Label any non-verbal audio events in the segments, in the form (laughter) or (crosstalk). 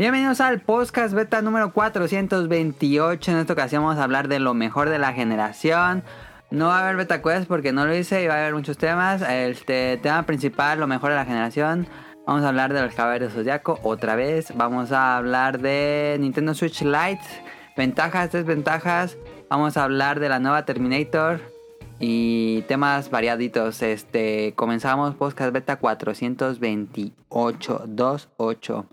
Bienvenidos al podcast beta número 428. En esta ocasión vamos a hablar de lo mejor de la generación. No va a haber beta quest porque no lo hice y va a haber muchos temas. Este tema principal, lo mejor de la generación. Vamos a hablar de los caballeros Zodiaco otra vez. Vamos a hablar de Nintendo Switch Lite, ventajas, desventajas. Vamos a hablar de la nueva Terminator y temas variaditos. Este, comenzamos podcast beta 428 28.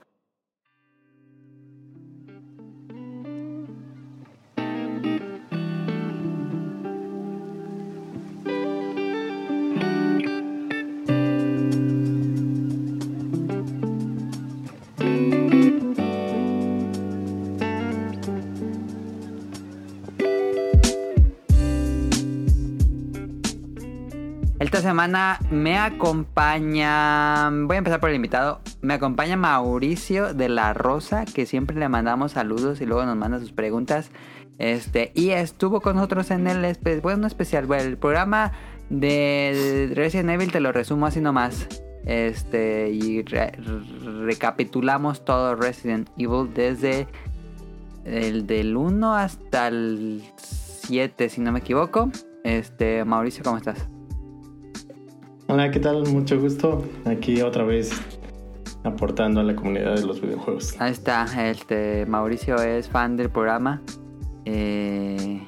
Semana me acompaña, voy a empezar por el invitado, me acompaña Mauricio de la Rosa, que siempre le mandamos saludos y luego nos manda sus preguntas. Este, y estuvo con nosotros en el bueno, no especial, bueno, el programa de Resident Evil, te lo resumo así nomás. Este, y re- recapitulamos todo Resident Evil desde el del 1 hasta el 7, si no me equivoco. Este, Mauricio, ¿cómo estás? Hola, ¿qué tal? Mucho gusto. Aquí otra vez aportando a la comunidad de los videojuegos. Ahí está, este Mauricio es fan del programa. Eh,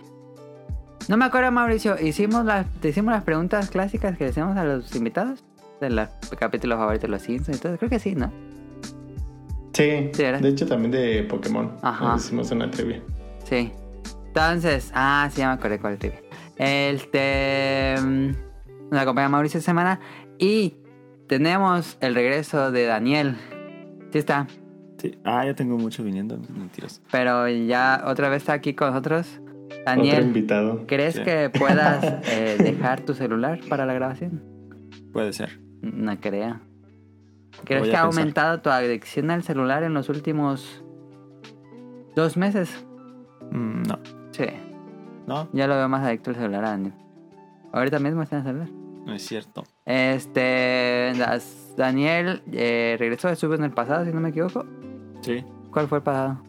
No me acuerdo, Mauricio, hicimos las, te hicimos las preguntas clásicas que le hacemos a los invitados de los capítulos favoritos de los Simpsons y todo. Creo que sí, ¿no? Sí, Sí, de hecho también de Pokémon. Ajá. Hicimos una trivia. Sí. Entonces, ah, sí, ya me acordé cuál trivia. Este. Nos acompaña Mauricio esta semana. Y tenemos el regreso de Daniel. Sí está. Sí. Ah, ya tengo mucho viniendo. Mentiras. Pero ya otra vez está aquí con nosotros. Otro Daniel, invitado. ¿crees Sí. que (laughs) puedas eh, dejar tu celular para la grabación? Puede ser. No creo. ¿Crees que ha pensar. aumentado tu adicción al celular en los últimos dos meses? Mm, no. Sí. No, Ya lo veo más adicto al celular, Daniel. Ahorita mismo está en el celular. No es cierto. Este. las- Daniel eh, regresó, estuvo en el pasado, si no me equivoco. Sí. ¿Cuál fue el pasado?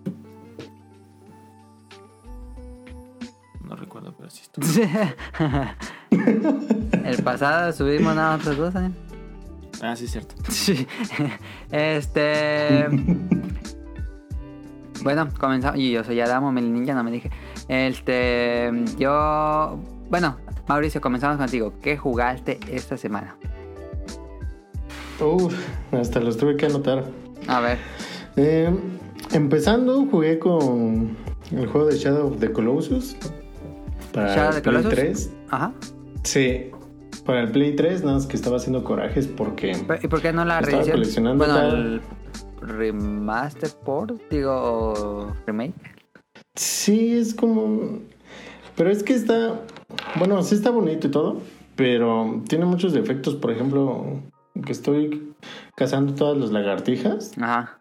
No recuerdo, pero sí estuvo. (laughs) el pasado subimos nada más nosotros dos, Daniel. Ah, sí, es cierto. (laughs) Sí. Este. bueno, comenzamos. Y yo soy Adamo, el ninja, no me dije. Este. Yo. Bueno, Mauricio, comenzamos contigo. ¿Qué jugaste esta semana? Uf, hasta los tuve que anotar. A ver. Eh, empezando, jugué con el juego de Shadow of the Colossus. Para ¿Shadow el of the Play Colossus? 3. Ajá. Sí, para el Play 3, nada más que estaba haciendo corajes porque ¿Y por qué no la Estaba reedición? coleccionando Bueno, tal. el remaster port, digo, remake. Sí, es como. Pero es que está. Bueno, sí está bonito y todo. Pero tiene muchos defectos. Por ejemplo, que estoy cazando todas las lagartijas. Ajá.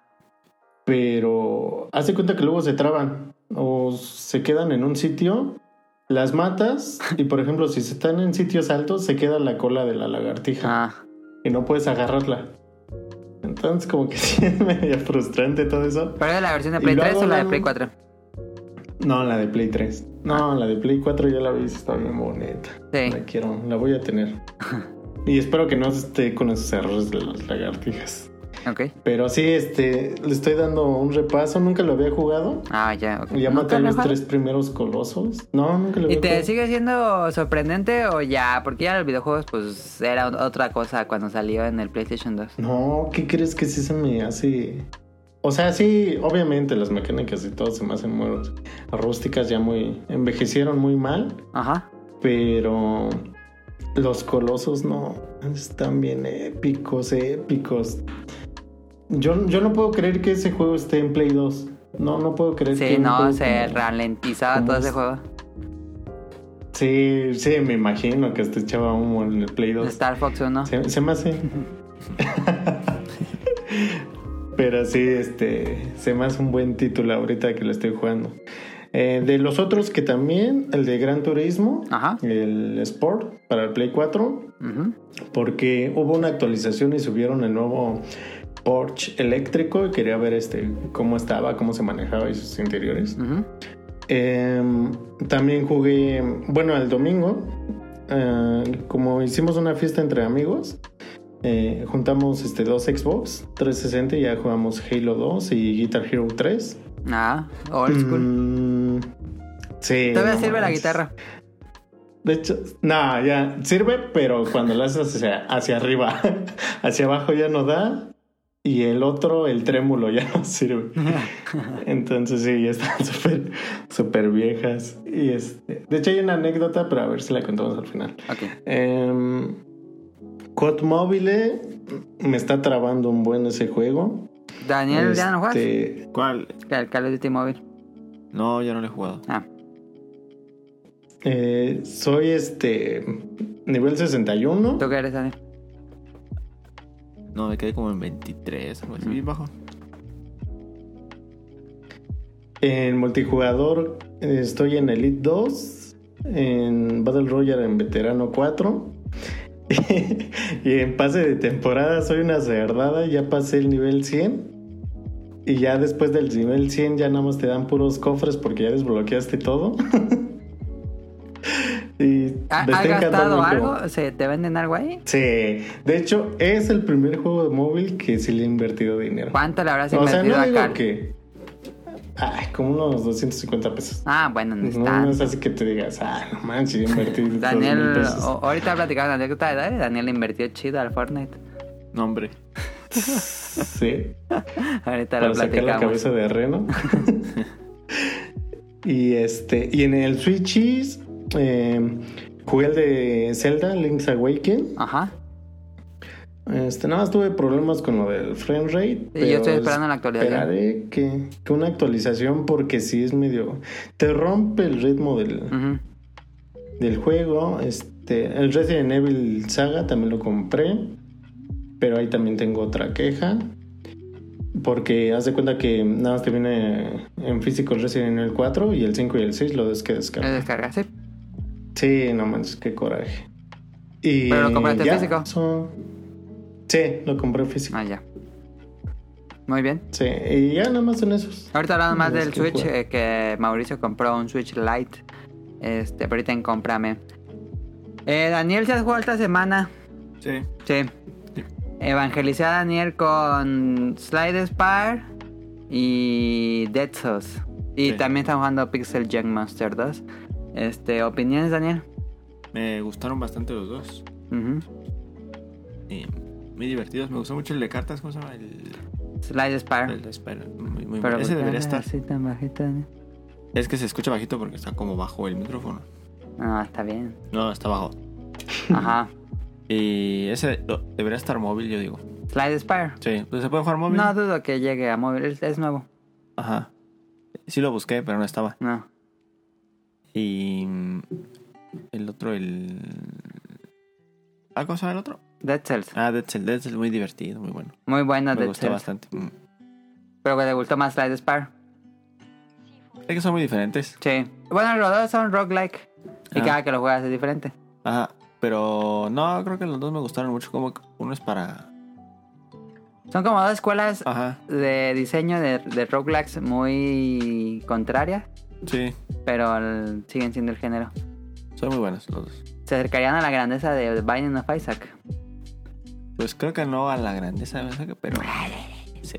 Pero hace cuenta que luego se traban. O se quedan en un sitio. Las matas. Y por ejemplo, si se están en sitios altos, se queda la cola de la lagartija. Ah, Y no puedes agarrarla. Entonces, como que (laughs) sí es medio frustrante todo eso. ¿pero la versión de Play 3 luego o la de Play 4? No, la de Play 3. No, la de Play 4 ya la vi, está bien bonita. Sí. La quiero, la voy a tener. (laughs) y espero que no esté con esos errores de las lagartijas. Ok. Pero sí, este, le estoy dando un repaso. Nunca lo había jugado. Ah, ya, ok. Ya ¿Nunca maté a lo los tres primeros colosos. No, nunca lo ¿Y había te jugado. sigue siendo sorprendente o ya? Porque ya los videojuegos, pues, era otra cosa cuando salió en el PlayStation 2. No, ¿qué crees que sí se me hace? O sea, sí, obviamente las mecánicas y todo se me hacen muy rústicas, ya muy. envejecieron muy mal. Ajá. Pero los colosos no están bien épicos, épicos. Yo, yo no puedo creer que ese juego esté en Play 2. No, no puedo creer que Sí, no, se como- ralentizaba como todo ese es- juego. Sí, sí, me imagino que este echaba humo en el Play 2. Star Fox 1. Se, se me hace. (laughs) Pero sí, este, se me hace un buen título ahorita que lo estoy jugando. Eh, de los otros que también, el de Gran Turismo, Ajá. el Sport para el Play 4, Ujú. porque hubo una actualización y subieron el nuevo Porsche eléctrico y quería ver este cómo estaba, cómo se manejaba y sus interiores. Em, también jugué, bueno, el domingo, eh, como hicimos una fiesta entre amigos, eh, juntamos este, dos Xbox 360 y ya jugamos Halo 2 y Guitar Hero 3. Ah, old school. Mm, sí. Todavía no sirve la guitarra. De hecho, no, ya sirve, pero cuando lo haces hacia, hacia arriba, (laughs) hacia abajo ya no da. Y el otro, el trémulo, ya no sirve. (laughs) Entonces sí, ya están (laughs) súper súper viejas. Y este, de hecho hay una anécdota, pero a ver si la contamos al final. Ok. Eh, Code Mobile me está trabando un buen ese juego. Daniel, ¿ya no juegas? Este, ¿Cuál? El Call of Duty Mobile. No, ya no lo he jugado. Ah, eh, soy este nivel 61. ¿tú qué eres, Daniel? No, me quedé como en 23, algo así, Mm. bien bajo. En multijugador estoy en Elite 2, en Battle Royale en Veterano 4. (laughs) y en pase de temporada soy una cerdada, ya pasé el nivel 100. Y ya después del nivel 100 ya nada más te dan puros cofres porque ya desbloqueaste todo. (laughs) y ¿Ha- ¿Has gastado algo? ¿Se te venden algo ahí? Sí, de hecho es el primer juego de móvil que sí le he invertido dinero. ¿Cuánto le habrás O sea, invertido no a digo que... Ay, como unos 250 pesos. Ah, bueno, no es No, es así que te digas, ah, no manches, invertí (laughs) Daniel, pesos. o- ahorita platicaba la anécdota de Daniel. Daniel invirtió chido al Fortnite. No, hombre. Sí, Ahorita lo para sacar la platicamos. cabeza de reno. (laughs) y este, y en el Switches eh, jugué el de Zelda, Link's Awakening. Ajá. Este, nada más tuve problemas con lo del frame rate. yo estoy esperando la actualización. Esperaré que, que una actualización porque sí es medio... Te rompe el ritmo del, del juego. Este, el Resident Evil Saga también lo compré. Pero ahí también tengo otra queja. Porque haz de cuenta que nada más te viene en físico el Resident Evil 4 y el 5 y el 6 lo des que ¿Lo descargar. descargas? Sí. Sí, no manches, qué coraje. Y ¿Pero lo compraste ya, físico? eso- Sí, lo compré físico. Ah, ya. Muy bien. Sí, y ya nada más son esos. Ahorita hablando más del que Switch, eh, que Mauricio compró un Switch Lite. Este, pero ahorita en Cómprame. Eh, Daniel se jugado esta semana. Sí. Sí. Evangelicé a Daniel con Slide Spire y Dead Cells. Y Sí. también estamos jugando Pixel Junk Monster 2. Este, ¿opiniones, Daniel? Me gustaron bastante los dos. Ujú. Y muy divertidos. Me gustó mucho el de cartas. ¿Cómo se llama? El, Slide Spire. el Spyro. Muy, muy Pero bueno. Ese ¿por qué debería estar. así tan bajito? Es que se escucha bajito porque está como bajo el micrófono. No, está bien. No, está bajo. Ajá. (laughs) Y ese debería estar móvil, yo digo. Slide Spire. Sí, pues se puede jugar móvil. No dudo que llegue a móvil. Es, nuevo. Ajá. Sí lo busqué, pero no estaba. No. Y mm, el otro, el... ¿Ah, llama el otro? Dead Cells. Ah, Dead Cell. Dead Cell muy divertido, muy bueno. Muy bueno Me Dead gustó Cells. bastante. Mm. Pero que te gustó más Slide Spire. Es que son muy diferentes. Sí. Bueno, los dos son roguelike. Y Ah. cada que lo juegas es diferente. Ajá. Pero no, creo que los dos me gustaron mucho. Como que uno es para... Son como dos escuelas Ajá. de diseño de, de roguelikes muy contrarias. Sí. Pero el- siguen siendo el género. Son muy buenos los dos. Se acercarían a la grandeza de Binding of Isaac. Pues creo que no a la grandeza de Miyazaki, pero... Sí.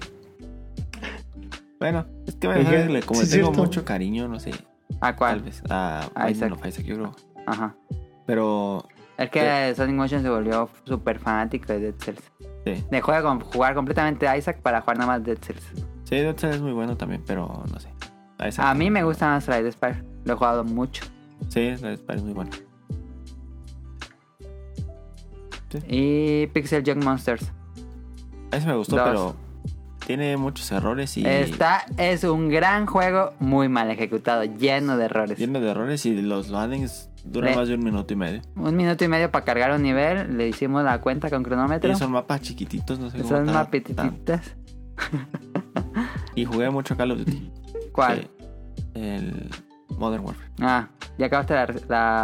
Bueno, es que le- como sí tengo mucho cariño, no sé. ¿A Tal cuál? vez. A Isaac. of Isaac, yo creo. Ajá. Pero... Es que Sonic Motion se volvió súper fanático de Dead Cells. Sí. Dejó de jugar completamente a Isaac para jugar nada más Dead Cells. Sí, Dead Cell es muy bueno también, pero no sé. A, Isaac- A mí me gusta más Slide Spire. Lo he jugado mucho. Sí, Dead Spire es muy bueno. Y Pixel Junk Monsters. Ese me gustó, Dos. pero tiene muchos errores y Esta es un gran juego muy mal ejecutado, lleno de errores. lleno de errores y los loadings duran Le- más de un minuto y medio. Un minuto y medio para cargar un nivel, le hicimos la cuenta con cronómetro. Y son mapas chiquititos, no sé cómo Son mapititas. Y jugué mucho Call of Duty. ¿Cuál? El Modern Warfare. Ah, ya acabaste la,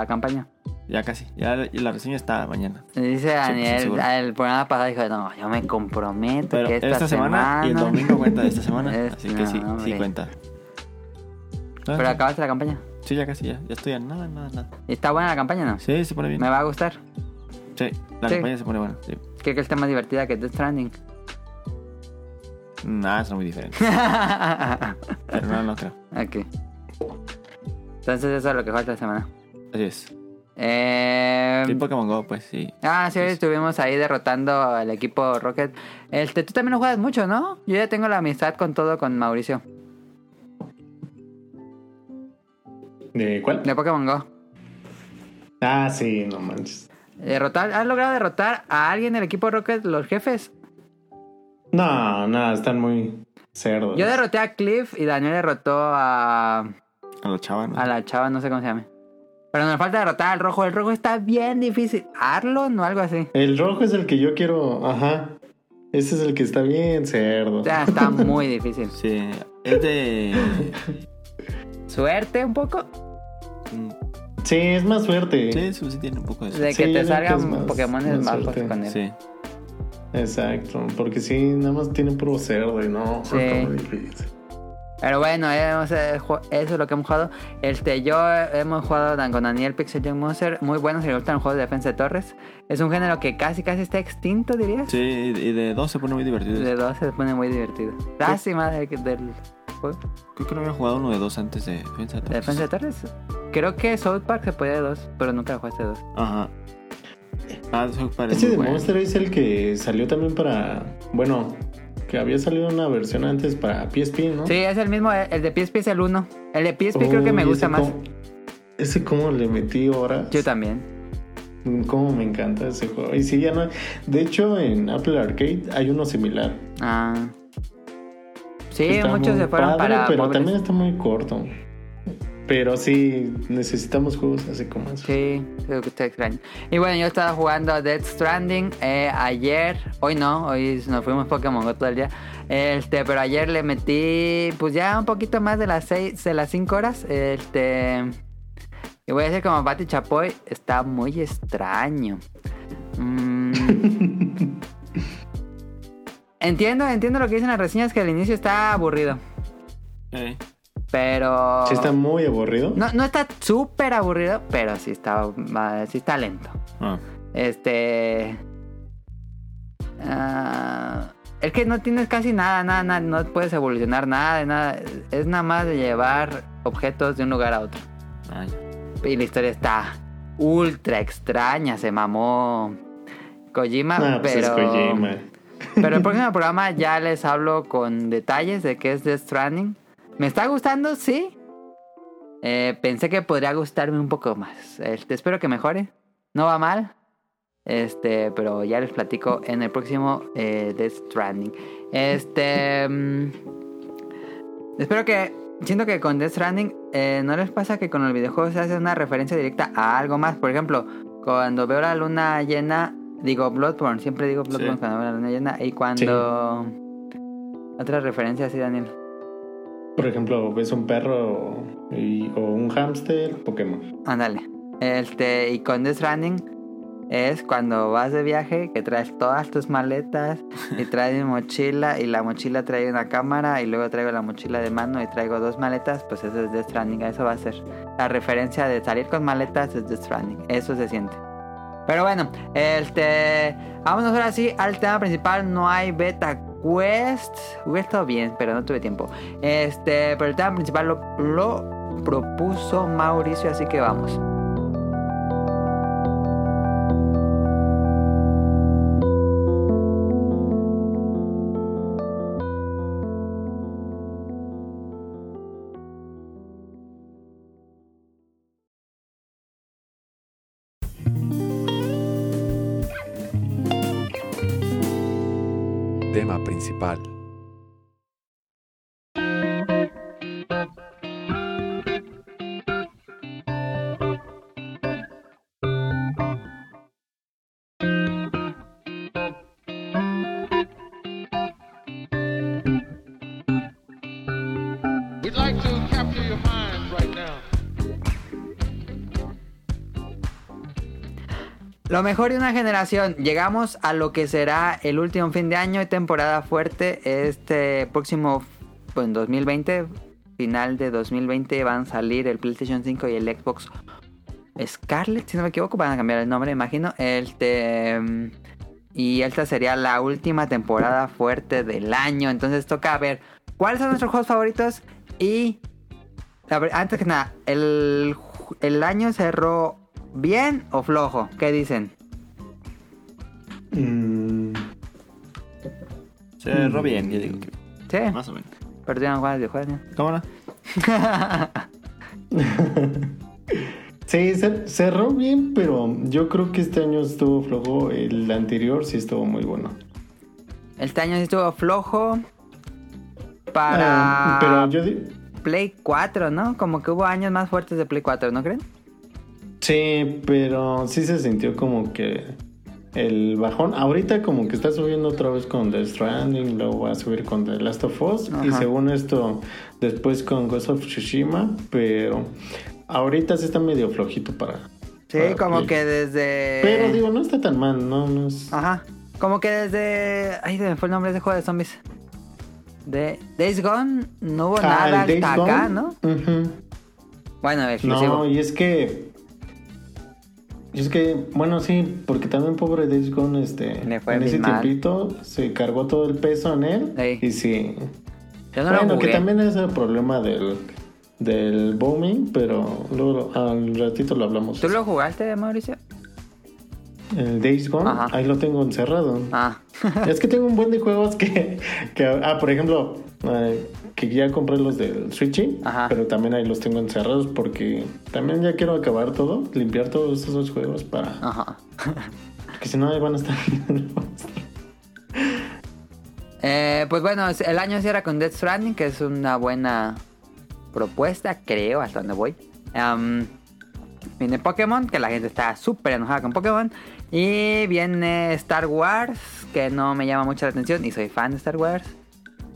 la campaña. Ya casi. Ya la, la reseña está mañana. Dice Daniel, el programa pasado dijo, no, yo me comprometo Pero que esta, esta, semana, y el domingo cuenta de esta semana. (laughs) Así que sí, no, sí hombre. cuenta. Pero Ah, acabaste la campaña. Sí, ya casi, ya. Ya estoy a nada, nada, nada. ¿Está buena la campaña no? Sí, se pone bien. ¿Me va a gustar? Sí, la Sí. campaña se pone buena. Sí. Creo que está más divertida que Death Stranding. Nada, son muy diferentes. (laughs) Pero no, no creo. ok. Entonces eso es lo que falta la semana. Así es. Eh, Sí, Pokémon Go, pues sí. Ah, sí, hoy estuvimos ahí derrotando al equipo Rocket. Este, tú también lo juegas mucho, ¿no? Yo ya tengo la amistad con todo con Mauricio. ¿De cuál? De Pokémon Go. Ah, sí, no manches. Derrotar, ¿Has logrado derrotar a alguien del equipo Rocket, los jefes? No, no, están muy cerdos. Yo derroté a Cliff y Daniel derrotó a, A los chavos, ¿no? a la chava, no sé cómo se llama. Pero nos falta derrotar al rojo. El rojo está bien difícil. Arlon o algo así. El rojo es el que yo quiero. Ajá. Ese es el que está bien cerdo. Ya, está muy difícil. Sí, es de. (laughs) Suerte un poco Sí, es más suerte. Sí, eso sí tiene un poco de eso. de que te salgan más- Pokémones más suerte. con él. Sí. Exacto. Porque sí, nada más tiene puro cerdo y no. Sí. Está muy difícil. Pero bueno, hemos, eh, eso es lo que hemos jugado. Este, yo eh, hemos jugado con Daniel Pixel Young Monster. Muy bueno, si le gustan los juegos de defensa de torres. Es un género que casi casi está extinto, dirías. Sí, y de dos se pone muy divertido. De dos se pone muy divertido. Lástima de- del juego Creo que no había jugado uno de dos antes de Defensa de de Torres. defensa de torres. Creo que South Park se podía de dos, pero nunca lo jugaste de dos. Ajá. Ah, South Park es Ese de bueno. Monster es el que salió también para. Bueno, que había salido una versión antes para PSP, ¿no? Sí, es el mismo, el de PSP es el 1. El de PSP creo que me gusta más. cómo- ese cómo le metí horas. Yo también. Cómo me encanta ese juego. Y sí, ya no. De hecho, en Apple Arcade hay uno similar. Ah. Sí, Está muchos se fueron padre, para Pero también está muy corto. Pero sí, necesitamos juegos así como eso. Sí, creo que está extraño. Y bueno, yo estaba jugando Dead Stranding eh, ayer, hoy no, hoy nos fuimos Pokémon Go todo el día. Este, pero ayer le metí pues ya un poquito más de las seis, de las 5 horas. Este, y voy a decir como Pati Chapoy, está muy extraño. Mm. (laughs) entiendo, entiendo lo que dicen las reseñas que al inicio está aburrido, Eh, pero Sí, está muy aburrido. no, no está súper aburrido, pero sí está, sí está lento. ah, Este. ah, es que no tienes casi nada, nada, nada, no puedes evolucionar nada, de nada. Es nada más de llevar objetos de un lugar a otro. ya. Y la historia está ultra extraña, se mamó Kojima, Ah, pues pero. es Kojima. Pero el próximo programa ya les hablo con detalles de qué es Death Stranding. ¿Me está gustando? Sí. Eh, pensé que podría gustarme un poco más. Este, espero que mejore. No va mal. Este, pero ya les platico en el próximo eh, Death Stranding. Este. mm, espero que. Siento que con Death Stranding eh, no les pasa que con el videojuego se hace una referencia directa a algo más. Por ejemplo, cuando veo la luna llena, digo Bloodborne. Siempre digo Bloodborne Sí. cuando veo la luna llena. Y cuando. Otra referencia así, Daniel. Por ejemplo, ves un perro y- o un hámster, Pokémon. Ándale. Este, y con Death Stranding es cuando vas de viaje que traes todas tus maletas y (laughs) traes mi mochila y la mochila trae una cámara y luego traigo la mochila de mano y traigo dos maletas, pues eso es Death Stranding, eso va a ser la referencia de salir con maletas es Death Stranding, eso se siente. Pero bueno, este, vámonos ahora sí al tema principal, no hay beta quest, hubiera estado bien, pero no tuve tiempo. Este, pero el tema principal lo, lo propuso Mauricio, así que vamos. Lo mejor de una generación. Llegamos a lo que será el último fin de año y temporada fuerte. Este próximo, pues en 2020, final de 2020, van a salir el PlayStation 5 y el Xbox Scarlet, si no me equivoco. Van a cambiar el nombre, imagino. Este. mm, Y esta sería la última temporada fuerte del año. Entonces toca ver cuáles son nuestros juegos favoritos. Y. antes que nada, el, el año cerró bien o flojo. ¿Qué dicen? Mm, Cerró bien, yo digo que Sí, más o menos. perdieron juegos de juegos. ¿Cómo no? (laughs) sí, cer- cerró bien, pero yo creo que este año estuvo flojo. El anterior sí estuvo muy bueno. Este año sí estuvo flojo. Para Ah, pero yo di- Play 4, ¿no? Como que hubo años más fuertes de Play 4, ¿no creen? Sí, pero sí se sintió como que el bajón. Ahorita como que está subiendo otra vez con The Stranding, luego va a subir con The Last of Us y según esto después con Ghost of Tsushima, pero ahorita sí está medio flojito para... Sí, para como Play. que desde... Pero digo, no está tan mal, no, no es... Ajá. Como que desde... Ay, me fue el nombre de ese juego de zombies. De Days Gone no hubo Ah, nada hasta acá. ¿no? Ujú. Bueno, exclusivo. No, y es que... y Es que, bueno, sí, porque también pobre Days Gone, este, Le fue en ese mal. tiempito se cargó todo el peso en él Ey. y sí, Yo no bueno, que también es el problema del, del booming, pero luego al ratito lo hablamos. ¿Tú lo jugaste, Mauricio? El Days Gone, Ajá. ahí lo tengo encerrado. Ah. es que tengo un buen de juegos que, que ah, por ejemplo, eh, que ya compré los del Switchy, Ajá. pero también ahí los tengo encerrados porque también ya quiero acabar todo, limpiar todos esos juegos para... Ajá. (laughs) Porque si no, ahí van a estar... (laughs) Eh, pues bueno, el año cierra con Death Stranding, que es una buena propuesta, creo, hasta donde voy. Viene Pokémon, que la gente está súper enojada con Pokémon. Y viene Star Wars, que no me llama mucho la atención, y soy fan de Star Wars.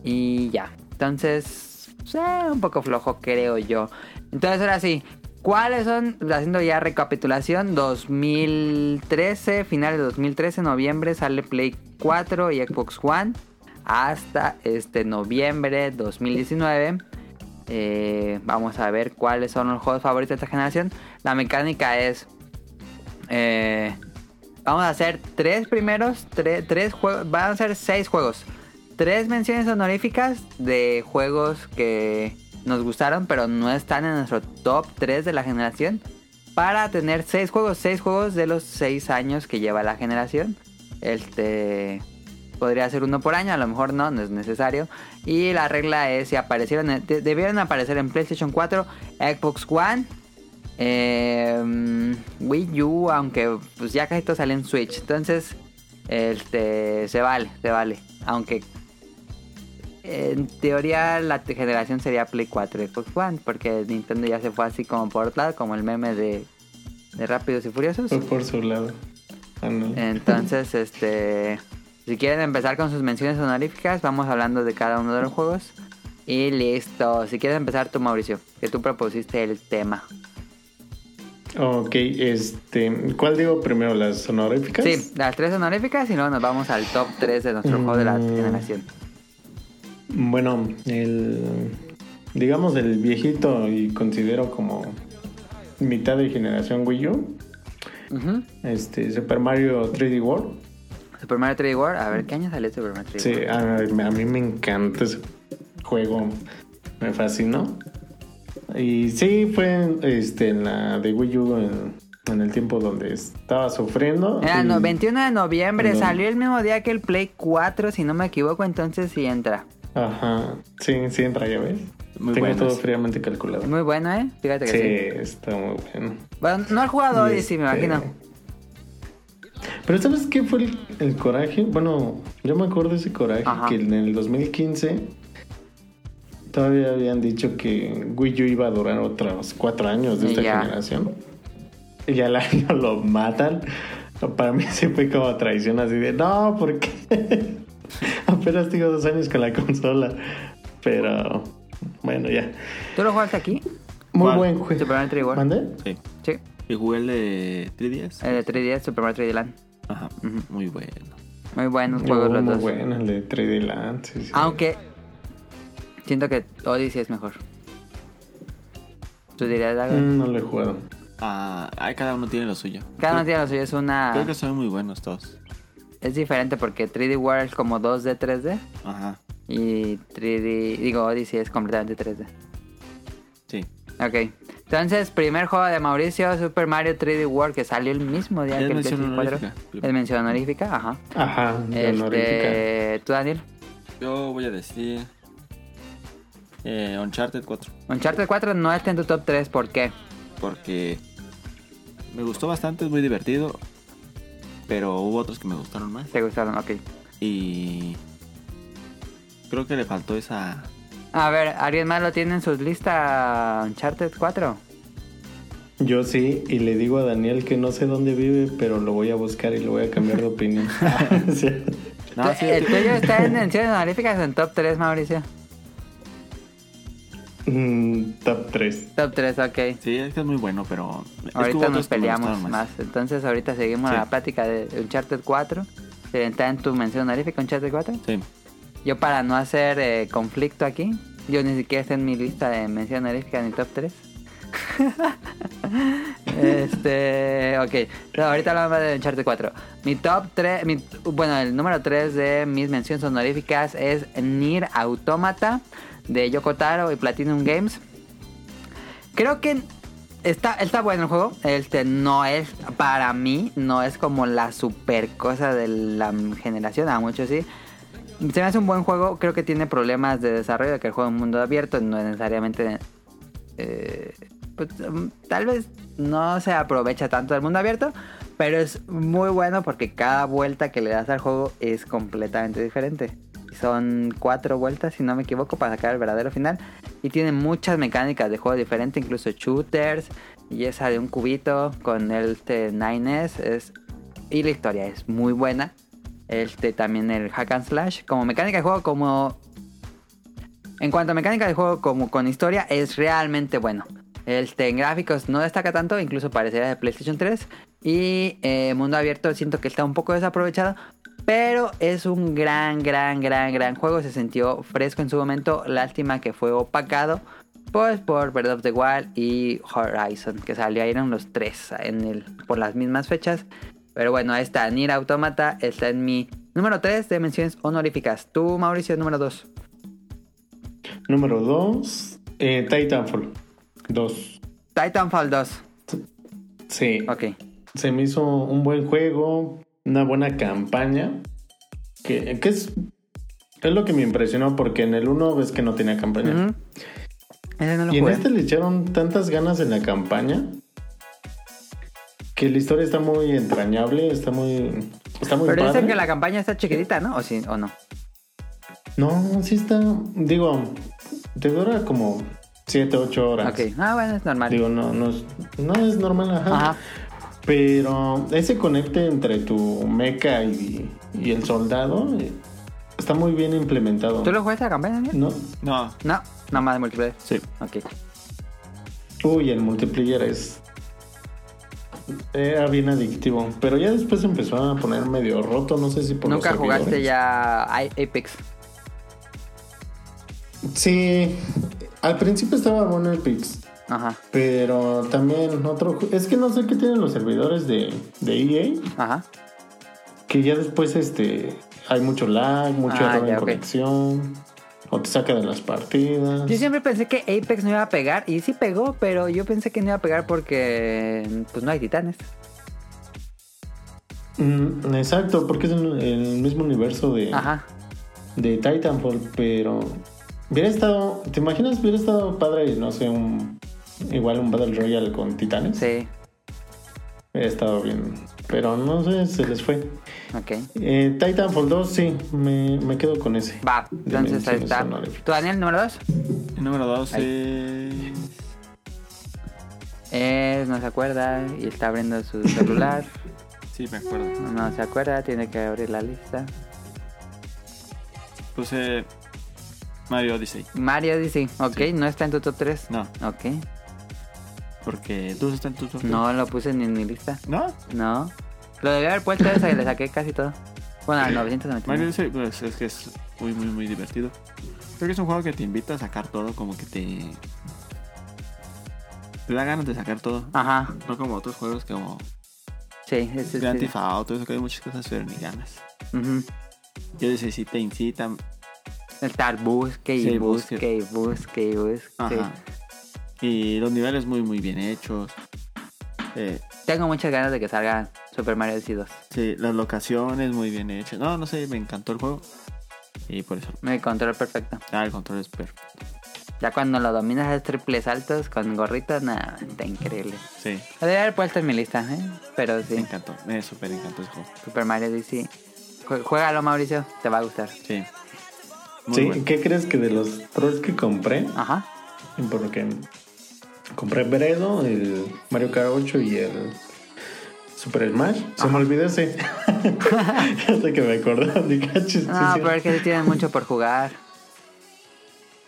Y ya, entonces, pues, eh, un poco flojo, creo yo. Entonces, ahora sí, ¿cuáles son, haciendo ya recapitulación, 2013, finales de 2013, noviembre, sale Play 4 y Xbox One hasta este noviembre 2019. Eh, vamos a ver cuáles son los juegos favoritos de esta generación. La mecánica es... eh, vamos a hacer tres primeros, tre- tres juegos, van a ser seis juegos. Tres menciones honoríficas de juegos que nos gustaron, pero no están en nuestro top 3 de la generación. Para tener seis juegos, seis juegos de los seis años que lleva la generación. Este podría ser uno por año, a lo mejor no, no es necesario. Y la regla es si aparecieron, de- debieron aparecer en PlayStation 4, Xbox One, eh, Wii U, aunque pues ya casi todo sale en Switch. Entonces, este, se vale, se vale. Aunque en teoría la generación sería Play 4 y Xbox One, porque Nintendo ya se fue así como por otro lado, como el meme de, de Rápidos y Furiosos. Fue por su lado. Ándale. Entonces, (laughs) este, si quieren empezar con sus menciones honoríficas, vamos hablando de cada uno de los juegos. Y listo. Si quieres empezar tú, Mauricio, que tú propusiste el tema. Ok, este... ¿Cuál digo primero? ¿Las honoríficas? Sí, las tres honoríficas y luego nos vamos al top 3 de nuestro juego de la Mm. generación. Bueno, el... Digamos el viejito y considero como mitad de generación Wii U. Este, Super Mario 3D World. Super Mario 3D World. A ver, ¿qué año salió Super Mario 3D Sí, World? a, a mí me encanta ese juego. Me fascinó. Y sí, fue este, en la de Wii U en, en el tiempo donde estaba sufriendo. Era no, 21 de noviembre, No. salió el mismo día que el Play 4, si no me equivoco, entonces sí entra. Ajá, sí, sí entra, ya ves. Muy Tengo buenas. todo fríamente calculado. Muy bueno, ¿eh? Fíjate que Sí, sí. está muy bueno. Bueno, no he jugado hoy, sí, me Este, imagino. Pero ¿sabes qué fue el, el coraje? Bueno, yo me acuerdo de ese coraje Ajá. que en el 2015 todavía habían dicho que Wii U iba a durar otros cuatro años de esta ya. generación. Y al año (laughs) lo matan. Para mí se fue como traición así de, no, ¿por qué? (laughs) Apenas tengo dos años con la consola. Pero bueno, ya. ¿Tú lo jugaste aquí? Muy ¿Cuál? buen juego. Super Mario 3D World. ¿Mande? Sí. Sí. Y jugué el de 3DS. El de 3DS, Super Mario 3D Land. Ajá, muy bueno. Muy buenos juegos Oh, los muy dos. bueno, el de 3D Land. sí, sí. Aunque siento que Odyssey es mejor. ¿Tú dirías algo? Mm, no lo he jugado. Ah, cada uno tiene lo suyo. Cada uno tiene lo suyo, es una... Creo que son muy buenos todos. Es diferente porque 3D World es como 2D, 3D. Ajá, Y 3D... Digo, Odyssey es completamente 3D. sí. Ok. Entonces, primer juego de Mauricio, Super Mario 3D World, que salió el mismo día Es que el mención 64. honorífica. Es mención honorífica, ajá. Ajá. Este, ¿Tú, Daniel? Yo voy a decir... Eh, Uncharted 4. Uncharted 4 no está en tu top 3, ¿por qué? Porque me gustó bastante, es muy divertido. Pero hubo otros que me gustaron más. ¿Te gustaron? Ok. Y creo que le faltó esa... A ver, ¿alguien más lo tiene en sus listas Uncharted 4? Yo sí, y le digo a Daniel que no sé dónde vive, pero lo voy a buscar y lo voy a cambiar de opinión. (laughs) (laughs) No, sí, el tuyo está en menciones honoríficas en top 3, Mauricio. Mm, top 3. Top 3, ok. sí, es que es muy bueno, pero... Ahorita nos peleamos gustaron más. Entonces, ahorita seguimos Sí. la plática de Uncharted 4. ¿Está en tu mención honorífica Uncharted 4? Sí. Yo para no hacer eh, conflicto aquí, yo ni siquiera está en mi lista de mención honorífica ni top 3. (laughs) este, ok. Pero ahorita hablamos de Uncharted 4. Mi top 3, mi- bueno, el número 3 de mis menciones honoríficas es Nier Automata de Yoko Taro y Platinum Games. Creo que está, está bueno el juego. Este no es, para mí, no es como la super cosa de la generación, a muchos sí. Se me hace un buen juego, creo que tiene problemas de desarrollo, que el juego es un mundo abierto, no es necesariamente... eh, pues, mm, tal vez no se aprovecha tanto del mundo abierto, pero es muy bueno porque cada vuelta que le das al juego es completamente diferente. Son cuatro vueltas, si no me equivoco, para sacar el verdadero final. Y tiene muchas mecánicas de juego diferentes, incluso shooters. Y esa de un cubito con el este, 9S. Es... Y la historia es muy buena. Este también el hack and slash. Como mecánica de juego, como. En cuanto a mecánica de juego, como con historia, es realmente bueno. Este, en gráficos no destaca tanto, incluso parecería de PlayStation 3. Y eh, mundo abierto siento que está un poco desaprovechado. Pero es un gran, gran, gran, gran juego. Se sintió fresco en su momento. Lástima que fue opacado. Pues por Breath of the Wild y Horizon. Que salieron los tres en el, por las mismas fechas. Pero bueno, ahí está. Nier Automata está en mi número 3 de menciones honoríficas. Tú, Mauricio, número 2. Número 2, eh, Titanfall 2. Titanfall 2. Sí, Ok. se me hizo un buen juego, una buena campaña. Que, que es, es lo que me impresionó porque en el 1 ves que no tenía campaña. Ujú. Ese no Y en jugué. este le echaron tantas ganas en la campaña que la historia está muy entrañable, está muy, está muy Pero padre. dicen que la campaña está chiquitita, ¿no? ¿O, sí, o no? No, sí está, digo, te dura como 7, 8 horas. Ok. Ah, bueno, es normal. Digo, no, no es, no es normal, ajá. Ajá. Pero ese conecte entre tu mecha y, y el soldado eh, está muy bien implementado. ¿Tú lo jugaste la campaña, Daniel? ¿No? No, No, nada más de multiplayer. sí. Ok. Uy, el multiplayer es. Era bien adictivo. Pero ya después empezó a poner medio roto. No sé si por ¿Nunca los jugaste ya Apex? Sí. Al principio estaba bueno Pix. Ajá. Pero también otro. Es que no sé qué tienen los servidores de, de EA. Ajá. Que ya después este. Hay mucho lag, mucho Ah, error ya, en conexión. O te saca de las partidas. Yo siempre pensé que Apex no iba a pegar. Y sí pegó, pero yo pensé que no iba a pegar porque pues no hay titanes. Mm, exacto, porque es el, el mismo universo de, Ajá. de Titanfall, pero hubiera estado, ¿te imaginas? Hubiera estado padre, no sé, un igual un Battle Royale con titanes. Sí. Hubiera estado bien, pero no sé, se les fue. Ok. Eh, Titanfall 2, sí, me, me quedo con ese. Va. Entonces ahí está. ¿Tú, Daniel, número 2? El número 2 Ahí. es... Es, no se acuerda y está abriendo su celular. (laughs) Sí, me acuerdo. No se acuerda, tiene que abrir la lista. Puse Mario Odyssey. Mario dice, ok, Sí. no está en tu top 3. No. Ok. Porque tú estás en tu top No lo puse ni en mi lista. 10. ¿No? No. Lo debía haber puesto esa y le saqué casi todo. Bueno, al Mario 999. Odyssey, pues es que es muy, muy, muy divertido. Creo que es un juego que te invita a sacar todo, como que te. Te da ganas de sacar todo. Ajá. No como otros juegos como Sí, es, Grand. Theft Auto, eso que hay muchas cosas, pero ni ganas. Ujú. Yo sé si te incitan. Estar busque y Sí, busque, busque. y busque y busque. Ajá. Y los niveles muy, muy bien hechos. Eh, Tengo muchas ganas de que salga Super Mario Odyssey 2. sí, las locaciones muy bien hechas. No, no sé, me encantó el juego. Y por eso. Me control perfecto. Ah, el control es perfecto. Ya cuando lo dominas a triples altos con gorritos, nada, está increíble. Sí, Lo debería haber puesto en mi lista, ¿eh? Pero me sí, encantó. Me súper encantó ese juego. Super Mario Odyssey. Juégalo, Mauricio, te va a gustar. Sí. Muy Sí, bueno. ¿qué crees que de los trolls que compré? Ajá. Porque compré Bredo, el Mario Kart 8 y el Super Smash. Se me olvidó ese. (laughs) Hasta que me acordé. (laughs) "Ah, chis, sí, No, sí". pero es que sí tienen mucho por jugar.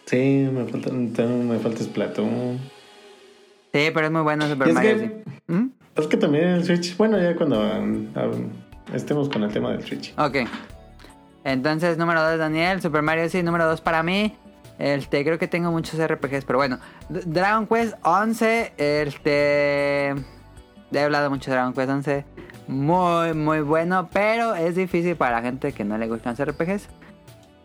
Sí, me falta, me falta Splatoon. Sí, pero es muy bueno Super es Mario que-. ¿Mm? Es que también el Switch, bueno, ya cuando um, um, estemos con el tema del Switch. Ok. Entonces, número 2, Daniel. Super Mario Odyssey, número 2 para mí. Este, creo que tengo muchos RPGs, pero bueno. Dragon Quest 11, este... He hablado mucho de Dragon Quest 11. Muy, muy bueno, pero es difícil para la gente que no le gustan los RPGs.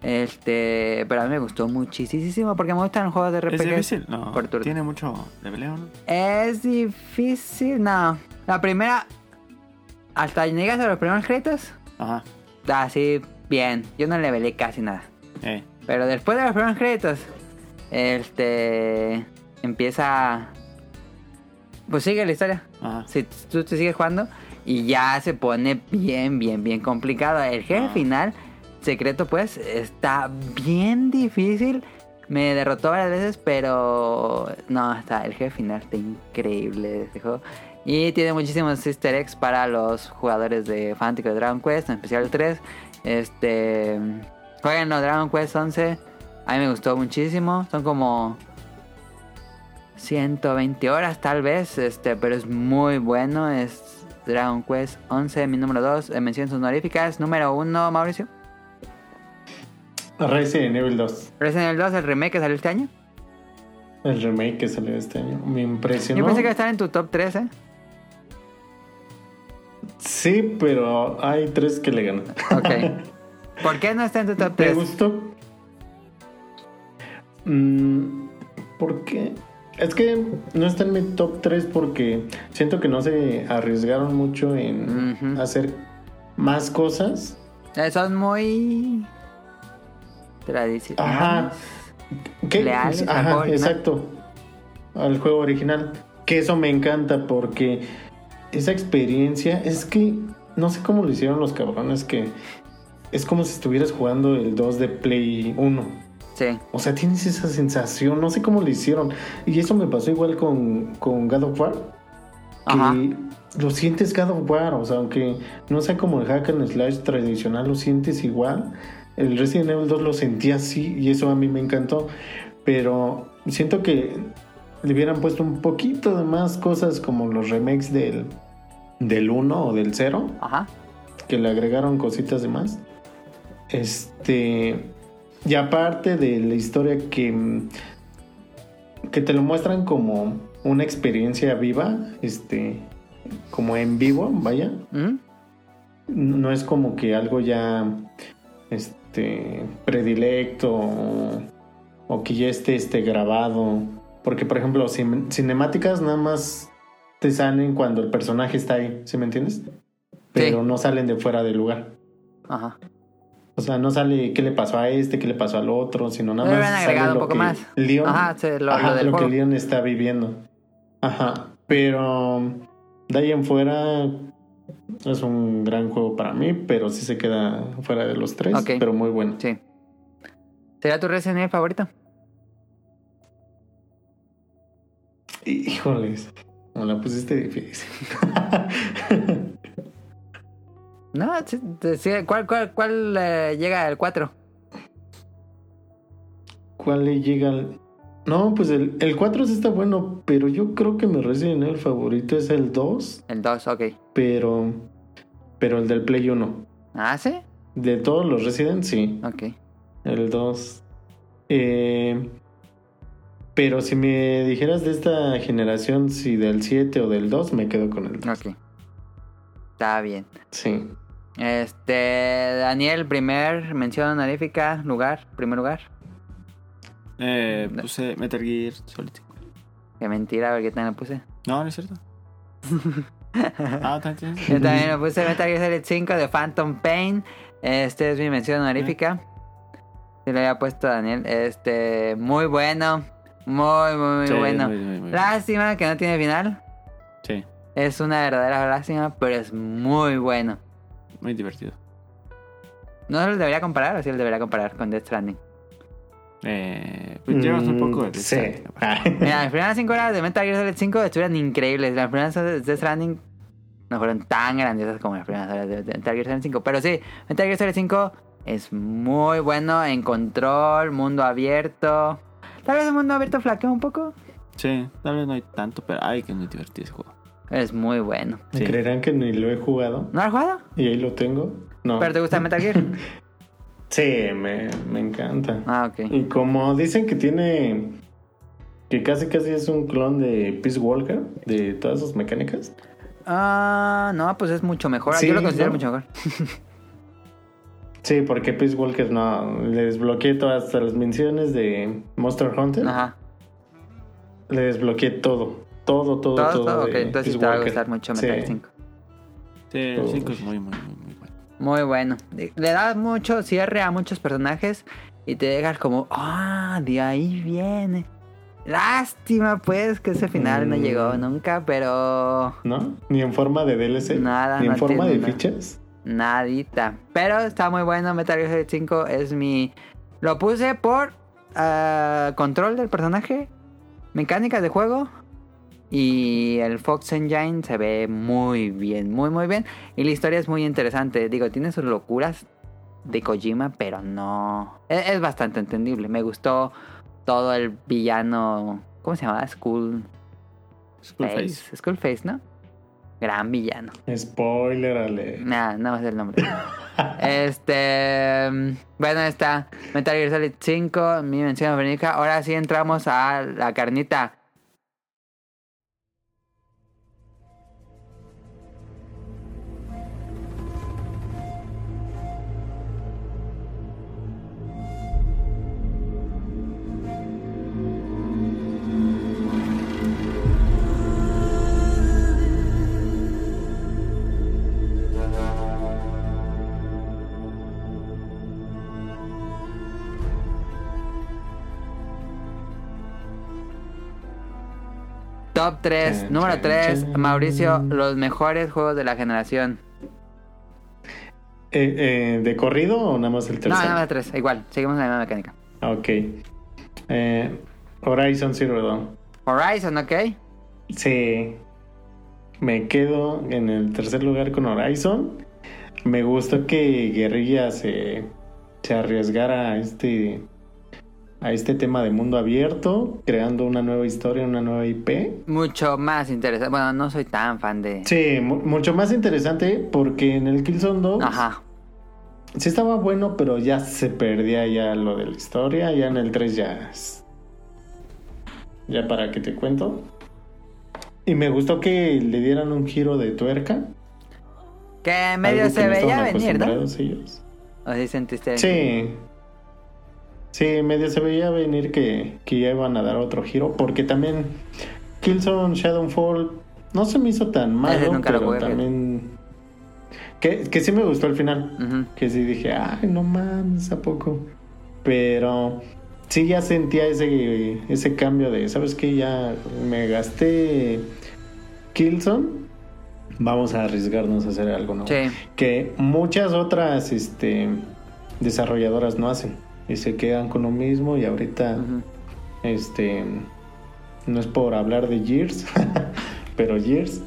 Este, pero a mí me gustó muchísimo porque me gustan los juegos de ¿Es RPGs. difícil? No. por. Tiene mucho leveleo, ¿no? Es difícil, no. La primera, hasta llegas a los primeros créditos, Ajá. así bien. Yo no le velé casi nada. Eh. Pero después de los primeros créditos, este empieza. Pues sigue la historia. Ajá. Si tú te sigues jugando y ya se pone bien, bien, bien complicado. El jefe final, secreto, pues, está bien difícil. Me derrotó varias veces, pero no, está, el jefe final está increíble este juego. Y tiene muchísimos easter eggs para los jugadores de de Dragon Quest, en especial el 3. Este. Jueguen los Dragon Quest 11. A mí me gustó muchísimo. Son como 120 horas tal vez, este, pero es muy bueno. Es Dragon Quest 11, mi número 2. Menciones honoríficas. Número 1, Mauricio. Resident Evil 2, Resident Evil 2, el remake que salió este año. el remake que salió este año. Me impresionó. Yo pensé que iba a estar en tu top 3, ¿eh? Sí, pero hay tres que le ganan. Ok. (laughs) ¿Por qué no está en tu top Me 3? gustó. Mm, ¿Por qué? Es que no está en mi top 3 porque siento que no se arriesgaron mucho en hacer más cosas. Eh, Son muy tradicionales. Ajá. ¿Qué? Leales al Ajá, exacto. Al juego original. Que eso me encanta porque esa experiencia es que no sé cómo lo hicieron los cabrones que es como si estuvieras jugando el 2 de Play 1. Sí. O sea, tienes esa sensación, no sé cómo lo hicieron. Y eso me pasó igual con, con God of War. Que Ajá. lo sientes God of War, o sea, aunque no sea como el hack and slash tradicional, lo sientes igual. El Resident Evil 2 lo sentí así y eso a mí me encantó. Pero siento que le hubieran puesto un poquito de más cosas como los remakes del, del 1 o del 0 Ajá. que le agregaron cositas de más. Este. Y aparte de la historia que. que te lo muestran como una experiencia viva, este. como en vivo, vaya. ¿Mm? No es como que algo ya. este. predilecto. O, o que ya esté este, grabado. Porque, por ejemplo, cin- cinemáticas nada más te salen cuando el personaje está ahí, ¿sí me entiendes? Pero no salen de fuera del lugar. Ajá. O sea, no sale qué le pasó a este, qué le pasó al otro, sino nada Le más. hubieran sale agregado un lo poco que más. Leon, Ajá, sí, lo- lo ajá, del lo que. Leon está viviendo. Ajá. Pero de ahí en fuera es un gran juego para mí, pero sí se queda fuera de los tres. Ok. Pero muy bueno. Sí. ¿Será tu Resident Evil favorito? Híjoles, me la pusiste difícil. (laughs) No, sí, sí, ¿cuál, cuál, cuál eh, llega al 4? ¿Cuál le llega al.? No, pues el, el 4 sí está bueno, pero yo creo que mi Resident Evil favorito es el 2, El 2, ok. pero. Pero el del Play 1. ¿Ah, sí? De todos los Resident, sí. Ok. El 2. Eh, pero si me dijeras de esta generación, si del 7 o del 2, me quedo con el 2. Ok. Está bien. Sí. Este, Daniel, primer mención honorífica, lugar, primer lugar. Eh, puse Metal Gear Solid 5. Qué mentira, a ver qué tal lo puse. No, no es cierto. (laughs) ah, también. Yo también lo puse Metal Gear Solid 5 de Phantom Pain. Este es mi mención honorífica. Si lo había puesto Daniel. Este, muy bueno. Muy, muy, muy Sí, bueno. muy, muy, muy Lástima que no tiene final. Sí, Es una verdadera lástima, pero es muy bueno. Muy divertido. ¿No lo debería comparar o sí lo debería comparar con Death Stranding? Eh, pues llevas un poco de Mm, Sí. (laughs) Mira, las primeras 5 horas de Metal Gear Solid 5 estuvieron increíbles. Las primeras horas de Death Stranding no fueron tan grandiosas como las primeras horas de de Metal Gear Solid 5. Pero sí, Metal Gear Solid 5 es muy bueno en control, mundo abierto. Tal vez el mundo abierto flaquea un poco. Sí, tal vez no hay tanto, pero ay, que es muy divertido ese juego. Es muy bueno. Sí. Creerán que ni lo he jugado. ¿No has jugado? Y ahí lo tengo. No. ¿Pero te gusta Metal Gear? (laughs) Sí, me, me encanta. ah, ok. Y como dicen que tiene. Que casi casi es un clon de Peace Walker, de todas sus mecánicas. Ah, no, pues es mucho mejor. Sí, Yo lo considero ¿no? mucho mejor. (laughs) Sí, porque Peace Walker no. Le desbloqueé todas las menciones de Monster Hunter. Ajá. Le desbloqueé todo. Todo, todo, Todo, todo. todo, ok. Entonces sí Peace te va a gustar mucho Sí. Metal Gear 5. Sí, el Todos. 5 es muy, muy, muy, muy bueno. Muy bueno. Le da mucho cierre a muchos personajes y te dejas como, ah, de ahí viene. Lástima, pues, que ese final no Mm. llegó nunca, pero ¿No? Ni en forma de DLC. Nada, Ni en no forma de nada. fichas. nadita. Pero está muy bueno. Metal Gear Solid 5 es mi. Lo puse por ah, control del personaje, mecánicas de juego. Y el Fox Engine se ve muy bien, muy, muy bien. Y la historia es muy interesante. Digo, tiene sus locuras de Kojima, pero no. Es, es bastante entendible. Me gustó todo el villano. ¿Cómo se llamaba? Skull Skullface. Face. Skull Face, ¿no? Gran villano. Spoiler, Ale. Nah, no es el nombre. (laughs) este. Bueno, está Metal Gear Solid 5, mi mención honorífica. Ahora sí entramos a la carnita. Top 3, Chan, número chan, 3, chan. Mauricio, los mejores juegos de la generación. Eh, eh, ¿De corrido o nada más el No, tercero? nada más 3, igual, seguimos la misma mecánica. Ok. Eh, Horizon Zero Dawn. Horizon, ¿ok? Sí. Me quedo en el tercer lugar con Horizon. Me gustó que Guerrilla se, se arriesgara a este, a este tema de mundo abierto, creando una nueva historia, una nueva IP. Mucho más interesante. Bueno, no soy tan fan de. Sí, mu- mucho más interesante porque en el Killzone 2 Ajá. sí estaba bueno, pero ya se perdía ya lo de la historia. Ya en el 3 ya es- Ya para que te cuento. Y me gustó que le dieran un giro de tuerca. Que medio algo que se veía venir, ¿no? ellos. ¿O sí sentiste? Sí. Sí, medio se veía venir que, que ya iban a dar otro giro. Porque también Killzone Shadowfall no se me hizo tan malo, pero también... Que, que sí me gustó el final. Que sí dije, ay, no mames, ¿a poco? Pero sí ya sentía ese, ese cambio de, ¿sabes qué? Ya me gasté Killzone. Vamos a arriesgarnos a hacer algo nuevo. Sí. Que muchas otras este, desarrolladoras no hacen. Y se quedan con lo mismo y ahorita, este, no es por hablar de Gears, (laughs) pero Gears.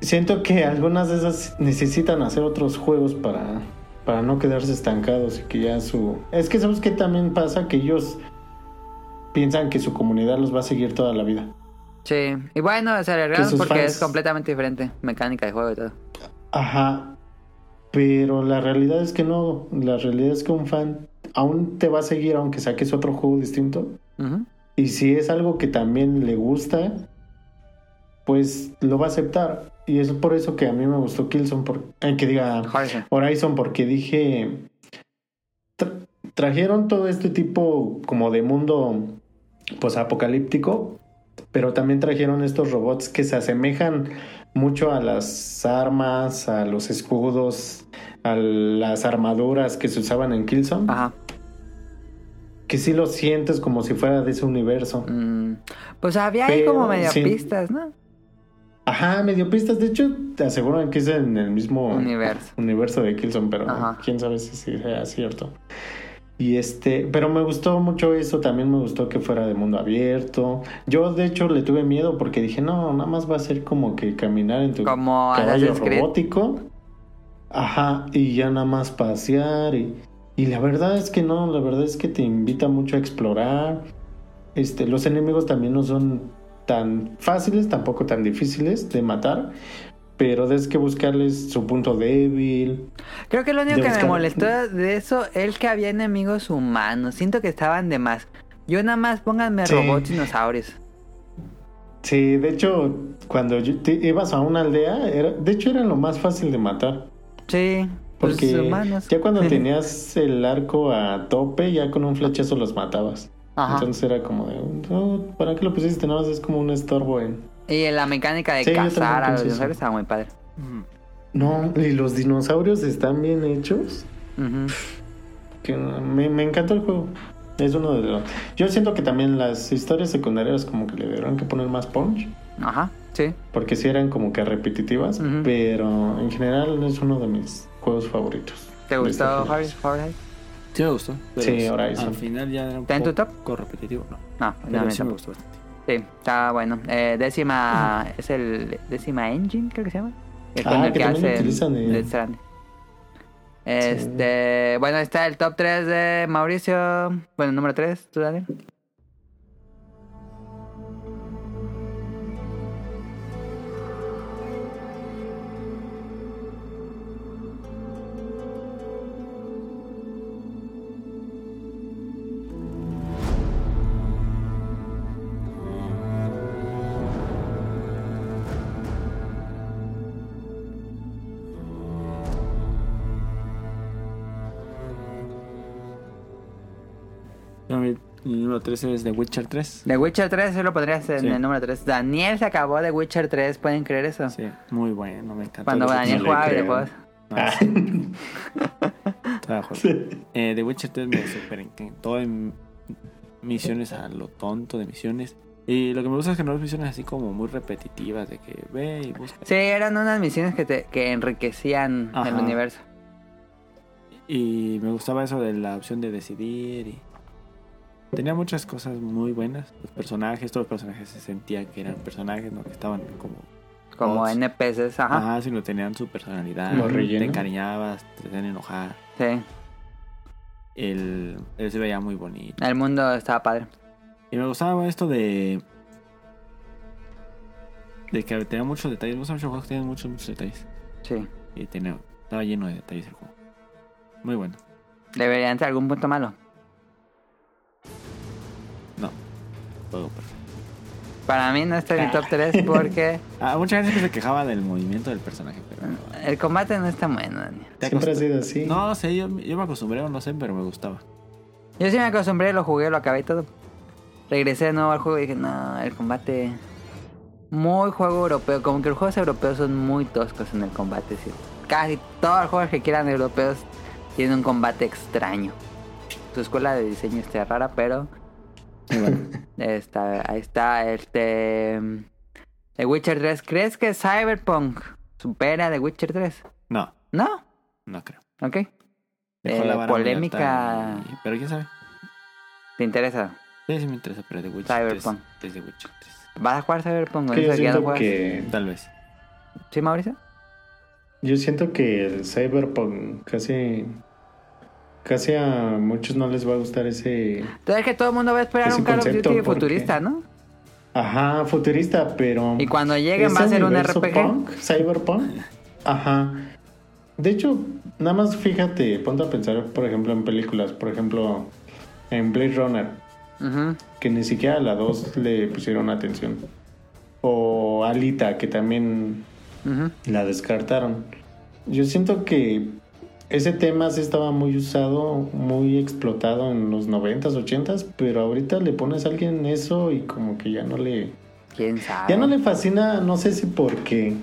Siento que algunas de esas necesitan hacer otros juegos para, para no quedarse estancados y que ya su... Es que sabes que también pasa que ellos piensan que su comunidad los va a seguir toda la vida. Sí. Y bueno, se porque fans- es completamente diferente. Mecánica de juego y todo. Ajá. Pero la realidad es que no. La realidad es que un fan aún te va a seguir aunque saques otro juego distinto. Y si es algo que también le gusta, pues lo va a aceptar. Y es por eso que a mí me gustó Killzone, por, eh, que diga Horizon. Horizon, porque dije, tra- trajeron todo este tipo como de mundo pues apocalíptico, pero también trajeron estos robots que se asemejan mucho a las armas, a los escudos, a las armaduras que se usaban en Killzone, Ajá. que sí lo sientes como si fuera de ese universo. Mm, Pues había ahí como medio sí. pistas, ¿no? Ajá, medio pistas. De hecho, te aseguran que es en el mismo Universo. universo de Killzone, pero Ajá. quién sabe si sea cierto. Y este, pero me gustó mucho eso, también me gustó que fuera de mundo abierto. Yo de hecho le tuve miedo porque dije, no, nada más va a ser como que caminar en tu Como caballo robótico. Ajá, y ya nada más pasear y, y la verdad es que no, la verdad es que te invita mucho a explorar. Este, los enemigos también no son tan fáciles, tampoco tan difíciles de matar, pero tienes que buscarles su punto débil. Creo que lo único que me molestó de eso es que había enemigos humanos. Siento que estaban de más. Yo nada más pónganme Sí. robots dinosaurios. Sí, de hecho, cuando yo- te ibas a una aldea, era, de hecho era lo más fácil de matar. Sí. Pues Porque humanos. ya cuando tenías el arco a tope, ya con un flechazo los matabas. Ajá. Entonces era como de, no, ¿para qué lo pusiste? Nada más es como un estorbo en... Y la mecánica de Sí, cazar a los dinosaurios estaba muy padre. Mm. No, y los dinosaurios están bien hechos. Que me, me encanta el juego. Es uno de los... Yo siento que también las historias secundarias como que le deberían que poner más punch. Ajá, sí. Porque sí eran como que repetitivas. Pero en general es uno de mis juegos favoritos. ¿Te gustó. Harry? Sí me gustó. Sí, Horizon. Al final ya era un ¿Está en tu top? poco repetitivo. No, No, pero no, sí me gustó bastante. Sí, está bueno. Eh, décima, es el décima engine, creo que se llama. Es Ah, con el que que, hace utilizan. Este, bueno, está el top 3 de Mauricio. Bueno, número 3, tú Daniel. Mi número 3 es The Witcher 3. The Witcher 3, eso lo pondrías en Sí. el número 3. Daniel se acabó de Witcher 3, ¿pueden creer eso? Sí, muy bueno, me encantó. Cuando The Daniel jugaba videojuegos. (laughs) Jodido. Eh, The Witcher 3 me super encantó en misiones a lo tonto de misiones. Y lo que me gusta es que no es misiones así como muy repetitivas de que ve y busca. Sí, eran unas misiones que, te, que enriquecían el universo. Y me gustaba eso de la opción de decidir y tenía muchas cosas muy buenas. Los personajes, todos los personajes se sentían que eran personajes, no que estaban como Como bots. NPCs, ajá. Ajá, sino tenían su personalidad. Lo te encariñabas, te hacían enojar. Sí, El, él se veía muy bonito. el mundo estaba padre. Y me gustaba esto de. De que tenía muchos detalles. Me gustan muchos juegos que tienen muchos, muchos detalles. Sí. Y tenía, estaba lleno de detalles el juego. Muy bueno. Deberían ser algún punto malo. Juego perfecto. Para mí no está en mi top 3 porque (laughs) Ah, mucha gente que se quejaba del movimiento del personaje, pero. el combate no está bueno, Daniel. ¿Te Siempre ha sido así. No sé, yo, yo me acostumbré o no sé, pero me gustaba. Yo sí me acostumbré, lo jugué, lo acabé y todo. Regresé de nuevo al juego y dije, no, el combate... Muy juego europeo, como que los juegos europeos son muy toscos en el combate. ¿sí? Casi todos los juegos que quieran europeos tienen un combate extraño. Su escuela de diseño está rara, pero bueno. (laughs) está, ahí está este... The Witcher 3. ¿Crees que Cyberpunk supera The Witcher 3? no, No, no creo. ok. Dejó Eh, la polémica. y- Pero quién sabe. ¿Te interesa? Sí, sí me interesa, pero The Witcher Cyberpunk. 3 es The Witcher 3. ¿Vas a jugar Cyberpunk? Que yo ¿Eso que ya siento que Tal vez. ¿Sí, Mauricio? yo siento que el Cyberpunk casi casi a muchos no les va a gustar ese... Entonces que todo el mundo va a esperar un Call of Duty futurista, ¿no? Ajá, futurista, pero... Y cuando lleguen va a ser un RPG. Punk, cyberpunk. Ajá. De hecho, nada más fíjate, ponte a pensar, por ejemplo, en películas. Por ejemplo, en Blade Runner, Ujú. que ni siquiera a la 2 le pusieron atención. O Alita, que también Ujú. la descartaron. Yo siento que ese tema sí estaba muy usado, muy explotado en los 90s, 80s, pero ahorita le pones a alguien eso y como que ya no le... ¿Quién sabe? Ya no le fascina, no sé si porque...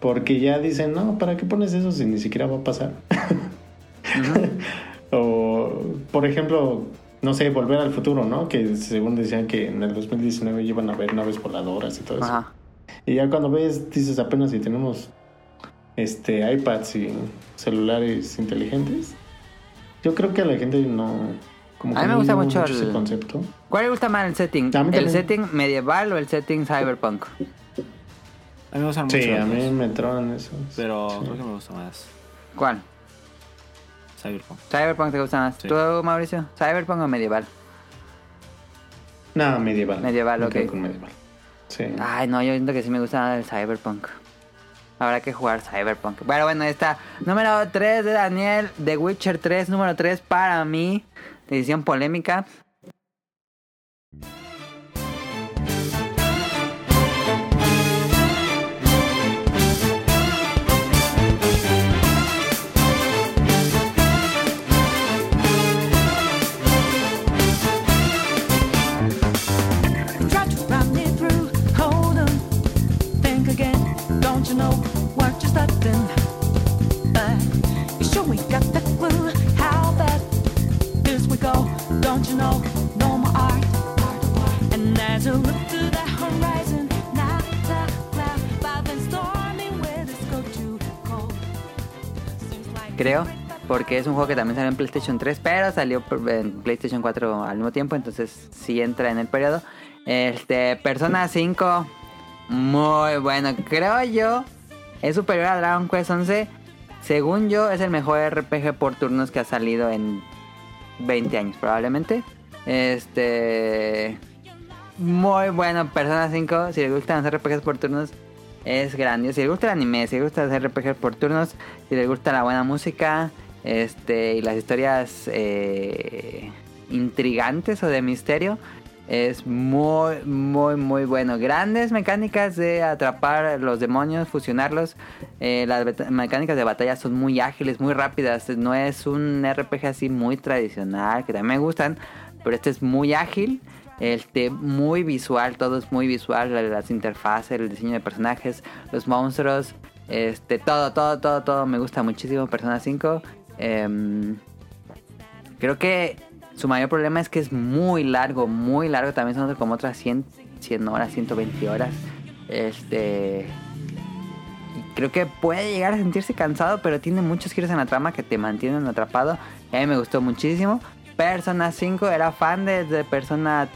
Porque ya dicen, no, ¿para qué pones eso si ni siquiera va a pasar? (laughs) o, por ejemplo, no sé, Volver al Futuro, ¿no? Que según decían que en el 2019 iban a haber naves voladoras y todo eso. Ajá. Y ya cuando ves, dices apenas si tenemos este iPads y celulares inteligentes. Yo creo que a la gente no... Como A mí me gusta mucho ese concepto. ¿Cuál le gusta más el setting? ¿El también. setting medieval o el setting cyberpunk? A mí me gustan mucho. Sí, a mí me tronan eso. Pero Sí. creo que me gusta más ¿Cuál? Cyberpunk. ¿Cyberpunk te gusta más? Sí. ¿Tú, Mauricio? ¿Cyberpunk o medieval? No, medieval. Medieval, Me ok. quedo con medieval. Sí. Ay, no, yo siento que sí me gusta el Cyberpunk. Habrá que jugar Cyberpunk. Bueno, bueno, está. Número 3 de Daniel, The Witcher 3, número 3 para mí. Decisión polémica. We got the clue how bad this we go. Don't you know? No more art. And as you look to the horizon, not the cloud, but then stormy winds go too cold. Seems like Creo. Porque es un juego que también salió en PlayStation 3, pero salió en PlayStation 4 al mismo tiempo, entonces sí entra en el periodo. Este, Persona 5, muy bueno. Creo yo, es superior a Dragon Quest 11. Según yo, es el mejor RPG por turnos que ha salido en 20 años, probablemente. Este. Muy bueno, Persona 5. Si le gustan hacer RPGs por turnos, es grande. Si le gusta el anime, si le gusta hacer RPGs por turnos, si le gusta la buena música, este, y las historias eh, intrigantes o de misterio, es muy, muy, muy bueno. Grandes mecánicas de atrapar los demonios, fusionarlos. Eh, las mecánicas de batalla son muy ágiles, muy rápidas. No es un RPG así muy tradicional, que también me gustan, pero este es muy ágil. Este, muy visual, todo es muy visual, la- las interfaces, el diseño de personajes, los monstruos, este, todo, todo, todo, todo me gusta muchísimo Persona 5. Em, creo que su mayor problema es que es muy largo, muy largo, también son como otras 100, 100 horas, 120 horas. Este, y creo que puede llegar a sentirse cansado, pero tiene muchos giros en la trama que te mantienen atrapado. Y a mí me gustó muchísimo. Persona 5 era fan desde Persona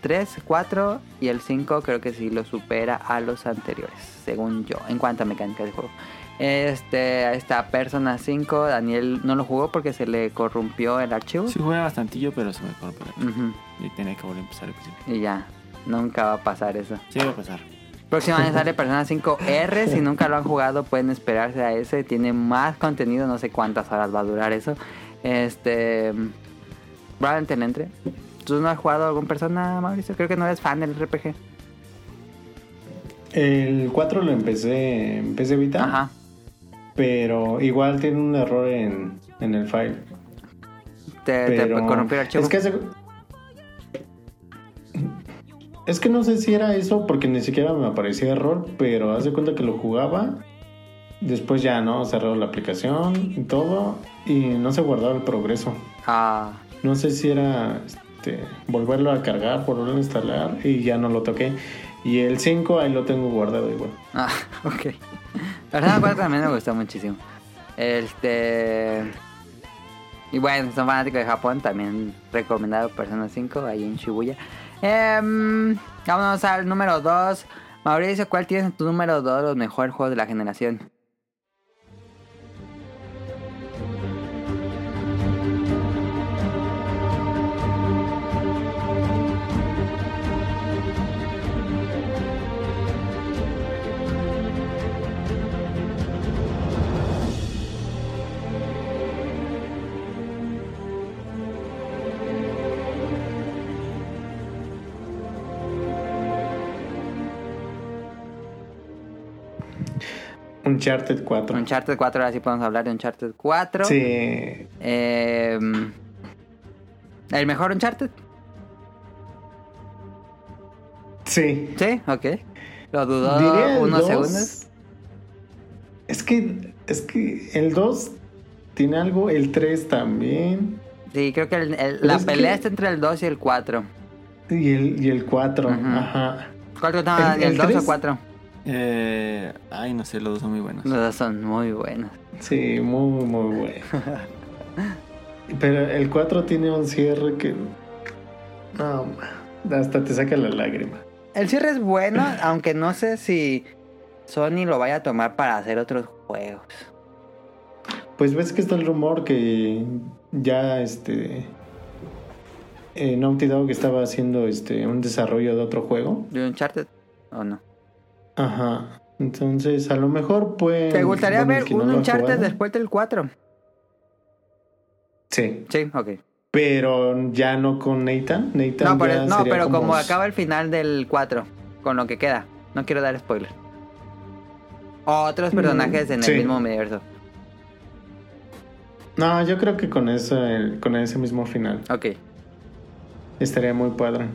3, 4 y el 5 creo que sí lo supera a los anteriores, según yo, en cuanto a mecánica de juego. Este, ahí está Persona 5, Daniel no lo jugó porque se le corrompió el archivo. Sí jugué bastantillo, pero se me corrompió. la- Ujú, Y tenía que volver a empezar el principio. Y ya, nunca va a pasar eso. Sí, va a pasar. Próximo año sale (laughs) Persona 5R. Si nunca lo han jugado, pueden esperarse a ese. Tiene más contenido, no sé cuántas horas va a durar eso. Este. Probablemente le entre. ¿Tú no has jugado algún Persona, Mauricio? Creo que no eres fan del RPG. El 4 lo empecé en PC Vita, Ajá. Pero igual tiene un error en, en el file. Te, te Pero corrompió el archivo. Es que, hace- es que no sé si era eso porque ni siquiera me aparecía error, pero hace cuenta que lo jugaba. Después ya, ¿no? Cerró la aplicación y todo y no se guardaba el progreso. Ah, No sé si era este, volverlo a cargar, volverlo a instalar y ya no lo toqué. Y el 5 ahí lo tengo guardado igual. ah, (laughs) ok. Persona 4 también me gustó muchísimo. Este. Y bueno, son fanáticos de Japón, también recomendado Persona 5 ahí en Shibuya. Em, vámonos al número 2. Mauricio, ¿cuál tienes en tu número 2 los mejores juegos de la generación? Uncharted 4. Uncharted 4, ahora sí podemos hablar de Uncharted 4. Sí. Eh, ¿El mejor Uncharted? Sí. Sí, ok. Lo dudó Diría unos 2. segundos. Es que, es que el 2 tiene algo, el 3 también. Sí, creo que el- el- la es pelea que- está entre el 2 y el 4. Y el, y el 4. Ujú. Ajá. ¿Cuál El- el, el 2 o tres- 4? Eh, ay, no sé, los dos son muy buenos. Los dos son muy buenos. Sí, muy, muy bueno. (laughs) Pero el 4 tiene un cierre que. No, hasta te saca la lágrima. El cierre es bueno, (laughs) aunque no sé si Sony lo vaya a tomar para hacer otros juegos. Pues ves que está el rumor que ya este. Eh, Naughty Dog estaba haciendo este un desarrollo de otro juego. ¿De Uncharted o no? Ajá. Entonces, a lo mejor pues. ¿Te gustaría bueno, ver que no un ha Uncharted después del 4? Sí. Sí, ok. Pero ya no con Nathan. Nathan No, pero, no, pero como... como acaba el final del 4, con lo que queda. No quiero dar spoiler. Otros Mm, personajes en sí. el mismo universo. No, yo creo que con eso, el- con ese mismo final. Ok. Estaría muy padre.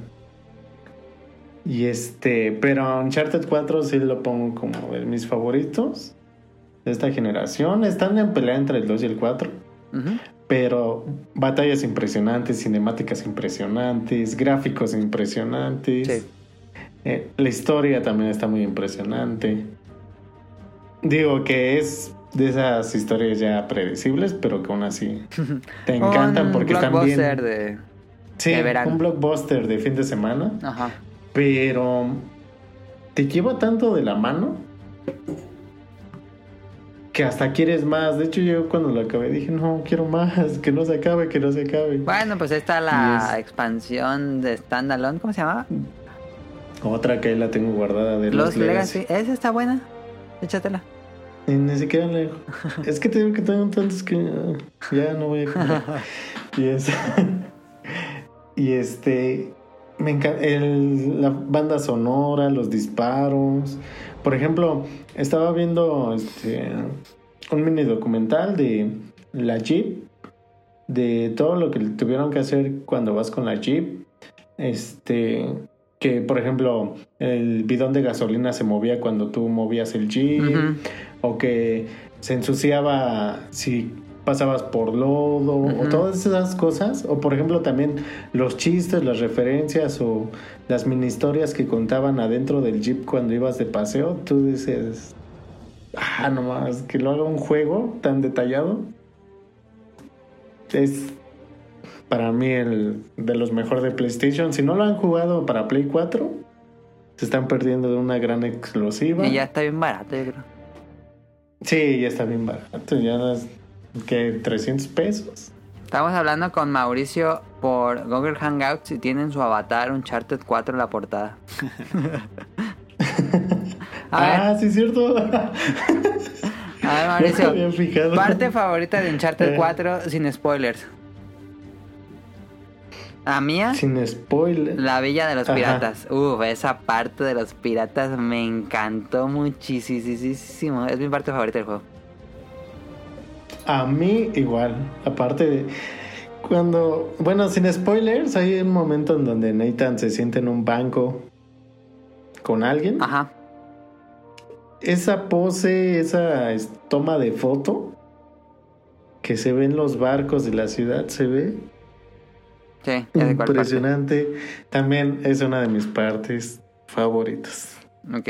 Y este, pero Uncharted 4 sí lo pongo como de mis favoritos de esta generación. Están en pelea entre el 2 y el 4. Ujú. Pero batallas impresionantes, cinemáticas impresionantes, gráficos impresionantes. Sí. Eh, la historia también está muy impresionante. Digo que es de esas historias ya predecibles, pero que aún así (laughs) te encantan porque están bien. blockbuster de... Sí, de verano. un blockbuster de fin de semana, Ajá. Pero te lleva tanto de la mano que hasta quieres más. De hecho, yo cuando lo acabé dije, no, quiero más, que no se acabe, que no se acabe. Bueno, pues esta la es- expansión de Standalone, ¿cómo se llamaba? Otra que ahí la tengo guardada de Los los, Legacy. Esa está buena. Échatela. Y ni siquiera le... (laughs) Es que te digo que tengo tantos que ya no voy a (laughs) y es... (laughs) y este... Me encanta la banda sonora, los disparos. Por ejemplo, estaba viendo este, un mini documental de la Jeep, de todo lo que tuvieron que hacer cuando vas con la Jeep. Este, que por ejemplo, el bidón de gasolina se movía cuando tú movías el Jeep o que se ensuciaba si pasabas por lodo o todas esas cosas o por ejemplo también los chistes las referencias o las mini historias que contaban adentro del jeep cuando ibas de paseo tú dices ah nomás que lo haga un juego tan detallado es para mí el de los mejores de PlayStation si no lo han jugado para Play 4 se están perdiendo de una gran exclusiva Y ya está bien barato, yo creo. Sí, ya está bien barato. Ya es que 300 pesos. Estamos hablando con Mauricio por Google Hangouts y tienen su avatar Uncharted 4 en la portada. (laughs) Ah, sí, es cierto. a ver, Mauricio. (laughs) Parte favorita de Uncharted Eh. 4 sin spoilers. La mía, Sin spoiler. la Villa de los Ajá. Piratas. Uf, esa parte de los piratas me encantó muchísimo. Es mi parte favorita del juego. A mí igual. Aparte de cuando, bueno, sin spoilers, hay un momento en donde Nathan se siente en un banco con alguien. Ajá. Esa pose, esa es- toma de foto que se ve en los barcos de la ciudad, se ve Sí, impresionante. También es una de mis partes favoritas. Ok.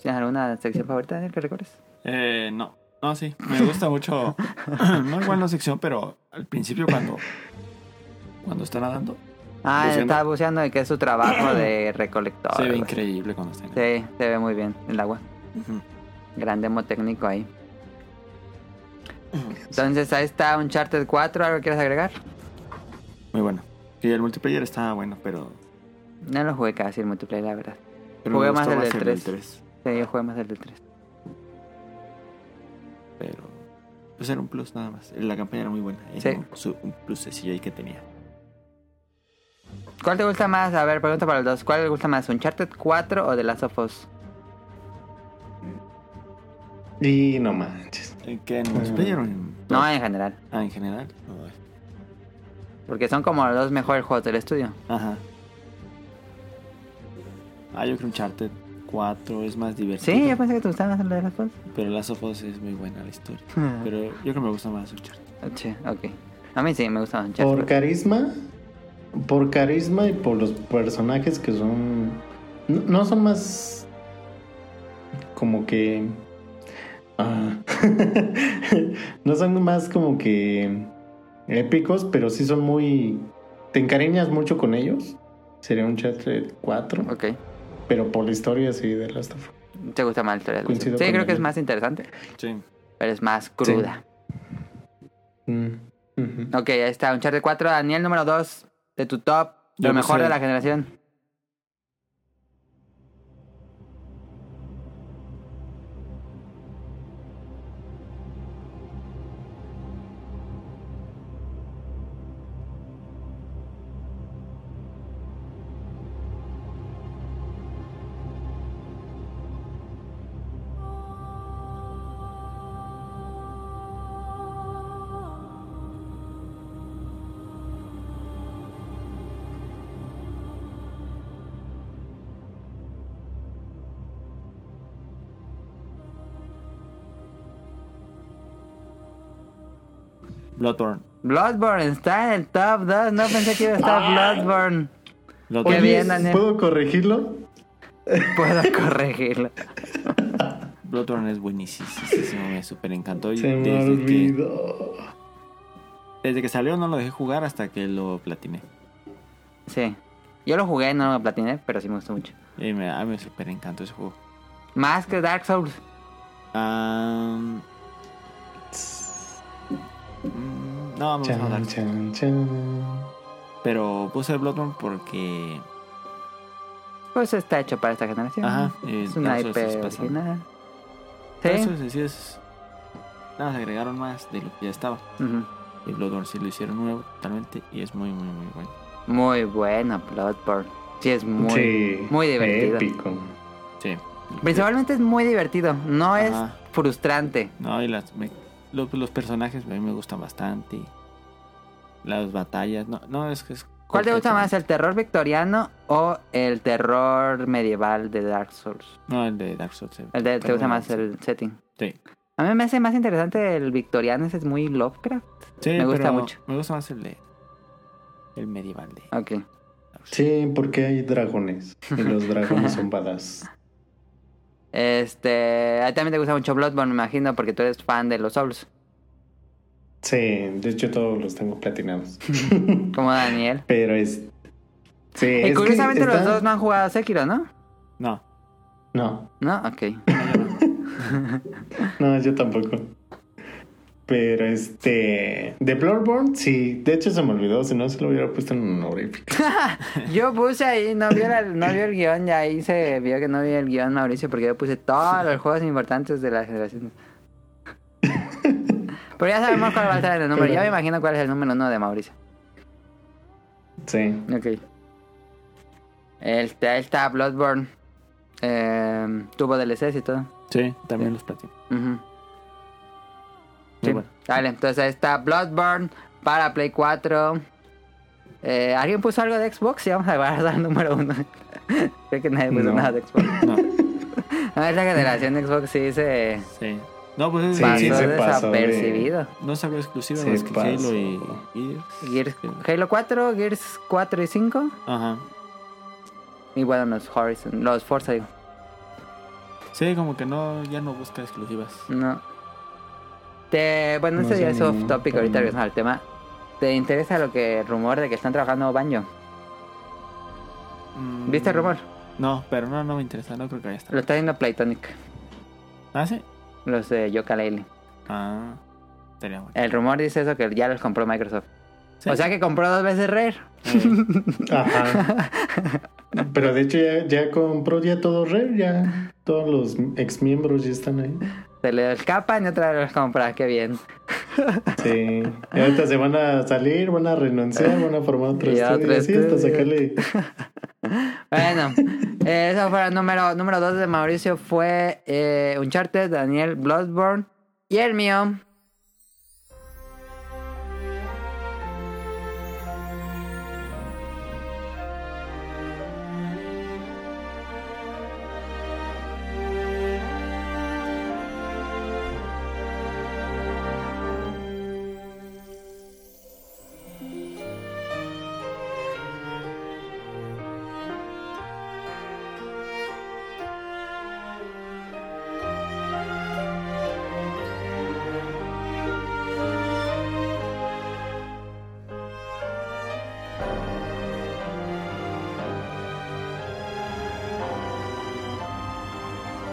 ¿Tienes alguna sección favorita Daniel, que recuerdes? Eh, no. No, sí. Me gusta mucho. (laughs) no igual la sección, pero al principio cuando. Cuando está nadando. Ah, Buceando. está buceando y que es su trabajo de (clears throat) recolector. se ve güey. increíble cuando está nadando. Sí, se ve muy bien el agua. Ujú. Gran demo técnico ahí. Entonces ahí está Uncharted 4. ¿Algo quieres agregar? Muy bueno. Sí, el multiplayer está bueno, pero. No lo jugué casi el multiplayer, la verdad. pero Jugué me más gustó el del 3. 3. Sí, yo jugué más el del 3. Pues era un plus nada más. La campaña era muy buena. Era Sí. un, plus ahí que tenía. ¿Cuál te gusta más? A ver, pregunta para los dos. ¿Cuál te gusta más? ¿Uncharted 4 o The Last of Us? Y no manches. ¿En qué? ¿En multiplayer o en.? No, en general. Ah, en general. No, Porque son como los dos mejores juegos del estudio. Ajá. Ah, yo creo que Uncharted 4 es más divertido. Sí, yo pensé que te gustaban más de las cosas. Pero Last of Us es muy buena la historia. Pero yo creo que me gusta más Uncharted. Sí, ok. A mí sí, me gusta Por carisma, por carisma y por los personajes que son. No, no son más. Como que. ah, (laughs) no son más como que. Épicos, pero sí son muy. Te encariñas mucho con ellos. Sería un chat 4. Ok. Pero por la historia sí de Last of Us. ¿Te gusta más la historia? de Coincido Sí, creo que es más interesante. Sí. Pero es más cruda. Mm, ujú. Ok, ahí está. Uncharted 4, Daniel número 2 de tu top. Yo Lo mejor de la generación. Bloodborne. Bloodborne está en el top 2. No pensé que iba a estar Bloodborne. Bloodborne. Qué bien, Daniel. ¿Puedo corregirlo? Puedo corregirlo. (laughs) Bloodborne es buenísimo. Me súper encantó. Se me desde, que, olvidó. desde que salió no lo dejé jugar hasta que lo platiné. Sí. Yo lo jugué, no lo platiné, pero sí me gustó mucho. Y me, a mí me súper encantó ese juego. Más que Dark Souls. Mm, no, me gusta más Chan, chan, chan. Pero puse Bloodborne porque. Pues está hecho para esta generación. Ajá, eh, es una Dark IP original. Sí. En sí es. Nada, más agregaron más de lo que ya estaba. Ujú. Y Bloodborne sí lo hicieron nuevo totalmente. Y es muy, muy, muy bueno. Muy bueno, Bloodborne. Sí, es muy, sí, muy divertido. Épico. Sí. Principalmente es muy divertido. No es frustrante. No, y las, me- los, los personajes a mí me gustan bastante. Las batallas, no, no es que es. ¿Cuál te gusta más, el terror victoriano o el terror medieval de Dark Souls? No, el de Dark Souls. El de, ¿Te gusta más el setting? Sí. A mí me hace más interesante el victoriano, ese es muy Lovecraft. Sí, Me gusta pero mucho. Me gusta más el de. El medieval de. Ok. Dark Souls. Sí, porque hay dragones. Y los dragones son badass. (laughs) Este, a ti también te gusta mucho Bloodborne, me imagino, porque tú eres fan de los Souls, Sí, de hecho todos los tengo platinados. (laughs) como Daniel. Pero es. Sí, y es que curiosamente los está- dos no han jugado a Sekiro, ¿no? No. No, No, ok. no, yo (laughs) tampoco. Pero este. De Bloodborne, sí. De hecho se me olvidó, si no se lo hubiera puesto en honorífico. (laughs) Yo puse ahí, no vio, el, no vio el guion, ya ahí se vio que no vio el guion Mauricio, porque yo puse todos los juegos importantes de la generación. (laughs) Pero ya sabemos cuál va a estar en el número. Ya me imagino cuál es el número uno de Mauricio. Sí. Ok. Ahí está Bloodborne. Eh, tuvo DLCs y todo. Sí, también los platiné. Ujú. Muy Sí. bueno. Vale, entonces ahí está Bloodborne para Play 4. Eh, ¿Alguien puso algo de Xbox? Sí, vamos a guardar el (laughs) número uno. Creo que nadie puso No. nada de Xbox. (laughs) No, (laughs) A esta generación de Xbox sí se sí. No, pues es Sí, pasó sí se pasó desapercibido. No salió exclusiva más que pasó. Halo y Gears. Gears- Sí. Halo 4, Gears 4 y 5. Ajá. Y bueno, los Horizon, los Forza, digo. Sí, como que no, ya no busca exclusivas. No. Te, bueno, No este ya es off topic, ahorita regresamos al tema. ¿Te interesa lo que el rumor de que están trabajando Banjo? Mm, ¿Viste el rumor? No, pero no, no me interesa, no creo que vaya a estar. Lo está haciendo Playtonic, Ah, sí. los de Yooka-Laylee. Ah, estaría bueno. El rumor dice eso que ya los compró Microsoft. Sí. O sea que compró dos veces Rare. Eh, Ajá. (laughs) Pero de hecho ya, ya compró ya todo Rare, ya todos los ex miembros ya están ahí. Se le escapan y otra vez los compra, qué bien. Sí. Y ahorita se van a salir, van a renunciar, van a formar otro Y estudio otro y así hasta estudio. sacarle. (laughs) Bueno, Eh, Eso fue el número, número 2 de Mauricio. Fue eh, Uncharted, Daniel, Bloodborne. Y el mío.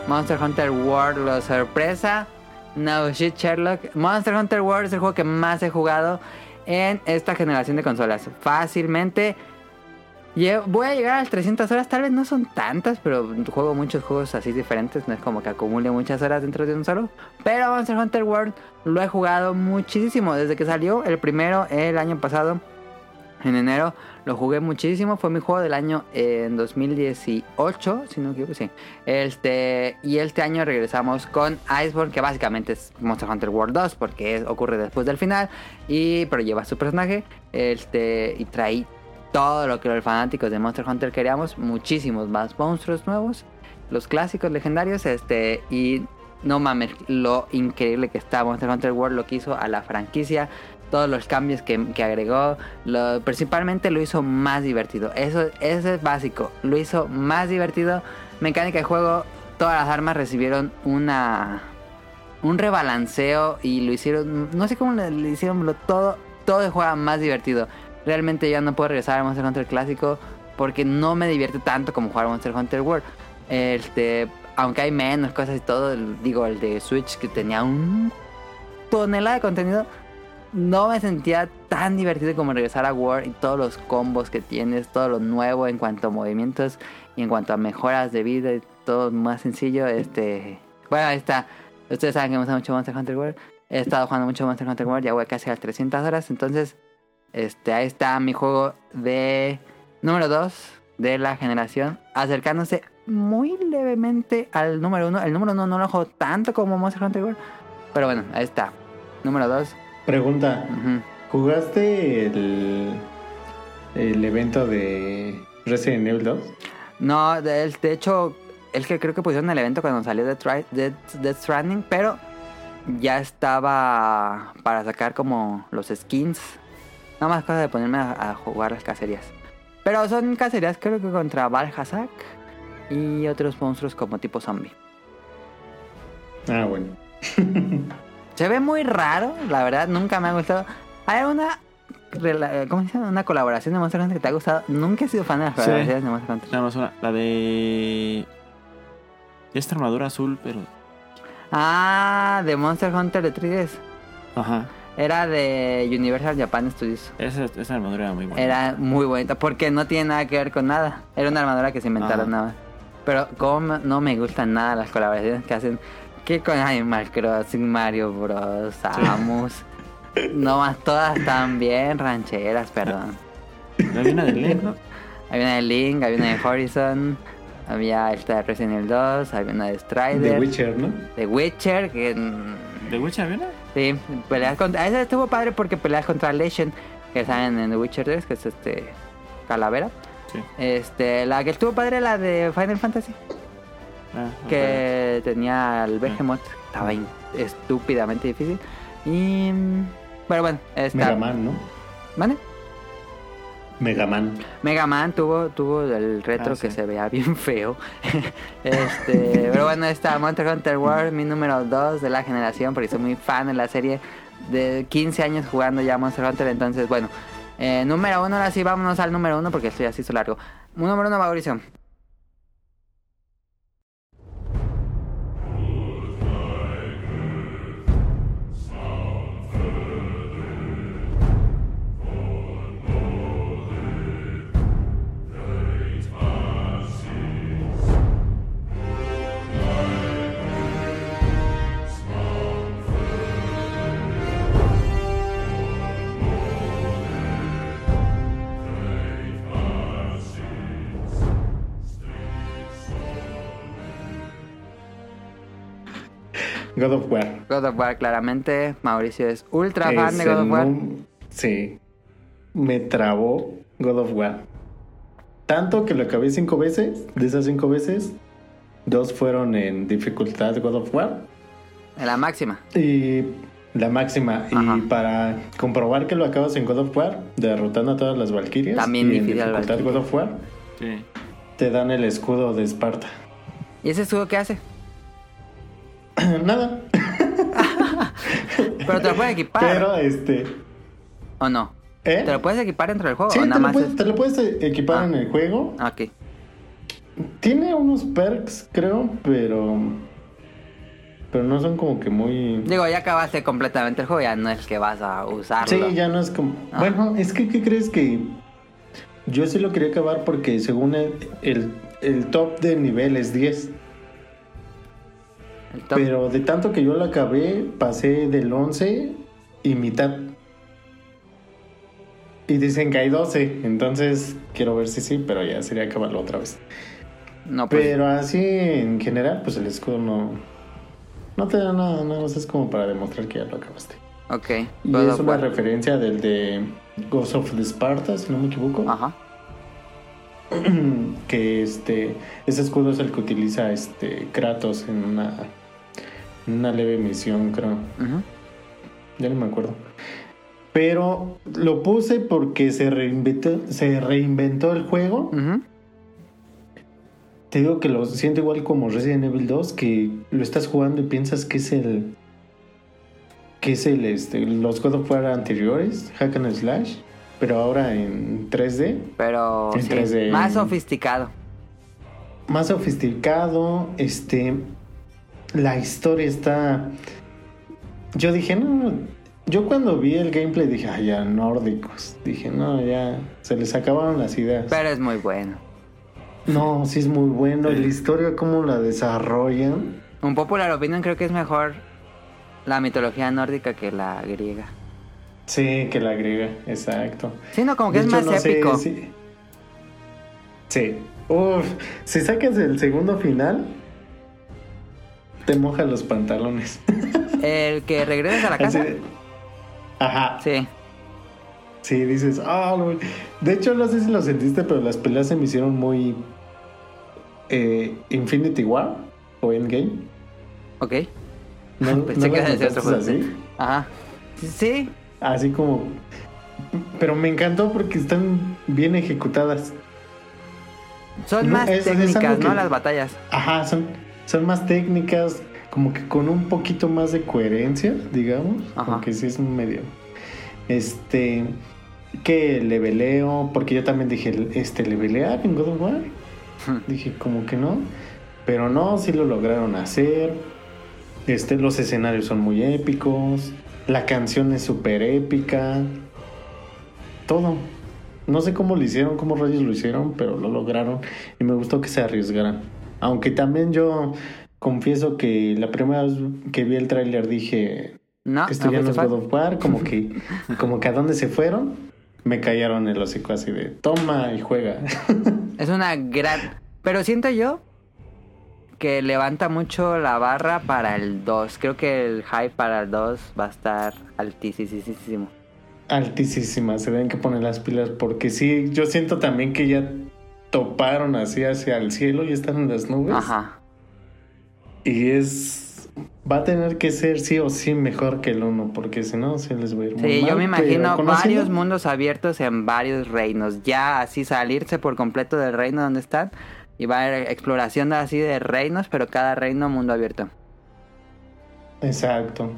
Monster Hunter World, la sorpresa. No shit, Sherlock. Monster Hunter World es el juego que más he jugado en esta generación de consolas. Fácilmente. Voy a llegar a las 300 horas, tal vez no son tantas, pero juego muchos juegos así diferentes, no es como que acumule muchas horas dentro de un solo. Pero Monster Hunter World lo he jugado muchísimo, desde que salió el primero el año pasado, en enero, lo jugué muchísimo, fue mi juego del año en 2018, si no me equivoco, sí. Este, y este año regresamos con Iceborne, que básicamente es Monster Hunter World 2, porque ocurre después del final, y, pero lleva su personaje, este, y trae todo lo que los fanáticos de Monster Hunter queríamos, muchísimos más monstruos nuevos, los clásicos legendarios, este, y no mames, lo increíble que está Monster Hunter World, lo que hizo a la franquicia, todos los cambios que, agregó, principalmente lo hizo más divertido. Eso, eso es básico, lo hizo más divertido. Mecánica de juego, todas las armas recibieron una un rebalanceo y lo hicieron, no sé cómo le, hicieron, lo, todo, todo el juego más divertido. Realmente ya no puedo regresar al Monster Hunter clásico porque no me divierte tanto como jugar Monster Hunter World. Este, aunque hay menos cosas y todo, digo, el de Switch que tenía un tonelada de contenido, no me sentía tan divertido como regresar a War y todos los combos que tienes, todo lo nuevo en cuanto a movimientos y en cuanto a mejoras de vida y todo más sencillo. Este, bueno, ahí está. Ustedes saben que me gusta mucho Monster Hunter World. He estado jugando mucho Monster Hunter World, ya voy casi a las 300 horas. Entonces, este, ahí está mi juego de número 2 de la generación, acercándose muy levemente al número 1. El número 1 no lo juego tanto como Monster Hunter World, pero bueno, ahí está. Número 2. Pregunta. ¿jugaste el, el evento de Resident Evil 2? No, de, de hecho, es que creo que pusieron el evento cuando salió Death, Death, Death Stranding, pero ya estaba para sacar como los skins. Nada más cosa de ponerme a, a jugar las cacerías. Pero son cacerías creo que contra Valhazak y otros monstruos como tipo zombie. Ah, bueno. (laughs) Se ve muy raro, la verdad, nunca me ha gustado. ¿Hay una, rela- ¿cómo se llama? una colaboración de Monster Hunter que te ha gustado? Nunca he sido fan de las Sí. colaboraciones de Monster Hunter. Nada más una. La de. Esta armadura azul, pero. Ah, de Monster Hunter de 3DS. Ajá. Era de Universal Japan Studios. Esa, esa armadura era muy buena. Era muy bonita porque no tiene nada que ver con nada. Era una armadura que se inventaron Ajá. nada más. Pero como no me gustan nada las colaboraciones que hacen. Que con Animal Crossing, Mario Bros, Samus. (laughs) No más todas están bien rancheras, perdón. Había una de Link, ¿no? (laughs) Había una de Link, había una de Horizon, había esta de Resident Evil 2, había una de The Strider, Witcher, ¿no? de Witcher, que ¿De Witcher había una? Sí, peleas contra. Ese estuvo padre porque peleas contra Legion, que salen en The Witcher 3, que es este. Calavera. Sí. Este, la que estuvo padre, la de Final Fantasy, Ah, que tenía al Behemoth. Estaba estúpidamente difícil. Y. Pero bueno, está. Mega Man, ¿no? ¿Vale? Mega Man. Mega Man tuvo, tuvo el retro Ah, que sí. se veía bien feo. (laughs) este, pero bueno, está Monster Hunter World, mi número 2 de la generación, porque soy muy fan de la serie. De 15 años jugando ya Monster Hunter, entonces bueno. Eh, número 1, ahora sí, vámonos al número 1 porque estoy así su largo. Número 1, Mauricio. God of War. God of War, claramente. Mauricio es ultra fan de God of War. Sí. Me trabó God of War. Tanto que lo acabé cinco veces. De esas cinco veces, dos fueron en dificultad God of War. En la máxima. Y la máxima. Ajá. Y para comprobar que lo acabas en God of War, derrotando a todas las Valkyrias. También y en difícil al dificultad. God of War, Sí. te dan el escudo de Esparta. ¿Y ese escudo qué hace? (coughs) Nada. (laughs) Pero te lo puedes equipar. Pero este. ¿O no? ¿Eh? ¿Te lo puedes equipar dentro del juego? Sí, ¿O te nada lo, más puedes, es- te lo puedes equipar Ah. en el juego. Ah, Ok. Tiene unos perks, creo, pero. Pero no son como que muy. Digo, ya acabaste completamente el juego, ya no es que vas a usarlo. Sí, ya no es como. Ah. Bueno, es que, ¿qué crees que.? Yo sí lo quería acabar porque según el, el, el top de nivel es 10. Pero de tanto que yo lo acabé, pasé del 11 y mitad. Y dicen que hay 12. Entonces quiero ver si sí, pero ya sería acabarlo otra vez. No, pues. Pero así en general, pues el escudo no. No te da nada, nada más es como para demostrar que ya lo acabaste. Ok. Y es una referencia del de Ghost of the Sparta, si no me equivoco. Ajá. (clears throat) que este. Ese escudo es el que utiliza este Kratos en una. Una leve misión, creo. Ya no me acuerdo. Pero lo puse porque se reinventó, se reinventó el juego. Te digo que lo siento igual como Resident Evil 2, que lo estás jugando y piensas que es el. que es el este. los God of War anteriores, Hack and Slash, pero ahora en 3D. Pero En sí, 3D. más sofisticado. Más sofisticado, este. La historia está. Yo dije, no. Yo cuando vi el gameplay dije, ay, ya, nórdicos. Dije, no, ya, se les acabaron las ideas. Pero es muy bueno. No, sí es muy bueno. La historia, cómo la desarrollan. Un popular opinion creo que es mejor la mitología nórdica que la griega. Sí, que la griega, exacto. Sí, no, como que De es hecho, más no sé épico. si- Sí. Uf, si sacas el segundo final, te moja los pantalones. (laughs) El que regreses a la casa. Ajá. Sí. Sí, dices, ah, no". de hecho no sé si lo sentiste, pero las peleas se me hicieron muy eh, Infinity War o Endgame. Ok. ¿No, (laughs) Pensé no que las decir otro así? Ajá. Sí. Así como... Pero me encantó porque están bien ejecutadas. Son No, más es- técnicas, ¿no? que- Las batallas. Ajá, son, son más técnicas, como que con un poquito más de coherencia, digamos. Aunque sí es medio. Este. Que leveleo, porque yo también dije, este, levelear en God of War. dije, como que no. Pero no, sí lo lograron hacer. Este, los escenarios son muy épicos. La canción es súper épica. Todo. No sé cómo lo hicieron, cómo rayos lo hicieron, pero lo lograron. Y me gustó que se arriesgaran. Aunque también yo confieso que la primera vez que vi el tráiler dije, No, esto no ya no fan. God of War, como que, (laughs) como que a dónde se fueron, me callaron el hocico así de, toma y juega. (laughs) Es una gran... Pero siento yo que levanta mucho la barra para el 2. Creo que el hype para el 2 va a estar altísimo. Altísima, se deben que poner las pilas porque sí, yo siento también que ya toparon así hacia el cielo y están en las nubes. Ajá. Y es. Va a tener que ser sí o sí mejor que el uno, porque si no, se les va a ir muy Sí, yo mal, me pero imagino varios mundos abiertos en varios reinos. Ya así salirse por completo del reino donde están. Y va a haber exploración así de reinos, pero cada reino mundo abierto. Exacto.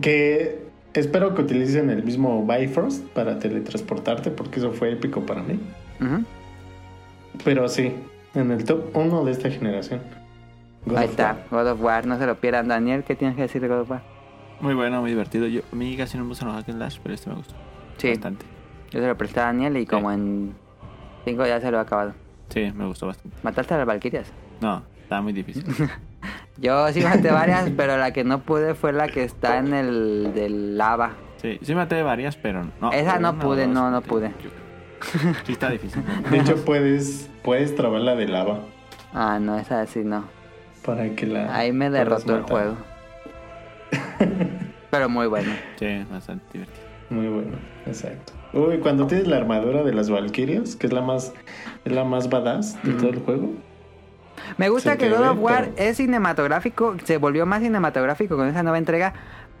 Que espero que utilicen el mismo Bifrost para teletransportarte, porque eso fue épico para mí. Ujú. Pero sí, en el top 1 de esta generación. God Ahí está, War. God of War, no se lo pierdan. Daniel, ¿qué tienes que decir de God of War? Muy bueno, muy divertido. Yo, a mí casi no me gustan los hack and slash, pero este me gustó Sí, bastante. yo se lo presté a Daniel y como en 5 ya se lo he acabado. Sí, me gustó bastante. ¿Mataste a las Valkyrias? No, estaba muy difícil. (laughs) Yo sí maté varias, pero la que no pude fue la que está en el del lava. Sí, sí maté varias, pero no. Esa no pude, no, no pude. yo. (laughs) Sí está difícil. De hecho, puedes, puedes trabar la de lava. Ah, no, esa sí no. Para que la. Ahí me derrotó el juego. (laughs) Pero muy bueno. Sí, bastante divertido. Muy bueno, exacto. Uy, cuando tienes la armadura de las Valkyrias, que es la más, es la más badass de todo el juego. Me gusta que God of War pero- es cinematográfico, se volvió más cinematográfico con esa nueva entrega,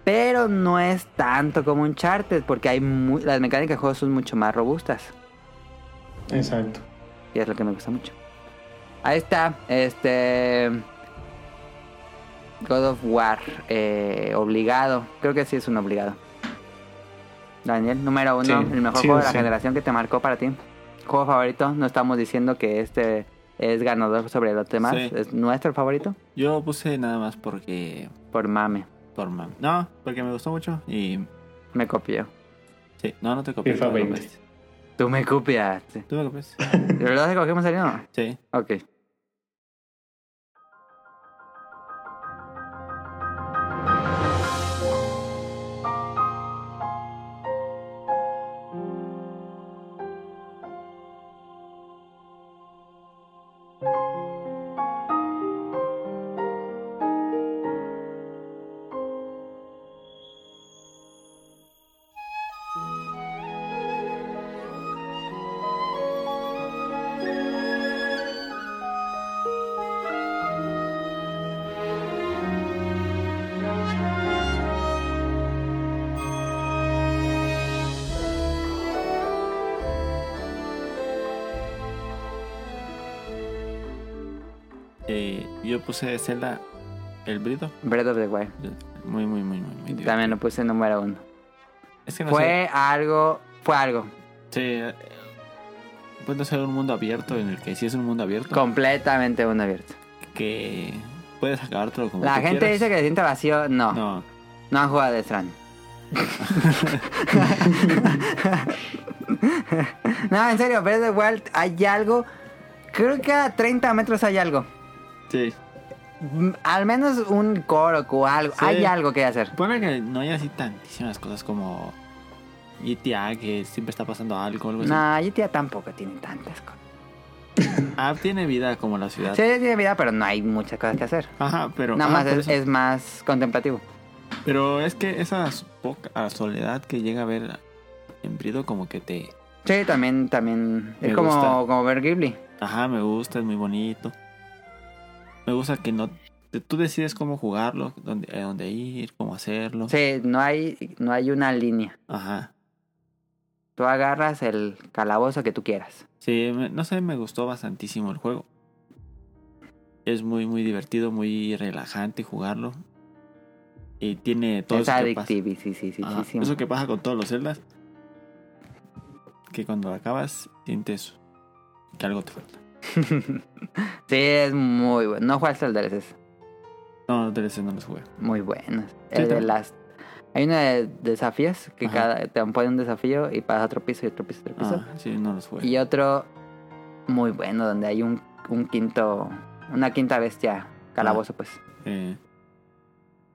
pero no es tanto como Uncharted, porque hay mu- las mecánicas de juego son mucho más robustas. Exacto. Y es lo que me gusta mucho. Ahí está, este. God of War, eh, obligado. Creo que sí es un obligado. Daniel, número uno, Sí, el mejor sí juego de la sí. generación que te marcó para ti. Juego favorito, no estamos diciendo que este es ganador sobre los demás, Sí. es nuestro favorito, Yo puse nada más porque. por mame. Por mam. No, porque me gustó mucho y. Me copió. Sí, no, no te copié. FIFA me 20. copiaste. Tú me copiaste. Tú me copiaste. ¿De verdad cogimos el no? Sí. Ok. Puse Zelda El Brido. Breath of the Wild. Muy, muy, muy, muy, muy. También lo puse número uno. Es que no Fue algo, fue algo. Sí, eh, puede ser un mundo abierto en el que sí es un mundo abierto. Completamente mundo abierto. que puedes acabártelo como La tú gente quieras. dice que se siente vacío. No, no, No, han jugado de Strand. (laughs) no, en serio, of the Wild hay algo. Creo que a 30 metros hay algo. sí. Mm, Al menos un coro o algo. Sí. Hay algo que hacer. Pone que no hay así tantísimas cosas como GTA, que siempre está pasando algo algo así. No, GTA tampoco tiene tantas cosas. (laughs) Ah, tiene vida como la ciudad. Sí, tiene vida, pero no hay muchas cosas que hacer. Ajá, pero. Nada ah, más es, más contemplativo. Pero es que esa poca soledad que llega a ver en Brido, como que te. Sí, también, también. Es como, como ver Ghibli. Ajá, me gusta, es muy bonito. Me gusta que no. Tú decides cómo jugarlo, dónde, a dónde ir, cómo hacerlo. Sí, no hay, no hay una línea. Ajá. Tú agarras el calabozo que tú quieras. Sí, no sé, me gustó bastantísimo el juego. Es muy, muy divertido, muy relajante jugarlo. Y tiene todo es eso que pasa. adictivo, sí, sí, sí, Ajá, sí, sí. Eso que pasa con todos los celdas. Que cuando acabas, sientes que algo te falta. (laughs) Sí, es muy bueno. No jugaste el DLCs. No, los DLC no los jugué. Muy buenos. Sí, el de las... Hay uno de desafíos que Ajá. cada te pone un desafío y pasas otro piso y otro piso y otro piso. Ah, sí, no los jugué. Y otro muy bueno donde hay un, un quinto, una quinta bestia calabozo, pues. Eh,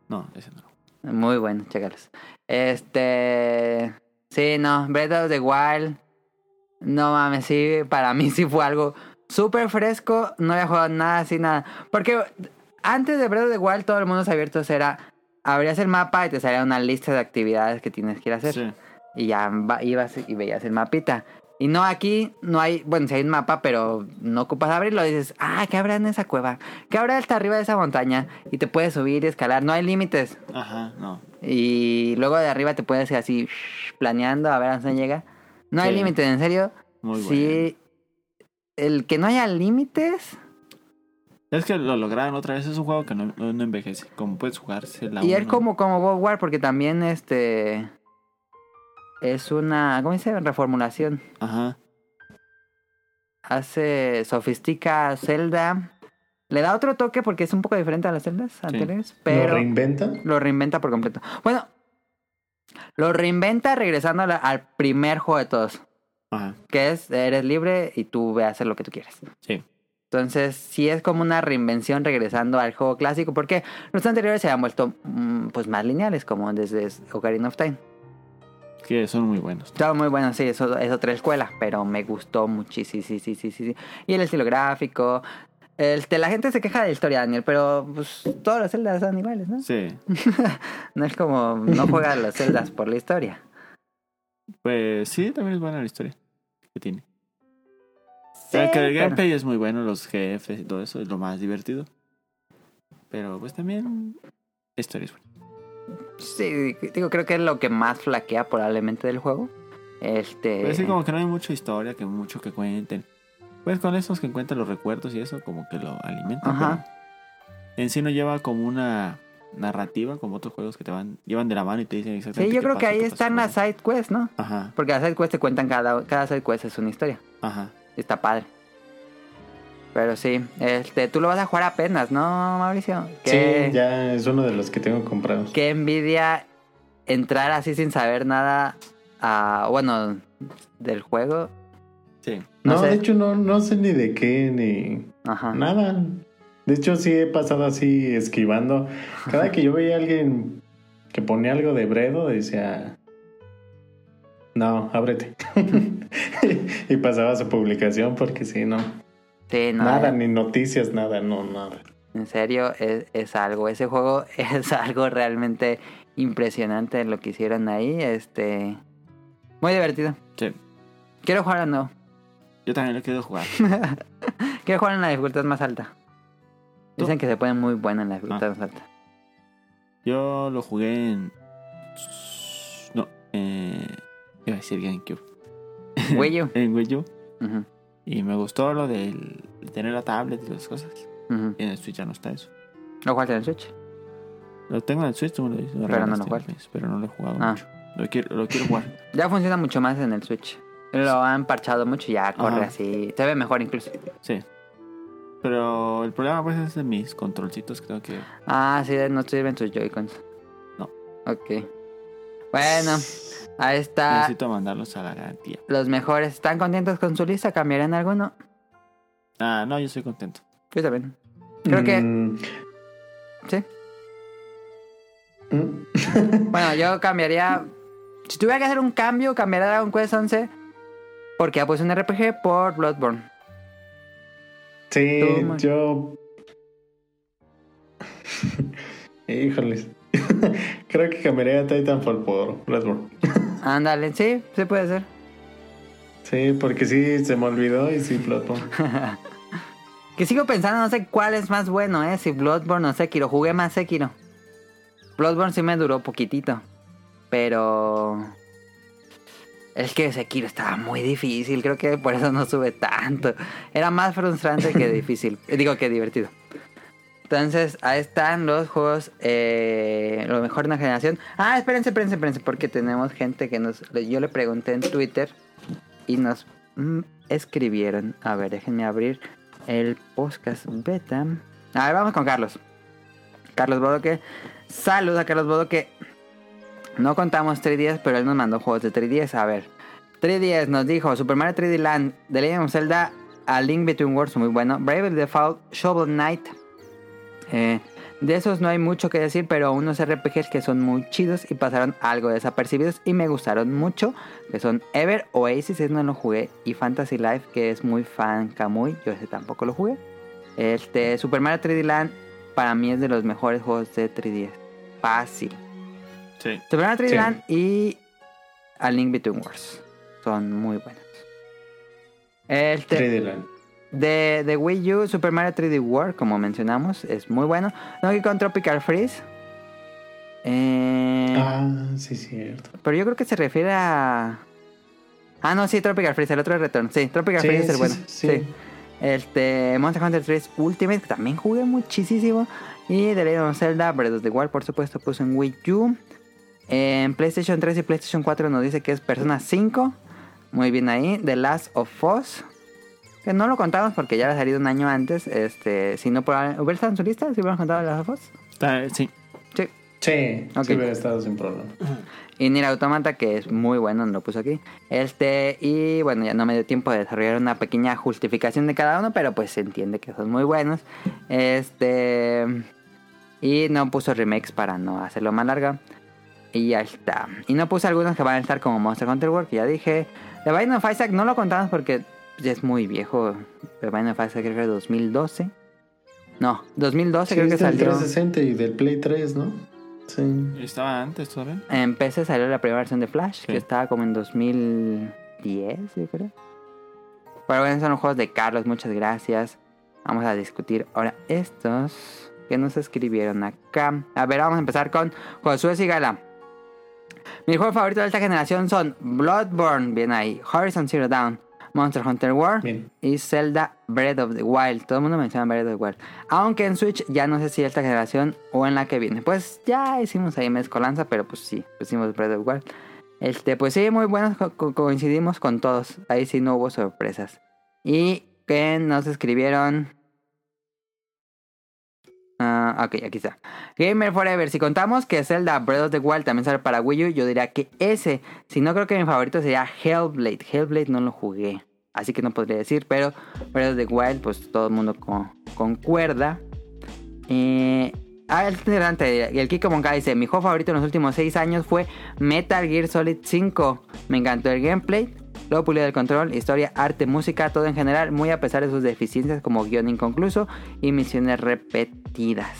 no, ese no. Muy bueno, chécalos. Este. Sí, no, Breath of the Wild. No mames, sí, para mí sí fue algo súper fresco. No había jugado nada así, nada. Porque antes de Breath of the Wild, todo el mundo abiertos era. Abrías el mapa y te salía una lista de actividades que tienes que ir a hacer. Sí. Y ya va- ibas y veías el mapita. Y no, aquí no hay, bueno, si hay un mapa, pero no ocupas abrirlo. Dices, ah, ¿qué habrá en esa cueva? ¿Qué habrá hasta arriba de esa montaña? Y te puedes subir y escalar. No hay límites. Ajá, no. Y luego de arriba te puedes ir así planeando a ver a dónde llega. No hay límites, en serio. Muy sí. El que no haya límites. Es que lo lograron otra vez. Es un juego que no, no- no envejece. Como puedes jugarse la y es uno. como, como God War, porque también este. Es una. ¿Cómo se dice? Reformulación. Ajá. Hace. Sofistica Zelda. Le da otro toque porque es un poco diferente a las celdas anteriores. Pero. ¿Lo reinventa? Lo reinventa por completo. Bueno, lo reinventa regresando al primer juego de todos. Ajá. Que es, eres libre y tú ve a hacer lo que tú quieras. Sí. Entonces, sí es como una reinvención regresando al juego clásico. Porque los anteriores se han vuelto mm, pues más lineales, como desde Ocarina of Time. Que son muy buenos. Estaba muy bueno, sí, eso es otra escuela, pero me gustó muchísimo, sí, sí, sí, sí, sí. Y el estilo gráfico. Este, la gente se queja de la historia, Daniel, pero pues todos los celdas son iguales, ¿no? Sí. (laughs) No es como no juegas los celdas por la historia. Pues sí, también es buena la historia que tiene. Sí, el, que el pero- gameplay es muy bueno, los jefes y todo eso es lo más divertido. Pero pues también la historia es buena. Sí, digo, creo que es lo que más flaquea probablemente del juego. Este. Pero sí, como que no hay mucha historia, que mucho que cuenten. Pues con esos que cuentan los recuerdos y eso, como que lo alimentan. Ajá. En sí no lleva como una narrativa, como otros juegos que te van, llevan de la mano y te dicen Sí, exactamente. yo qué creo que ahí están las side quests, ¿no? Ajá, Porque las side quests te cuentan cada, cada side quest es una historia. ajá. Está padre. Pero sí, este, tú lo vas a jugar apenas, ¿no, Mauricio? Sí, ya es uno de los que tengo comprados. Qué envidia entrar así sin saber nada a, bueno, del juego. Sí. no No, sé. de hecho no, no sé ni de qué ni Ajá. nada. De hecho sí he pasado así esquivando. Cada que yo veía a alguien que ponía algo de Bredo decía, no, ábrete. (laughs) y pasaba su publicación porque sí, no. Sí, no. nada, eh, ni noticias, nada, no, nada. En serio, es, es algo. Ese juego (laughs) es algo realmente impresionante lo que hicieron ahí. Este. Muy divertido. Sí. Quiero jugar de nuevo. Yo también lo quiero jugar. (laughs) Quiero jugar en la dificultad más alta. Dicen que se pone muy bueno en la dificultad Ah. más alta. Yo lo jugué en. No, eh. Iba a decir GameCube. (laughs) Wii U. en Wii U. Ujú, Y me gustó lo del tener la tablet y las cosas. Y en el Switch ya no está eso. ¿Lo jugaste en el Switch? Lo tengo en el Switch, tú me lo dices. Pero no lo el jugaste. mes, Pero no lo he jugado Ah. mucho. Lo quiero, lo quiero jugar. (laughs) Ya funciona mucho más en el Switch. Lo han parchado mucho y ya corre Ajá. así. Se ve mejor incluso. Sí. Pero el problema pues es de mis controlcitos que tengo que... Ah, sí, no sirven tus Joy-Cons. No. Ok. Bueno, ahí está. Necesito mandarlos a la garantía. Los mejores. ¿Están contentos con su lista? ¿Cambiarán alguno? Ah, no, yo estoy contento. Yo también. Creo que. Mm, Sí. mm. (laughs) Bueno, yo cambiaría. Si tuviera que hacer un cambio, cambiaría Dragon Quest 11. Porque ya puse un RPG por Bloodborne. Sí, Tú, man. yo. (laughs) Híjoles. (laughs) Creo que cambiaría a Titanfall por Bloodborne. (laughs) Ándale, sí, sí puede ser. Sí, porque sí se me olvidó y sí Bloodborne. Que sigo pensando, no sé cuál es más bueno, ¿eh? Si Bloodborne o Sekiro. Jugué más Sekiro. Bloodborne sí me duró poquitito. Pero... Es que Sekiro estaba muy difícil. Creo que por eso no sube tanto. Era más frustrante que (laughs) difícil. Digo que divertido. Entonces, ahí están los juegos, eh, lo mejor de una generación. Ah, espérense, espérense, espérense, porque tenemos gente que nos... Yo le pregunté en Twitter y nos mm, escribieron. A ver, déjenme abrir el podcast beta. A ver, vamos con Carlos. Carlos Bodoque. Saludos a Carlos Bodoque. No contamos 3DS, pero él nos mandó juegos de 3DS. A ver. 3DS nos dijo Super Mario 3D Land, The Legend of Zelda, A Link Between Worlds, muy bueno. Bravely Default, Shovel Knight. Eh, de esos no hay mucho que decir, pero unos RPGs que son muy chidos y pasaron algo desapercibidos y me gustaron mucho, que son Ever, Oasis, ese no lo jugué, y Fantasy Life, que es muy fan Kamui, yo ese tampoco lo jugué. Este, Super Mario 3D Land para mí es de los mejores juegos de 3DS. Fácil. Sí. Super Mario 3D Sí. Land y A Link Between Worlds son muy buenos. Este, 3D Land. de, de Wii U, Super Mario 3D World, como mencionamos, es muy bueno. Donkey Kong Tropical Freeze. Eh, Ah, sí, cierto. Pero yo creo que se refiere a. Ah, no, sí, Tropical Freeze, el otro es Return. Sí, Tropical Sí, Freeze es el sí, bueno. sí. Sí. Este, Monster Hunter 3 Ultimate, que también jugué muchísimo. Y The Legend of Zelda, Breath of the Wild, por supuesto, puso en Wii U. En PlayStation 3 y PlayStation 4 nos dice que es Persona 5. Muy bien ahí. The Last of Us. Que no lo contamos porque ya había salido un año antes. Este, si no, por- ¿hubiera estado en su lista? Si hubiéramos contado The Last of Us. Sí. Sí. Sí, Ok. sí hubiera estado sin problema. Y Nier Automata, que es muy bueno, lo puso aquí. Este, y bueno, ya no me dio tiempo de desarrollar una pequeña justificación de cada uno, pero pues se entiende que son muy buenos. Este, y no puso remakes para no hacerlo más larga. Y ya está. Y no puse algunos que van a estar como Monster Hunter World, que ya dije. The Binding of Isaac no lo contamos porque ya es muy viejo. The Binding of Isaac creo que es 2012. No, 2012 Sí, creo que salió. 360 y del Play 3, ¿no? Sí. Estaba antes todavía. En PC salió la primera versión de Flash, Sí. que estaba como en 2010, yo creo. Pero bueno, son los juegos de Carlos, muchas gracias. Vamos a discutir ahora estos que nos escribieron acá. A ver, vamos a empezar con Josué Sigala. Mis juegos favoritos de esta generación son Bloodborne, bien ahí, Horizon Zero Dawn, Monster Hunter World Bien. y Zelda Breath of the Wild. Todo el mundo menciona Breath of the Wild. Aunque en Switch ya no sé si esta generación o en la que viene. Pues ya hicimos ahí mezcolanza, pero pues sí, pusimos Breath of the Wild. Este, pues sí, muy buenos, co- co- coincidimos con todos. Ahí sí no hubo sorpresas. Y que nos escribieron... Ah, ok, aquí está. Gamer Forever, si contamos que Zelda Breath of the Wild también sale para Wii U, yo diría que ese. Si no, creo que mi favorito sería Hellblade. Hellblade no lo jugué, así que no podría decir, pero Breath of the Wild, pues todo el mundo con- concuerda. Eh, ah, el Kiko Monca dice: Mi juego favorito en los últimos 6 años fue Metal Gear Solid 5. Me encantó el gameplay, lo pulido del control, historia, arte, música, todo en general, muy a pesar de sus deficiencias como guion inconcluso y misiones repetidas.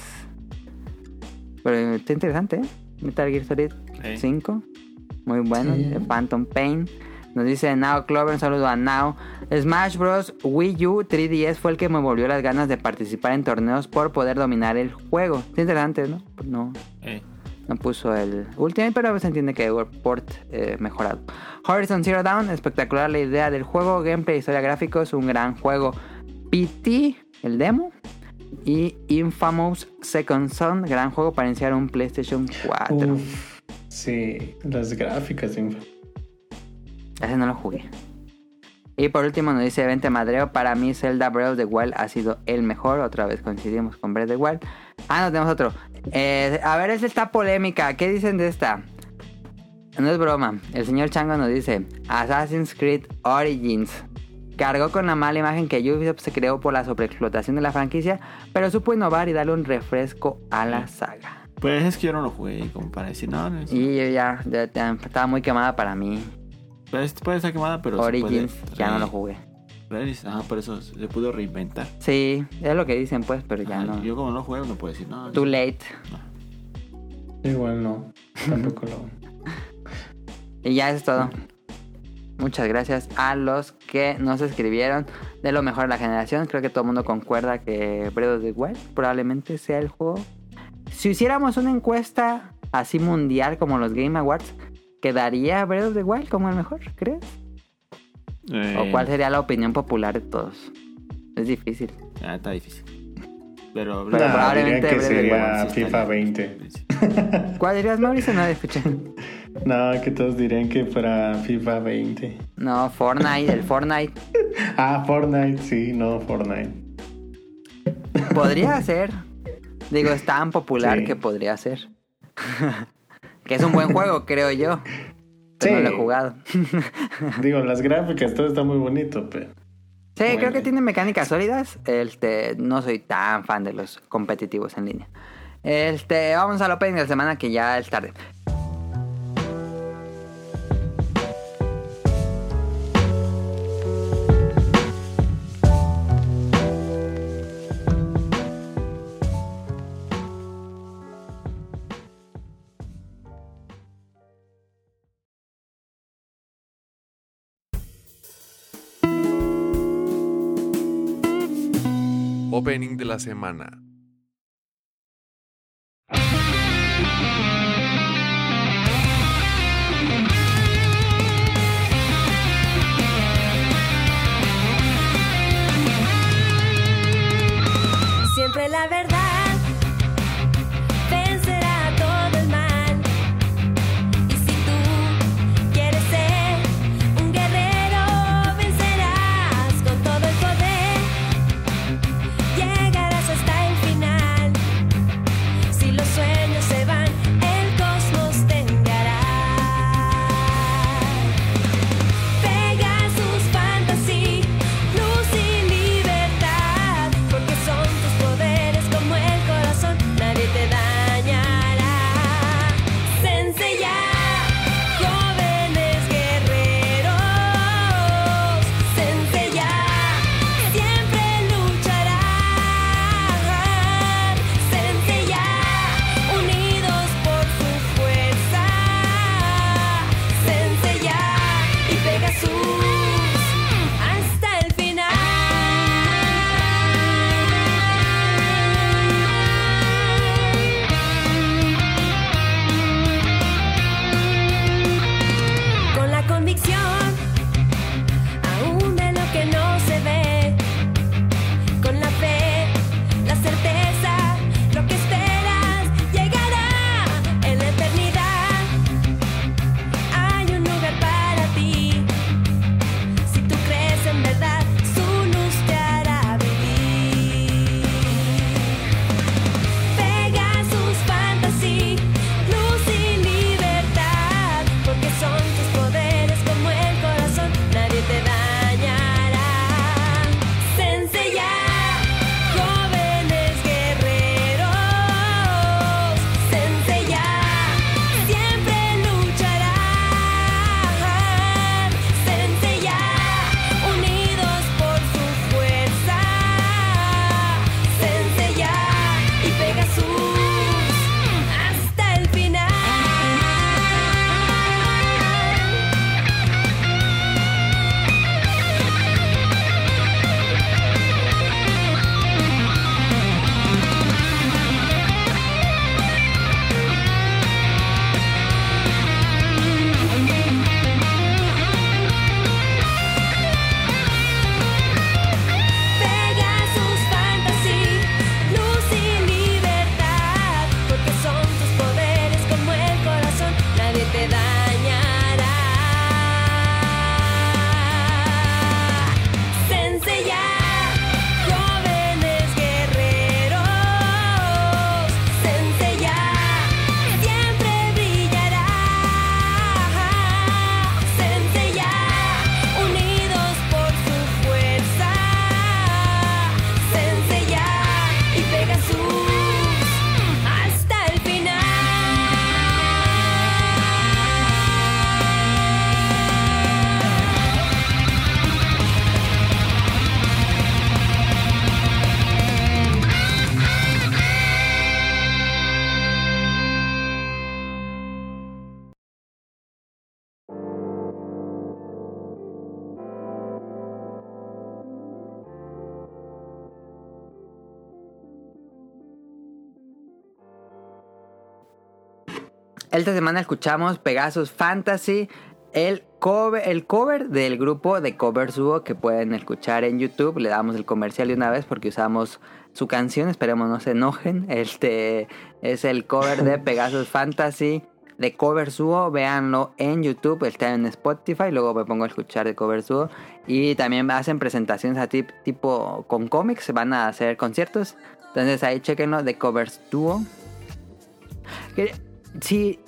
Pero está interesante, ¿eh? Metal Gear Solid Sí. 5. Muy bueno. Sí. de Phantom Pain. Nos dice Now Clover, un saludo a Now. Smash Bros. Wii U 3DS fue el que me volvió las ganas de participar en torneos por poder dominar el juego. Está interesante, ¿no? Pues no, Eh, no puso el Ultimate, pero se entiende que hubo port eh, mejorado. Horizon Zero Dawn, espectacular la idea del juego, gameplay, historia, gráficos, un gran juego. PT, el demo. Y Infamous Second Son, gran juego para iniciar un PlayStation 4. Uf, sí, las gráficas. infa. Ese no lo jugué. Y por último nos dice Vente Madreo, para mí Zelda Breath of the Wild ha sido el mejor. Otra vez coincidimos con Breath of the Wild. Ah, no, tenemos otro. Eh, a ver, esta está polémica. ¿Qué dicen de esta? No es broma. El señor Chango nos dice Assassin's Creed Origins. Cargó con la mala imagen que Ubisoft se creó por la sobreexplotación de la franquicia, pero supo innovar y darle un refresco a la saga. pues es que yo no lo jugué como para decir, no, no es- Y yo ya, ya- ya estaba muy quemada para mí. pues, puede estar quemada, pero Origins, ya no lo jugué. Ajá, por eso se pudo reinventar. Sí, es lo que dicen pues, pero ya no. Yo como no juego no puedo decir, no. Too late. Igual no. Tampoco lo. (laughs) Y ya es todo. Muchas gracias a los que nos escribieron de lo mejor de la generación. Creo que todo el mundo concuerda que Breath of the Wild probablemente sea el juego. Si hiciéramos una encuesta así mundial como los Game Awards, ¿quedaría Breath of the Wild como el mejor, crees? Eh, ¿O cuál sería la opinión popular de todos? Es difícil. ah, está difícil. Pero, Pero Nah, probablemente que sería sí FIFA estaría- 20. ¿Cuál dirías, Mauricio? No escuché. (laughs) No, que todos dirían que fuera FIFA 20. No, Fortnite, el Fortnite. (laughs) Ah, Fortnite, sí, no, Fortnite. (laughs) Podría ser. Digo, es tan popular Sí. que podría ser. que es un buen juego, creo yo. Pero Sí. no lo he jugado. (laughs) Digo, las gráficas, todo está muy bonito, pero. Sí, creo que tiene mecánicas sólidas. Este, no soy tan fan de los competitivos en línea. Este, vamos al opening de la semana que ya es tarde. De la semana. Esta semana escuchamos Pegasus Fantasy, el cover, el cover del grupo de Covers Duo que pueden escuchar en YouTube. Le damos el comercial de una vez porque usamos su canción, esperemos no se enojen. (laughs) Este es el cover de (laughs) Pegasus Fantasy de Covers Duo, véanlo en YouTube, está en Spotify, luego me pongo a escuchar de Covers Duo y también hacen presentaciones a tip- tipo con cómics, van a hacer conciertos, entonces ahí chequenlo de Covers Duo. Sí,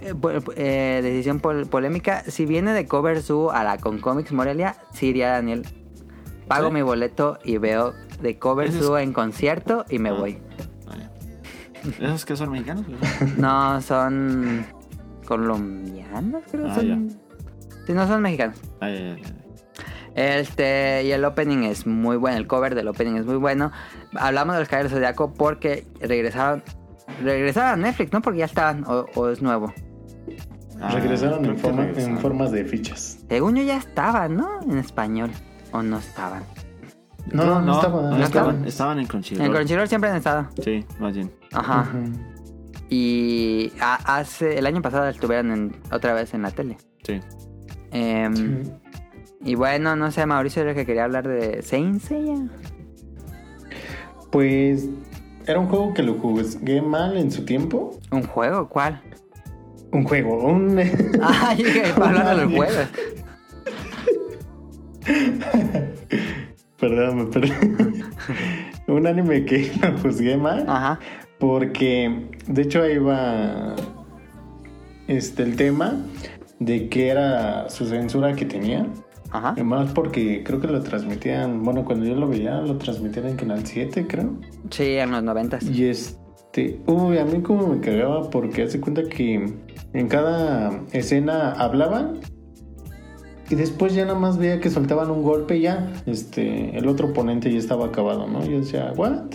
eh, po- eh, decisión pol- polémica, si viene de Covers Duo a la con cómics Morelia, sí iría Daniel. Pago ¿Sí? mi boleto y veo de es- Duo en concierto y me Ah. voy. Vaya. ¿Esos que son mexicanos? (laughs) No, son colombianos, creo. Ah, son... Sí, no son mexicanos. Ah, ya, ya, ya. Este, y el opening es muy bueno, el cover del opening es muy bueno. Hablamos de los Caballeros Zodiaco porque regresaron regresaron a Netflix, ¿no? Porque ya estaban, o, o es nuevo. Ah, regresaron en, forma- en formas de fichas. Según yo ya estaban, ¿no? En español. O no estaban. No, no, no, estaba. no ¿No estaban. estaban? Estaban en Crunchyroll. En Crunchyroll siempre han estado. Sí, más bien. Ajá. Y a- hace el año pasado estuvieron en- otra vez en la tele. Sí. Em, Sí. Y bueno, no sé, Mauricio era el que quería hablar de Saint Seiya. Pues era un juego que lo jugué mal en su tiempo. ¿Un juego? ¿Cuál? Un juego, un... (laughs) Ah, (laughs) para hablar de los juegos. (laughs) Perdón, perdí. un anime que lo juzgué mal. Ajá. Porque, de hecho, ahí va este, el tema de que era su censura que tenía. Ajá. Además, porque creo que lo transmitían, bueno, cuando yo lo veía, lo transmitían en Canal 7, creo. Sí, en los noventas. Y este, uy, a mí como me cagaba porque hace cuenta que en cada escena hablaban y después ya nada más veía que soltaban un golpe y ya, este, el otro oponente ya estaba acabado, ¿no? Yo decía, ¿what?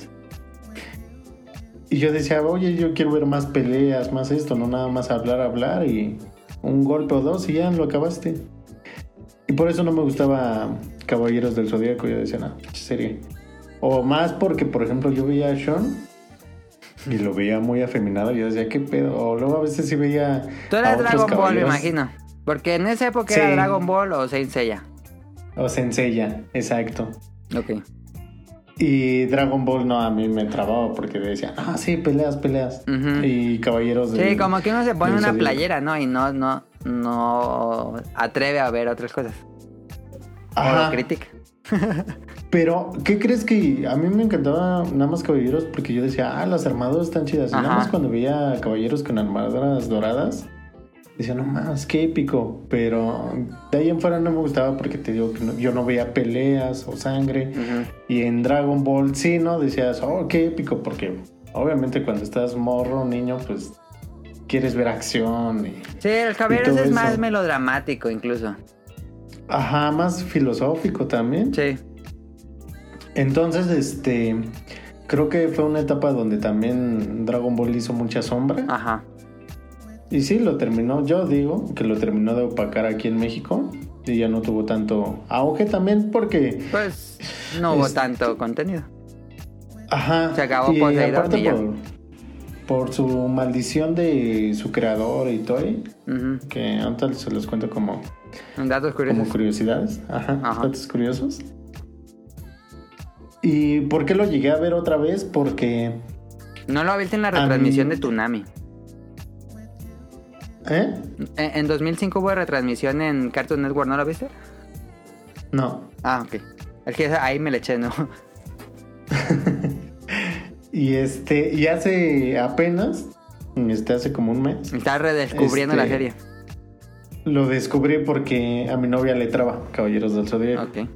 Y yo decía, oye, yo quiero ver más peleas, más esto, no nada más hablar, hablar y un golpe o dos y ya lo acabaste. Y por eso no me gustaba Caballeros del Zodíaco, yo decía, no, serie. O más porque, por ejemplo, yo veía a Sean y lo veía muy afeminado yo decía, ¿qué pedo? O luego a veces sí veía. Tú a eras otros Dragon Ball, me caballeros. imagino. Porque en esa época Sí. era Dragon Ball o Saint Seiya. O Senseiya, exacto. Ok. Y Dragon Ball no, a mí me trababa porque decía, ah, sí, peleas, peleas. Y Caballeros del Sí, como que uno se pone una playera, ¿no? Y no, no, no atreve a ver otras cosas. O Ajá. lo critica. (laughs) Pero, ¿qué crees que a mí me encantaba nada más Caballeros? Porque yo decía, ah, las armaduras están chidas. Y nada más cuando veía Caballeros con armaduras doradas, decía, no más, qué épico. Pero de ahí en fuera no me gustaba porque te digo que no- yo no veía peleas o sangre. Y en Dragon Ball sí, ¿no? Decías, oh, qué épico. Porque obviamente cuando estás morro, niño, pues quieres ver acción. Y, Sí, el todo es más melodramático incluso. ajá, más filosófico también. Sí. Entonces, este, creo que fue una etapa donde también Dragon Ball hizo mucha sombra. Ajá. Y sí, lo terminó, yo digo que lo terminó de opacar aquí en México. Y ya no tuvo tanto auge también porque, Pues no hubo Es- tanto contenido. ajá. Se acabó y por, por su maldición de su creador y Toy, que antes se los cuento como, Datos como curiosos. curiosidades, ajá, Ajá. datos curiosos. ¿Y por qué lo llegué a ver otra vez? Porque, No lo viste en la retransmisión mí- de Tunami. ¿eh? En, en 2005 hubo retransmisión en Cartoon Network, ¿no lo viste? No. Ah, ok. Es que ahí me le eché, ¿no? (laughs) Y este, y hace apenas, este hace como un mes, Estaba redescubriendo Este- la serie. lo descubrí porque a mi novia le traba Caballeros del Zodíaco. Ok.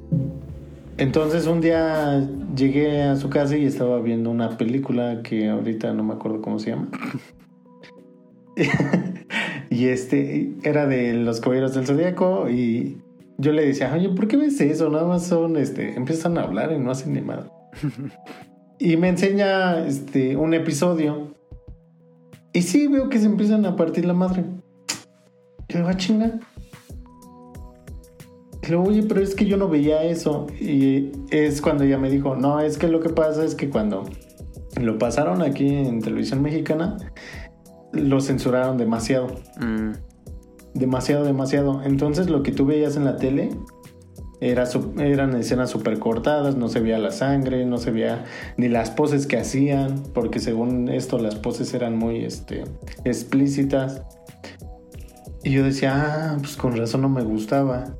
Entonces un día llegué a su casa y estaba viendo una película que ahorita no me acuerdo cómo se llama. (laughs) y este era de los Caballeros del Zodíaco y yo le decía, oye, ¿por qué ves eso? Nada más son, este, empiezan a hablar y no hacen ni nada. (laughs) y me enseña este, un episodio y sí veo que se empiezan a partir la madre. Y digo, "Ah, chinga. Y luego, oye, pero es que yo no veía eso. Y es cuando ella me dijo, no, es que lo que pasa es que cuando lo pasaron aquí en televisión mexicana, lo censuraron demasiado. Mm, Demasiado, demasiado. Entonces lo que tú veías en la tele era, eran escenas súper cortadas, no se veía la sangre, no se veía ni las poses que hacían, porque según esto las poses eran muy este, explícitas. Y yo decía, ah, pues con razón no me gustaba.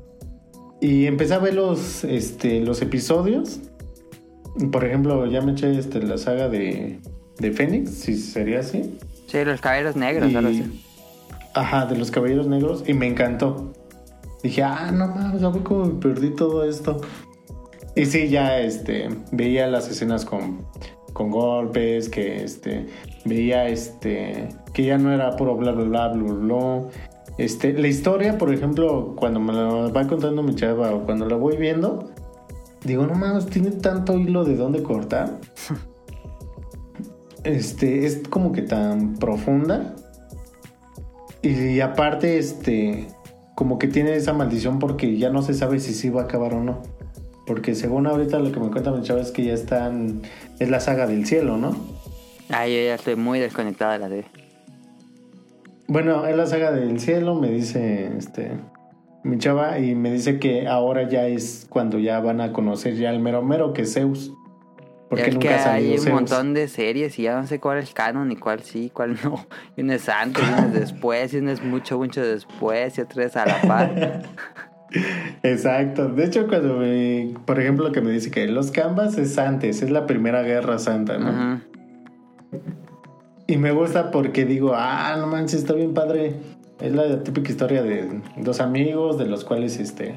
Y empecé a ver los, este, los episodios. Por ejemplo, ya me eché este, la saga de, de Fénix, si sería así. Sí, los caballeros negros, Y- algo así. Ajá, de los Caballeros Negros y me encantó. Dije, ah, no mames, a cómo me perdí todo esto. Y sí, ya este, veía las escenas con, con golpes, que este, veía este, que ya no era puro bla bla bla bla bla. Este, la historia, por ejemplo, cuando me la va contando mi chava o cuando la voy viendo, digo, no mames, tiene tanto hilo de dónde cortar. (laughs) Este, es como que tan profunda. Y aparte, este, como que tiene esa maldición porque ya no se sabe si sí va a acabar o no. Porque según ahorita lo que me cuenta mi chava es que ya están, es la saga del cielo, ¿no? Ay, yo ya estoy muy desconectada de la serie. Bueno, es la saga del cielo, me dice, este, mi chava, y me dice que ahora ya es cuando ya van a conocer ya el mero mero que es Zeus. Porque es nunca que hay un Zeus. montón de series y ya no sé cuál es canon y cuál sí, cuál no. (laughs) Y uno es antes, y uno es después, y uno es mucho, mucho después, y otro es a la par. (laughs) Exacto. De hecho, cuando me, por ejemplo, que me dice que los Canvas es antes, es la primera guerra santa, ¿no? Y me gusta porque digo, ah, no manches, está bien padre. Es la típica historia de dos amigos de los cuales este,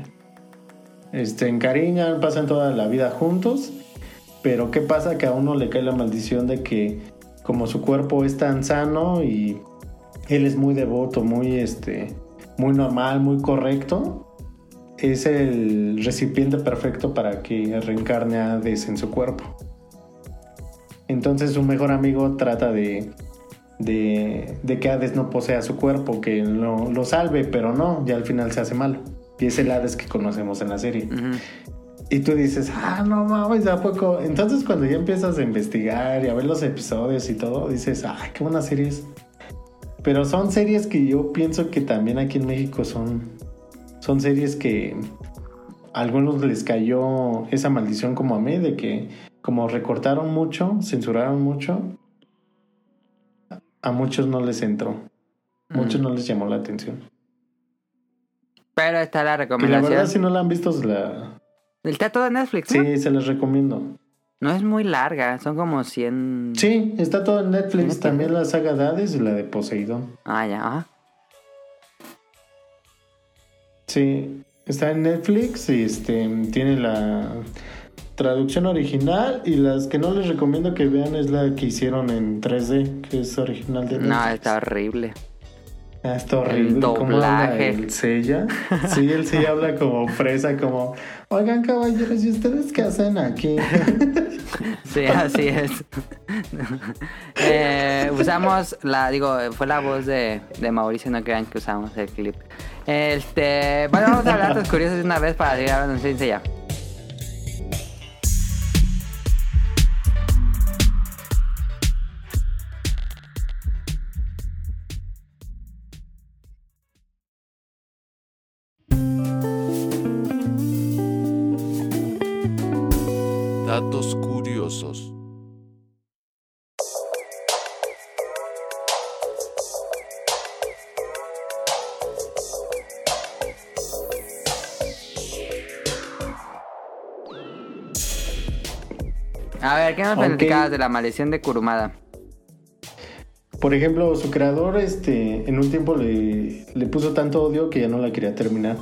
este, encariñan, pasan toda la vida juntos. Pero ¿qué pasa? Que a uno le cae la maldición de que como su cuerpo es tan sano y él es muy devoto, muy, este, muy normal, muy correcto, es el recipiente perfecto para que reencarne a Hades en su cuerpo. Entonces su mejor amigo trata de, de, que Hades no posea su cuerpo, que lo, lo salve, pero no, ya al final se hace malo. Y es el Hades que conocemos en la serie. Y tú dices, ah, no mames, ¿a poco? Entonces cuando ya empiezas a investigar y a ver los episodios y todo, dices, ay, qué buenas series. Pero son series que yo pienso que también aquí en México son, son series que a algunos les cayó esa maldición como a mí, de que como recortaron mucho, censuraron mucho, a muchos no les entró. Muchos Mm. no les llamó la atención. Pero está la Que la recomendación. verdad, si no la han visto, la... Está todo en Netflix, ¿no? sí, se las recomiendo. No es muy larga, son como 100... Sí, está todo en Netflix. Netflix. También la saga de Hades y la de Poseidón. Ah, ya, ajá. Sí, está en Netflix y este tiene la traducción original y las que no les recomiendo que vean es la que hicieron en 3D, que es original de Netflix. No, está horrible. Ah, está horrible. ¿Cómo habla doblaje. el Sella? Sí, él sí habla como fresa, como, oigan caballeros, ¿y ustedes qué hacen aquí? (laughs) Sí, así es. (laughs) Eh, usamos la, digo, fue la voz de, de Mauricio, no crean que usamos el clip. Este, bueno, vamos a hablar de datos curiosos de una vez para seguir hablando en ya. ¿Qué nos platicabas de la maldición de Kurumada? Por ejemplo, su creador este, en un tiempo le, le puso tanto odio que ya no la quería terminar.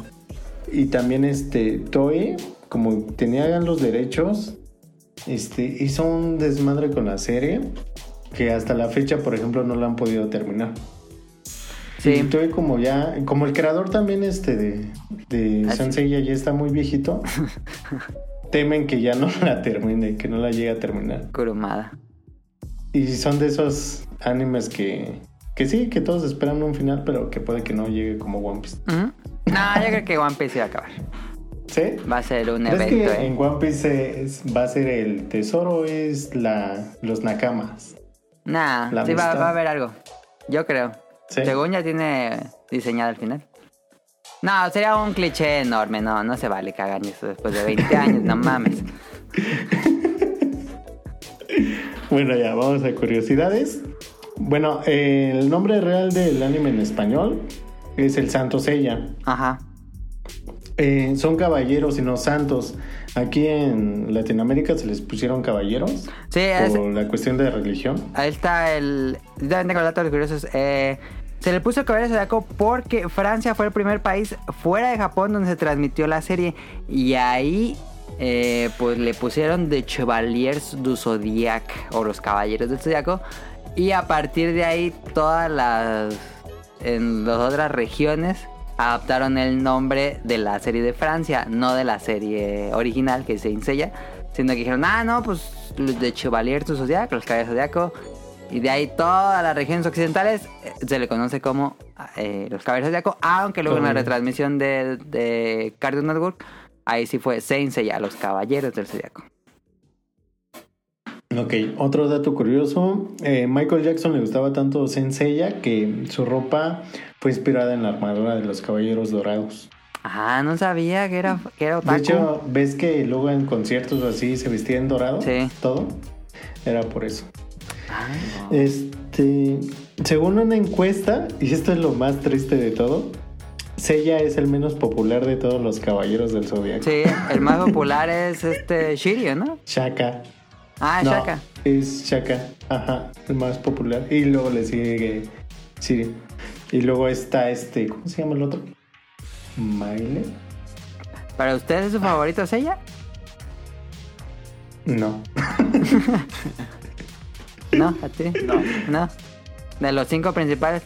Y también este, Toei, como tenían los derechos, este, hizo un desmadre con la serie que hasta la fecha, por ejemplo, no la han podido terminar. Sí. Y Toei como ya, como el creador también este de, de Seiya ya está muy viejito, (laughs) temen que ya no (laughs) la termine, que no la llegue a terminar. Kurumada. Y son de esos animes que, que sí, que todos esperan un final, pero que puede que no llegue como One Piece. Ujú. No, yo creo que One Piece iba a acabar. ¿Sí? Va a ser un ¿Crees evento, que ¿eh? en One Piece es- va a ser el tesoro o es la, los nakamas? Nah, la sí va, va a haber algo. Yo creo. Sí. Según ya tiene diseñado el final. No, sería un cliché enorme. No, no se vale que hagan eso después de 20 años. No mames. (laughs) Bueno, ya, vamos a curiosidades. Bueno, eh, el nombre real del anime en español es el Santo Seiya. Ajá. Eh, son caballeros y no santos. Aquí en Latinoamérica se les pusieron caballeros Sí, es, por la cuestión de religión. ahí está el. También tengo datos curiosos. Eh, se le puso Caballero Zodiaco porque Francia fue el primer país fuera de Japón donde se transmitió la serie. Y ahí, eh, pues le pusieron The Chevaliers du Zodiac o los Caballeros del Zodiaco. Y a partir de ahí, todas las. En las otras regiones adaptaron el nombre de la serie de Francia, no de la serie original que se Seiya, sino que dijeron, ah, no, pues los de Chevalier du Zodiac, los Caballeros Zodiaco. Y de ahí todas las regiones occidentales eh, se le conoce como eh, los Caballeros Zodiaco, aunque luego en la retransmisión de, de Cartoon Network, ahí sí fue Saint Seiya, los Caballeros del Zodiaco. Ok, otro dato curioso. eh, Michael Jackson le gustaba tanto Senseiya que su ropa fue inspirada en la armadura de los caballeros dorados. Ah, no sabía que era, que era De otaku. hecho, ¿ves que luego en conciertos o así se vestía en dorado? Sí. Todo. Era por eso. Este, según una encuesta, y esto es lo más triste de todo, Seiya es el menos popular de todos los caballeros del zodiaco. sí, el más popular es este Shiryu, ¿no? Shaka. Ah, No, Shaka. Es Shaka, ajá, el más popular. Y luego le sigue Siri. Y luego está este, ¿cómo se llama el otro? Maile. ¿Para usted es su favorito Seiya? No. (laughs) No, a ti. No. No. De los cinco principales,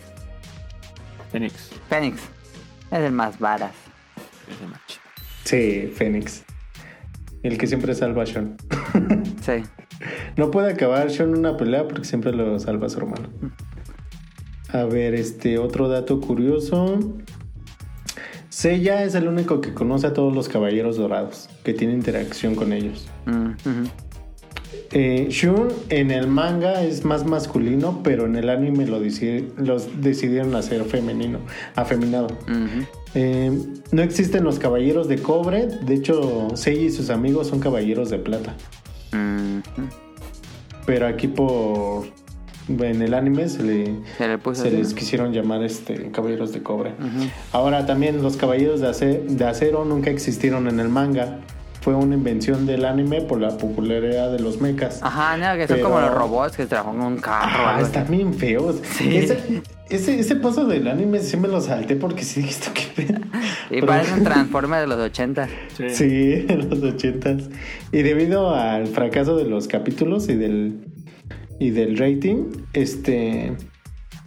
Phoenix. Fénix. Es el más varas. Ese match. Sí, Fénix. El que siempre salva a Sean. (laughs) Sí. No puede acabar Sean una pelea porque siempre lo salva su hermano. A ver, este otro dato curioso. Seiya es el único que conoce a todos los caballeros dorados, que tiene interacción con ellos. Mm. Eh, Shun en el manga es más masculino, pero en el anime lo los decidieron hacer femenino, afeminado. Eh, no existen los caballeros de cobre, de hecho Seiya y sus amigos son caballeros de plata. Pero aquí por en el anime se le Se le puso se así, les quisieron llamar este caballeros de cobre. Ahora también los caballeros de, de acero nunca existieron en el manga. Fue una invención del anime por la popularidad de los mechas. Ajá, no, que son Pero- como los robots que trabajan en un carro. Ah, están bien feos. Sí. Ese, ese, ese paso del anime sí me lo salté porque sí, esto que. (laughs) Y Pero- parecen Transformers de los 80. Sí. Sí, en los ochentas. Y debido al fracaso de los capítulos y del y del rating, este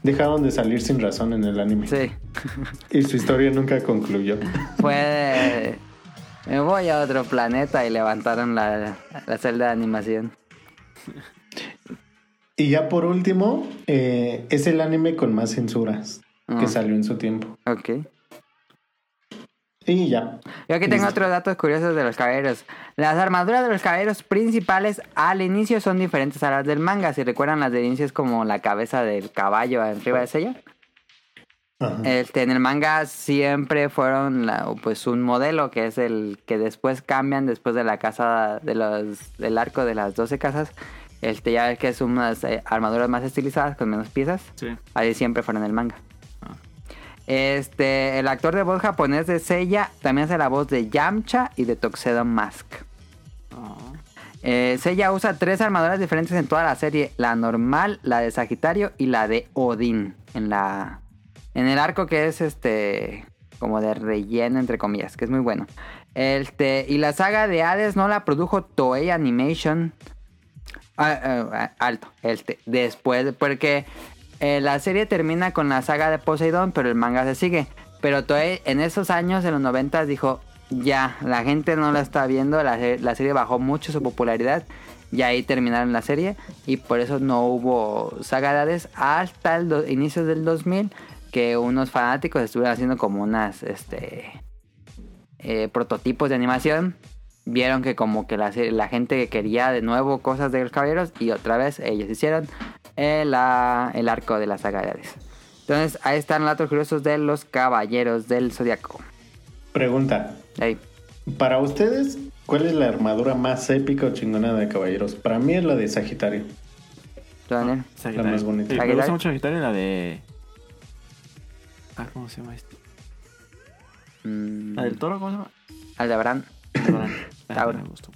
dejaron de salir sin razón en el anime. Sí. Y su historia nunca concluyó. Fue de... (laughs) Me voy a otro planeta y levantaron la, la celda de animación. Y ya por último, eh, es el anime con más censuras Ah. que salió en su tiempo. Ok. Y ya. Yo aquí tengo Listo. otros datos curiosos de los caballeros. Las armaduras de los caballeros principales al inicio son diferentes a las del manga. Si recuerdan, las del inicio es como la cabeza del caballo arriba de ella. Ajá. Este, en el manga siempre fueron la- pues un modelo que es el que después cambian después de la casa de los del arco de las 12 casas. Este ya ves que es unas eh, armaduras más estilizadas con menos piezas. Sí. Así siempre fueron en el manga. Este, el actor de voz japonés de Seiya también hace la voz de Yamcha y de Tuxedo Mask. Ah. Eh, Seiya usa tres armaduras diferentes en toda la serie: la normal, la de Sagitario y la de Odín. En la. En el arco que es este. como de relleno, entre comillas, que es muy bueno. Este. Y la saga de Hades no la produjo Toei Animation. Ah, ah, ah, alto. Este. Después. Porque eh, la serie termina con la saga de Poseidón, pero el manga se sigue. Pero Toei en esos años, en los 90, dijo: Ya, la gente no la está viendo. La, la serie bajó mucho su popularidad. Y ahí terminaron la serie. Y por eso no hubo saga de Hades hasta el do- inicios del 2000. Que unos fanáticos estuvieron haciendo como unas este, eh, prototipos de animación. Vieron que como que la, la gente quería de nuevo cosas de los caballeros. Y otra vez ellos hicieron el, ah, el arco de la saga de Hades. Entonces, ahí están los datos curiosos de los caballeros del zodiaco. Pregunta. Ahí. Para ustedes, ¿cuál es la armadura más épica o chingona de caballeros? Para mí es la de Sagitario. ¿Tú, Daniel? Sagitario. más bonita. Sí, me gusta mucho Sagitario la de. Ah, ¿cómo se llama este? Mm, La del toro, ¿cómo se llama? Aldebarán. Aldebarán. (laughs) Ah, Tauro. Me gustó.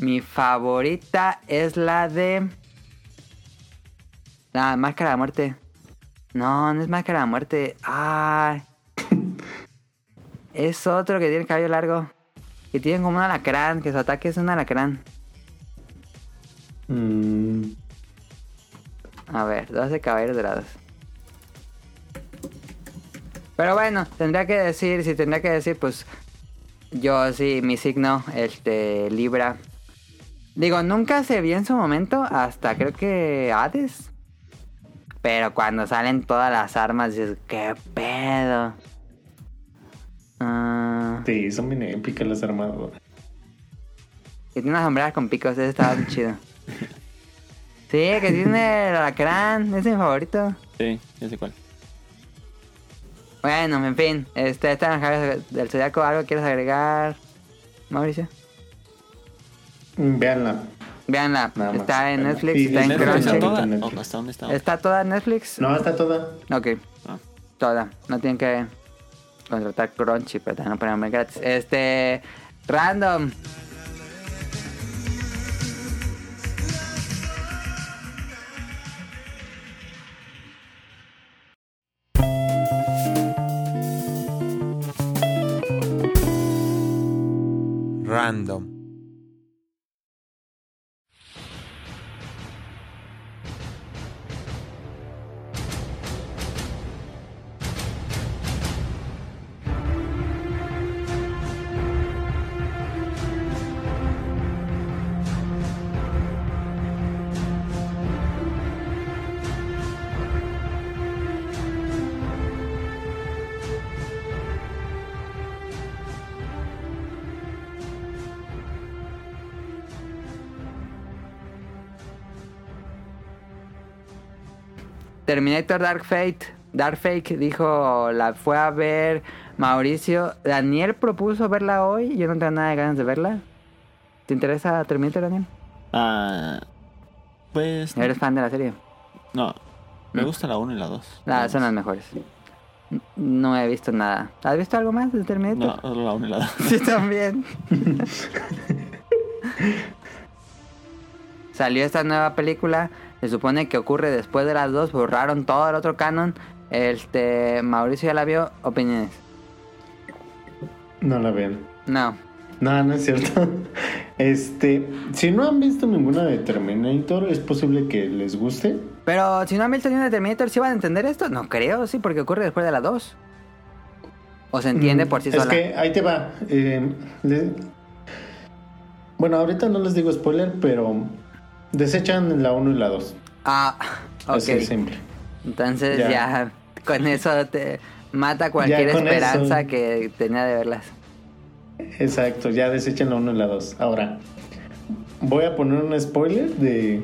Mi favorita es la de. La máscara de muerte. No, no es máscara de muerte. Ay. (laughs) es otro que tiene el cabello largo. Que tiene como un alacrán. Que su ataque es un alacrán. Mm, A ver, 12 caballeros dorados. Pero bueno, tendría que decir, si tendría que decir, pues yo sí, mi signo, este, Libra. Digo, nunca se vio en su momento hasta creo que Hades. Pero cuando salen todas las armas, dices, ¿qué pedo? Ah, sí, son bien épicas las armaduras. que tiene unas sombreras con picos, ese estaba muy chido. (laughs) Sí, que tiene el alacrán, ese es mi favorito. Sí, ya sé cuál. Bueno, en fin, este, esta en las caras del Zodiaco, ¿algo quieres agregar, Mauricio? Veanla, más. está en. Netflix, está en Netflix ¿Netflix Crunchy. ahorita toda? en Netflix. ¿O ¿Hasta dónde está? ¿Está toda en Netflix? No, está toda. Ok, Ah. toda. No tienen que contratar Crunchy, pero también no ponerme gratis. Este, random. Random. Terminator Dark Fate. Dark Fate dijo, la fue a ver Mauricio. Daniel propuso verla hoy. Yo no tengo nada de ganas de verla. ¿Te interesa Terminator, Daniel? Ah, pues. ¿Eres fan de la serie? No, me Mm. gusta la 1 y la 2. Ah, son las mejores. No he visto nada. ¿Has visto algo más de No, Terminator? solo la 1 y la 2. (laughs) Sí, también. (laughs) Salió esta nueva película. Se supone que ocurre después de las dos. Borraron todo el otro canon. Este, Mauricio ya la vio. Opiniones. No la vean. No. No, no es cierto. (laughs) Este, si no han visto ninguna de Terminator, es posible que les guste. Pero si no han visto ni una de Terminator, ¿sí van a entender esto? No creo, sí, porque ocurre después de las dos. O se entiende Mm, por sí es sola. que ahí te va. eh, le- Bueno, ahorita no les digo spoiler, pero desechan la 1 y la 2. Ah, ok. Así de simple. Entonces Ya. ya. con eso te mata cualquier esperanza eso. que tenía de verlas. Exacto, ya desechan la 1 y la 2. Ahora, voy a poner un spoiler de.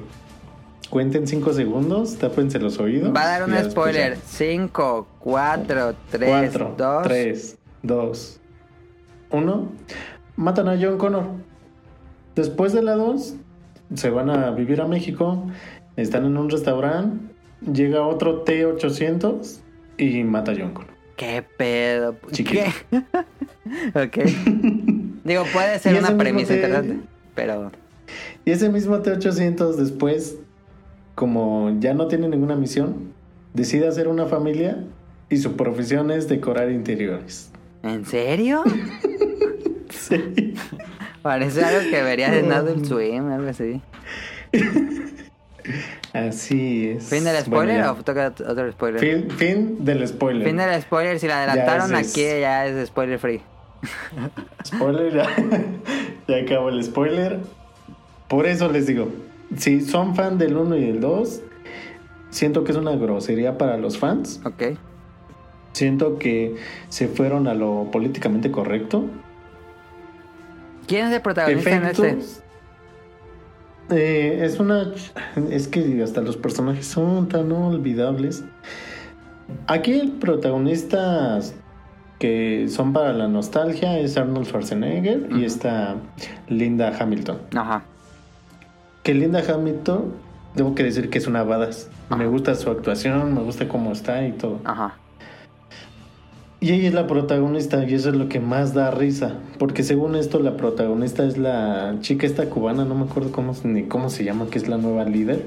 Cuenten 5 segundos, tápense los oídos. Va a dar un spoiler. ya. 5, 4, 3, Cuatro, 2. tres, dos, uno. Matan a John Connor. Después de la 2, se van a vivir a México. Están en un restaurante. Llega otro T-800 y mata a John Connor. ¿Qué pedo? Chiquito. ¿Qué? (laughs) ok. (laughs) Digo, puede ser una premisa te- interesante. Pero. Y ese mismo T-800 después, como ya no tiene ninguna misión, decide hacer una familia y su profesión es decorar interiores. ¿En serio? (laughs) Sí. Parece algo que verías en Adult Swim, algo así. Así es. ¿Fin del spoiler o toca otro spoiler? Fin, fin del spoiler. Fin del spoiler, si la adelantaron Ya, aquí ya es spoiler free. (laughs) Spoiler, ya, (laughs) ya acabó el spoiler. Por eso les digo, si son fan del 1 y del 2, siento que es una grosería para los fans. Ok. Siento que se fueron a lo políticamente correcto. ¿Quién es el protagonista en este? Eh, es una. Es que hasta los personajes son tan olvidables. Aquí el protagonista que son para la nostalgia es Arnold Schwarzenegger y esta Linda Hamilton. Ajá. Que Linda Hamilton, debo que decir que es una badass. Me gusta su actuación, me gusta cómo está y todo. Ajá. Y ella es la protagonista y eso es lo que más da risa. Porque según esto la protagonista es la chica esta cubana, no me acuerdo cómo, ni cómo se llama, que es la nueva líder.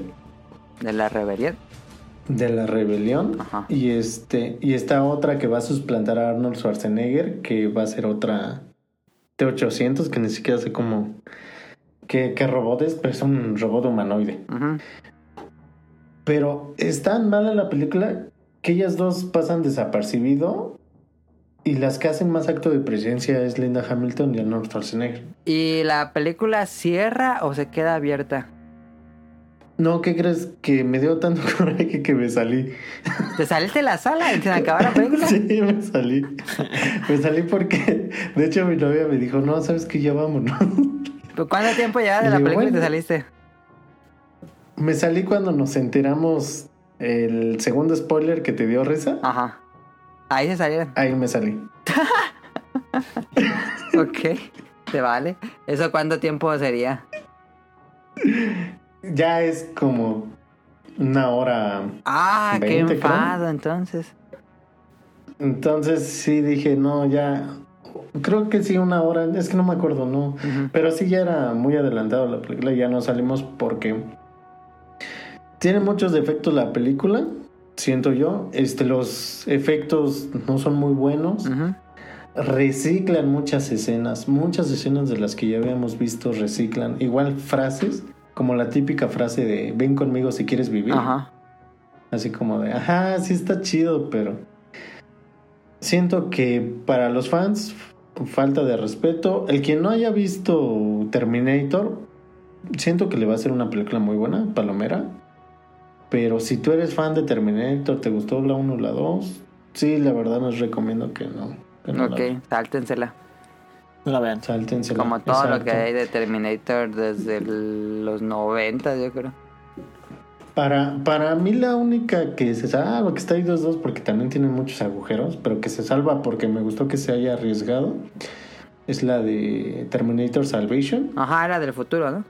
De la rebelión. de la rebelión Ajá. y este y esta otra que va a suplantar a Arnold Schwarzenegger que va a ser otra T800 que ni siquiera sé cómo qué, qué robot es pero es un robot humanoide pero es tan mala la película que ellas dos pasan desapercibido y las que hacen más acto de presencia es Linda Hamilton y Arnold Schwarzenegger ¿Y la película cierra o se queda abierta? no ¿qué crees? que me dio tanto (laughs) coraje que me salí ¿Te saliste de la sala sin acabar la película? (laughs) Sí, me salí. Me salí porque, de hecho, mi novia me dijo, no, sabes que ya vámonos. ¿Pero ¿Cuánto tiempo llevas de Y la película y te saliste? Me salí cuando nos enteramos el segundo spoiler que te dio Reza. Ajá. Ahí se salieron. Ahí me salí. (laughs) Ok. ¿Te vale? ¿Eso cuánto tiempo sería? Ya es como una hora. Ah, qué 20 creo. enfado entonces. Entonces sí dije, no, ya. Creo que sí, una hora. Es que no me acuerdo, no. Pero sí ya era muy adelantado la película. Ya no salimos porque tiene muchos defectos la película. Siento yo. Este, los efectos no son muy buenos. Reciclan muchas escenas, muchas escenas de las que ya habíamos visto reciclan, igual frases, como la típica frase de ven conmigo si quieres vivir, Ajá. así como de, ajá, sí está chido, pero siento que para los fans falta de respeto, el que no haya visto Terminator, siento que le va a ser una película muy buena, palomera, pero si tú eres fan de Terminator, te gustó la 1 o la 2, sí, la verdad les recomiendo que no. que no la Ok, sáltensela. No la vean. Sáltensela. Como todo lo que hay de Terminator desde el- los 90, yo creo. Para, para mí la única que se salva, que está ahí 2-2 porque también tiene muchos agujeros, pero que se salva porque me gustó que se haya arriesgado, es la de Terminator Salvation. Ajá, era del futuro, ¿no?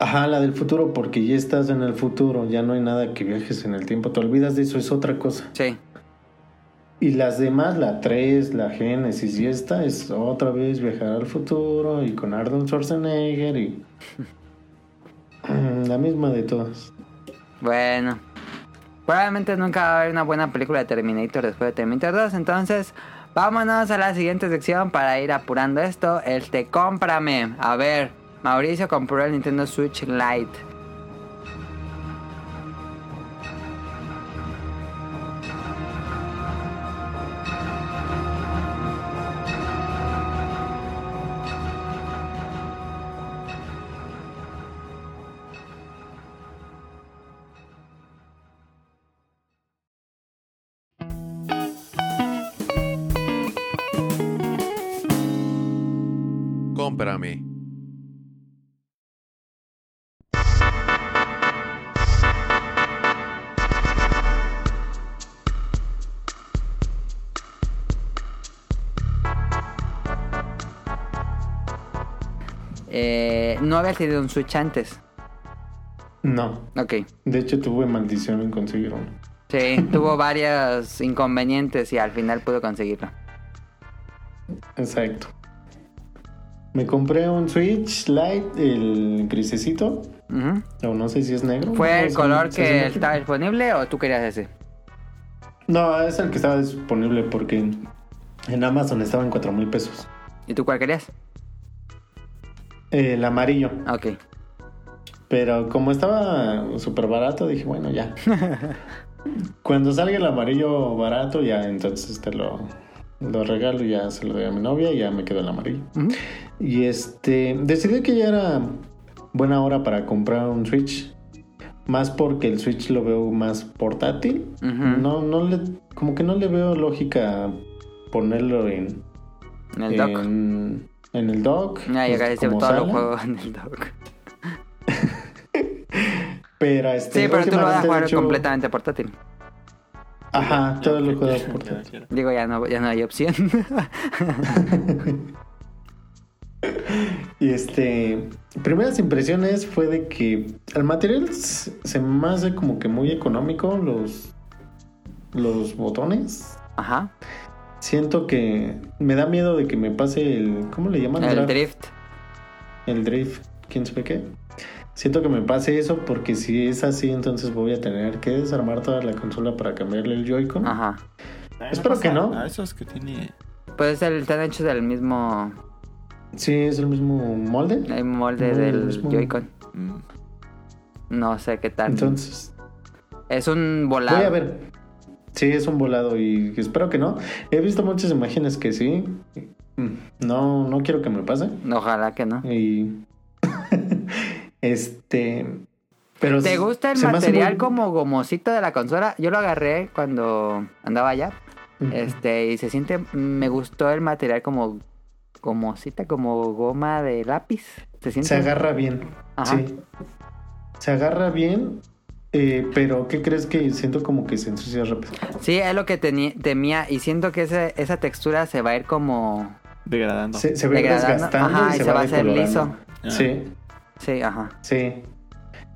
Ajá, la del futuro porque ya estás en el futuro, ya no hay nada que viajes en el tiempo, te olvidas de eso, es otra cosa. Sí. Y las demás, la 3, la Génesis y esta, es otra vez viajar al futuro y con Arnold Schwarzenegger y... (laughs) La misma de todas. Bueno. Probablemente nunca va a haber una buena película de Terminator después de Terminator 2. Entonces, vámonos a la siguiente sección para ir apurando esto. El te cómprame. A ver, Mauricio compró el Nintendo Switch Lite. No había tenido un Switch antes. No, Ok. de hecho tuve maldición en conseguir uno. Sí, (laughs) tuvo varios inconvenientes y al final pudo conseguirlo. Exacto. Me compré un Switch Lite, el grisecito, Ujú. o no sé si es negro. ¿Fue no, el color que estaba disponible o tú querías ese? No, es el que estaba disponible porque en, en Amazon estaba en 4 mil pesos. ¿Y tú cuál querías? El amarillo. Ok. Pero como estaba súper barato, dije, bueno, ya. (laughs) Cuando salga el amarillo barato, ya entonces te lo, lo regalo y ya se lo doy a mi novia y ya me quedo el amarillo. Y este, decidí que ya era buena hora para comprar un Switch. Más porque el Switch lo veo más portátil. No, no le, como que no le veo lógica ponerlo en, En el dock. En, el dock. Ya pues, casi como todos los juegos en el dock. (laughs) Pero este. Sí, pero tú lo vas a jugar hecho- completamente portátil. Ajá, todo lo juego Claro, por claro. Digo, ya no, ya no hay opción. (laughs) Y este, primeras impresiones fue de que el material se me hace como que muy económico los los botones. Ajá. Siento que me da miedo de que me pase el ¿cómo le llaman? El Draft. drift. El drift, quién sabe qué. Siento que me pase eso porque si es así, entonces voy a tener que desarmar toda la consola para cambiarle el Joy-Con. Ajá. Ah, Espero que no. nada, esos que tiene. Pues el, están hechos del mismo Sí, es el mismo molde. el molde No, del mismo- Joy-Con. mm, No sé qué tal. Entonces, es un volado. Voy a ver. Sí, es un volado y espero que no. He visto muchas imágenes que sí. No, no quiero que me pase. Ojalá que no. Y. (laughs) este. Pero ¿Te gusta el material muy- como gomosito de la consola? Yo lo agarré cuando andaba allá. Este, y se siente, me gustó el material como gomosita, como goma de lápiz. Se siente. Se agarra bien. Ajá. Sí. Se agarra bien. Eh, pero, ¿qué crees que siento como que se ensucia rápido? Sí, es lo que temía. Y siento que ese- esa textura se va a ir como degradando. Se, se ve degradando. desgastando Ajá, y se, va, a hacer liso. Ah. Sí, Sí, ajá. sí.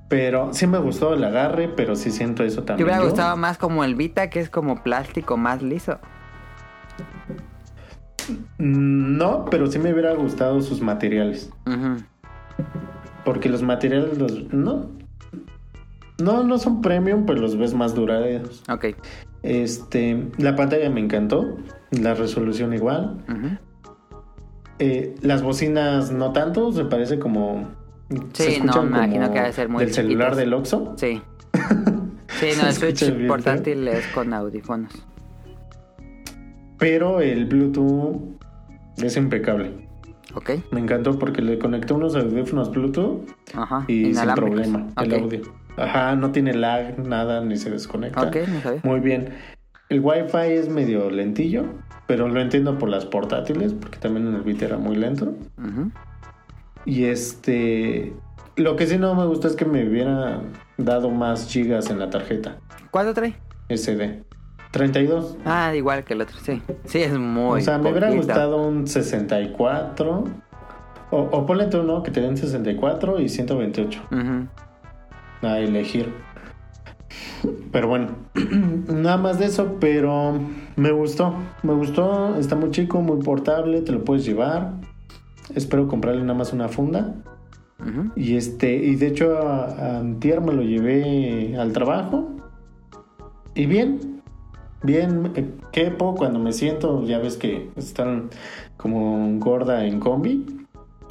Pero sí me gustó el agarre, pero sí siento eso Te también. hubiera yo. gustado más como el Vita, que es como plástico más liso. Mm, No, pero sí me hubiera gustado sus materiales. Ujú. Porque los materiales los. No. No, no son premium, pero los ves más duraderos. Ok. Este. La pantalla me encantó. La resolución igual. Eh, las bocinas no tanto. Se parece como. Sí, no, me imagino que ha de ser muy Del celular del Oxxo. Sí. (laughs) Sí, no, el Switch bien portátil es con audífonos. Pero el Bluetooth es impecable. Ok. Me encantó porque le conecté unos audífonos Bluetooth Ajá. y sin problema el audio. Ajá, no tiene lag, nada, ni se desconecta. Ok, no sabía. Muy bien. El Wi-Fi es medio lentillo, pero lo entiendo por las portátiles, porque también en el Vita era muy lento. Ujú. Y este. Lo que sí no me gusta es que me hubiera dado más gigas en la tarjeta ¿Cuánto trae? SD. 32. Ah, igual que el otro, sí. Sí, es muy o sea, me hubiera gustado un 64. O, o ponle tú, ¿no? Que te den 64 y 128. Ujú. A elegir. Pero bueno, (clears throat) nada más de eso, pero me gustó, me gustó, está muy chico, muy portable, te lo puedes llevar. Espero comprarle nada más una funda. Y este, y de hecho a, a antier me lo llevé al trabajo. Y bien, bien, eh, quepo cuando me siento, ya ves que están como gorda en combi.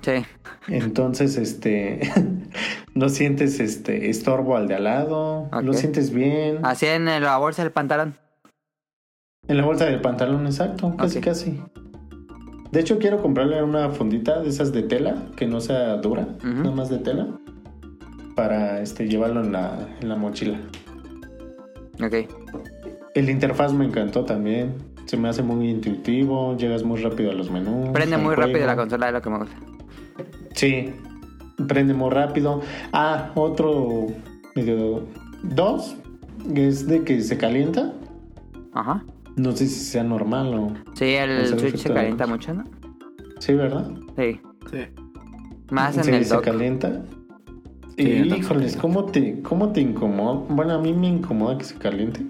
Sí. Entonces, este, (laughs) no sientes este estorbo al de al lado, lo Ok. sientes bien. Así en la bolsa del pantalón. En la bolsa del pantalón, exacto, casi, casi. De hecho, quiero comprarle una fundita de esas de tela, que no sea dura, nada más de tela, para este, llevarlo en la, en la mochila. Ok. El interfaz me encantó también, se me hace muy intuitivo, llegas muy rápido a los menús. Prende muy rápido la consola, es lo que me gusta. Sí, prende muy rápido. Ah, otro medio dos es de que se calienta. Ajá. No sé si sea normal o Sí, el Switch se calienta mucho, ¿no? sí, ¿verdad? Sí. Sí. Más en sí, el se dock. calienta. Sí, Y se híjoles. ¿cómo te, ¿cómo te incomoda? Bueno, a mí me incomoda que se caliente.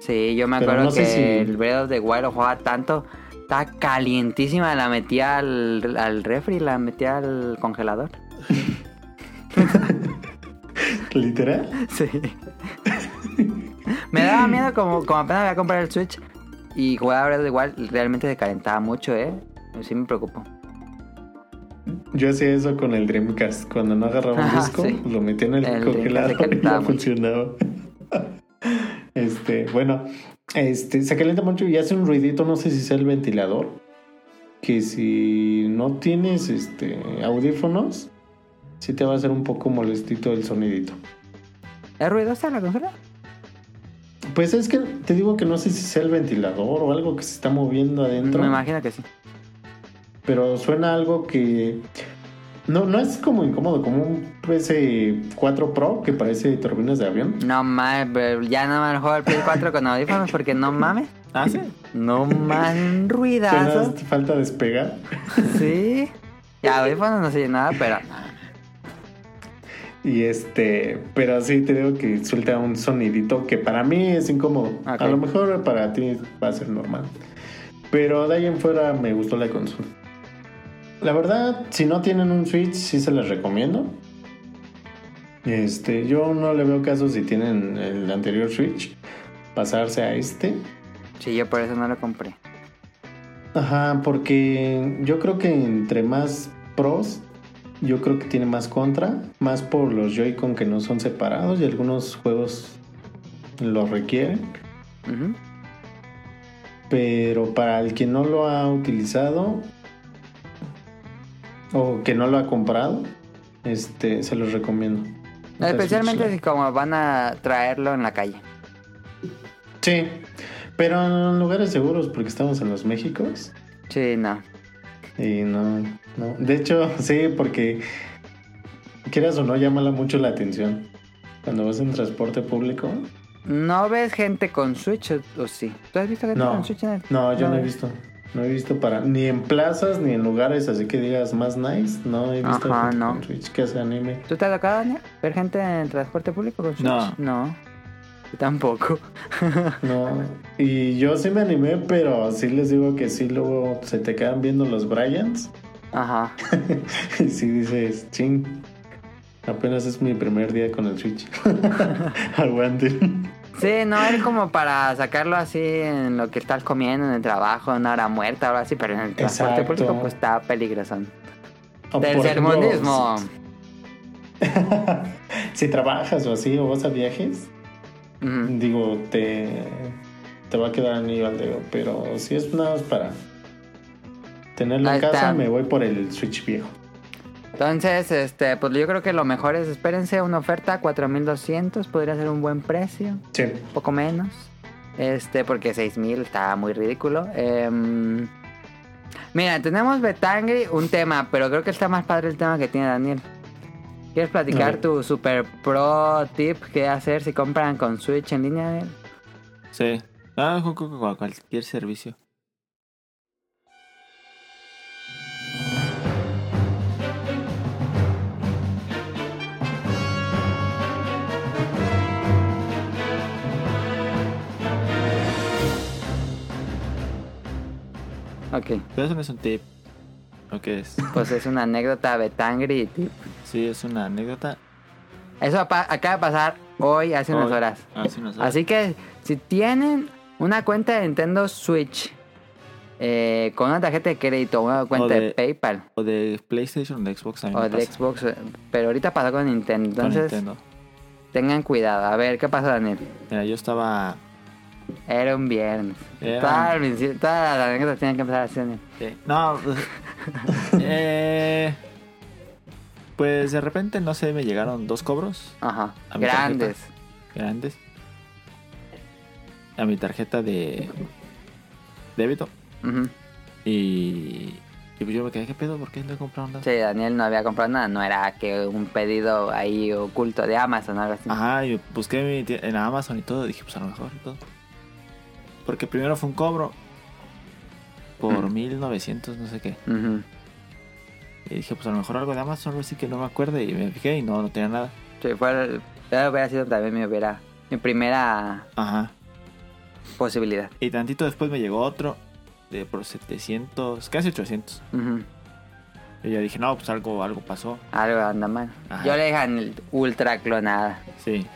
Sí, yo me Pero acuerdo no sé que si- el Breath of the Wild lo jugaba tanto. Estaba calientísima, la metía al, al refri, la metía al congelador. (laughs) Literal. Sí. me daba miedo como, como apenas voy a comprar el Switch y jugaba Breath of the Wild, realmente se calentaba mucho, ¿eh? Sí me preocupó. Yo hacía eso con el Dreamcast. Cuando no agarraba un disco, sí. lo metía en el, El congelador y no funcionaba. (laughs) este, bueno, este, se calienta mucho y hace un ruidito, no sé si sea el ventilador. Que si no tienes este audífonos, sí te va a hacer un poco molestito el sonidito. ¿Es ruidosa la consola? Pues es que te digo que no sé si sea el ventilador o algo que se está moviendo adentro. Me imagino que sí. pero suena algo que No, no es como incómodo, como un PS4 Pro que parece turbinas de avión. No mames, pero ya no me juego el Play 4 con audífonos porque no mames. Ah, sí. No mames, ruidazo. Falta despegar. Sí. Y audífonos no sé nada, pero Y este, pero sí te digo que suelta un sonidito que para mí es incómodo. A lo mejor para ti va a ser normal. Pero de ahí en fuera me gustó la consola. La verdad, si no tienen un Switch, sí se les recomiendo. Este, yo no le veo caso si tienen el anterior Switch, pasarse a este. sí, yo por eso no lo compré. Ajá, porque yo creo que entre más pros, yo creo que tiene más contra, más por los Joy-Con que no son separados y algunos juegos lo requieren. Ujú. Pero para el que no lo ha utilizado o que no lo ha comprado, este se los recomiendo. Especialmente Switch si como van a traerlo en la calle. Sí, pero en lugares seguros porque estamos en los Méxicos. Sí, no. Y no, no. De hecho, (laughs) sí, porque quieras o no, llama mucho la atención. Cuando vas en transporte público. ¿No ves gente con Switch o, sí? ¿Tú has visto gente No, con Switch en el... no, yo no he visto. No he visto para. Ni en plazas ni en lugares así que digas más nice. No he visto Ajá, gente no. con Switch que se anime. ¿Tú te ha tocado, Daniel? ¿Ver gente en transporte público con Switch? No. No. Yo tampoco. (laughs) No. Y yo sí me animé, pero sí les digo que sí, luego se te quedan viendo los Bryans. Ajá. (laughs) y sí dices, ching. Apenas es mi primer día con el Switch. Aguanten. (laughs) Sí, no es como para sacarlo así en lo que estás comiendo, en el trabajo, en una hora muerta o algo así, pero en el transporte Exacto. público pues está peligroso. O, Del sermonismo. (laughs) si trabajas o así o vas a viajes, digo, te, te va a quedar anillo al dedo. Pero si es nada más para tenerlo Ahí en casa, está. me voy por el Switch viejo. Entonces, este, pues yo creo que lo mejor es, espérense, una oferta 4200, podría ser un buen precio, Sí. un poco menos. Este, porque 6000 está muy ridículo. Em, mira, tenemos Betangri un tema, pero creo que está más padre el tema que tiene Daniel. ¿Quieres platicar tu super pro tip qué hacer si compran con Switch en línea, Daniel? Sí. Ah, con cualquier servicio. Ok, Pero eso no es un tip. ¿O qué es? (laughs) pues es una anécdota Betangri tip. Sí, es una anécdota. Eso acaba de pasar hoy, hace unas horas. hace unas horas. Así que si tienen una cuenta de Nintendo Switch eh, con una tarjeta de crédito una cuenta de- de, PayPal O de PlayStation o de Xbox también. o de pasa. Xbox, eh, pero ahorita pasó con Nintendo. Con Entonces Nintendo. tengan cuidado. A ver, ¿qué pasó, Daniel? Mira, yo estaba. Era un viernes. Era- Todas, las- todas las anécdotas tienen que empezar así, No, pues, (laughs) eh, pues de repente, no sé, me llegaron dos cobros Ajá. A mi Grandes. grandes a mi tarjeta de débito. Ujú. Y, y pues yo me quedé, ¿qué pedo? ¿Por qué no he comprado nada? Sí, Daniel no había comprado nada. No era que un pedido ahí oculto de Amazon o algo así. Ajá, y busqué en Amazon y todo. Dije, pues a lo mejor y todo. Porque primero fue un cobro por Mm. 1900, no sé qué. Y dije, pues a lo mejor algo de Amazon, así que no me acuerde. Y me fijé y no, no tenía nada. Sí, fue hubiera sido también mi, hubiera, mi primera Ajá. posibilidad. Y tantito después me llegó otro de por 700, casi 800. Ujú. Y yo dije, no, pues algo, algo pasó. Algo anda mal. Ajá. Yo le dije ultra clonada. Sí.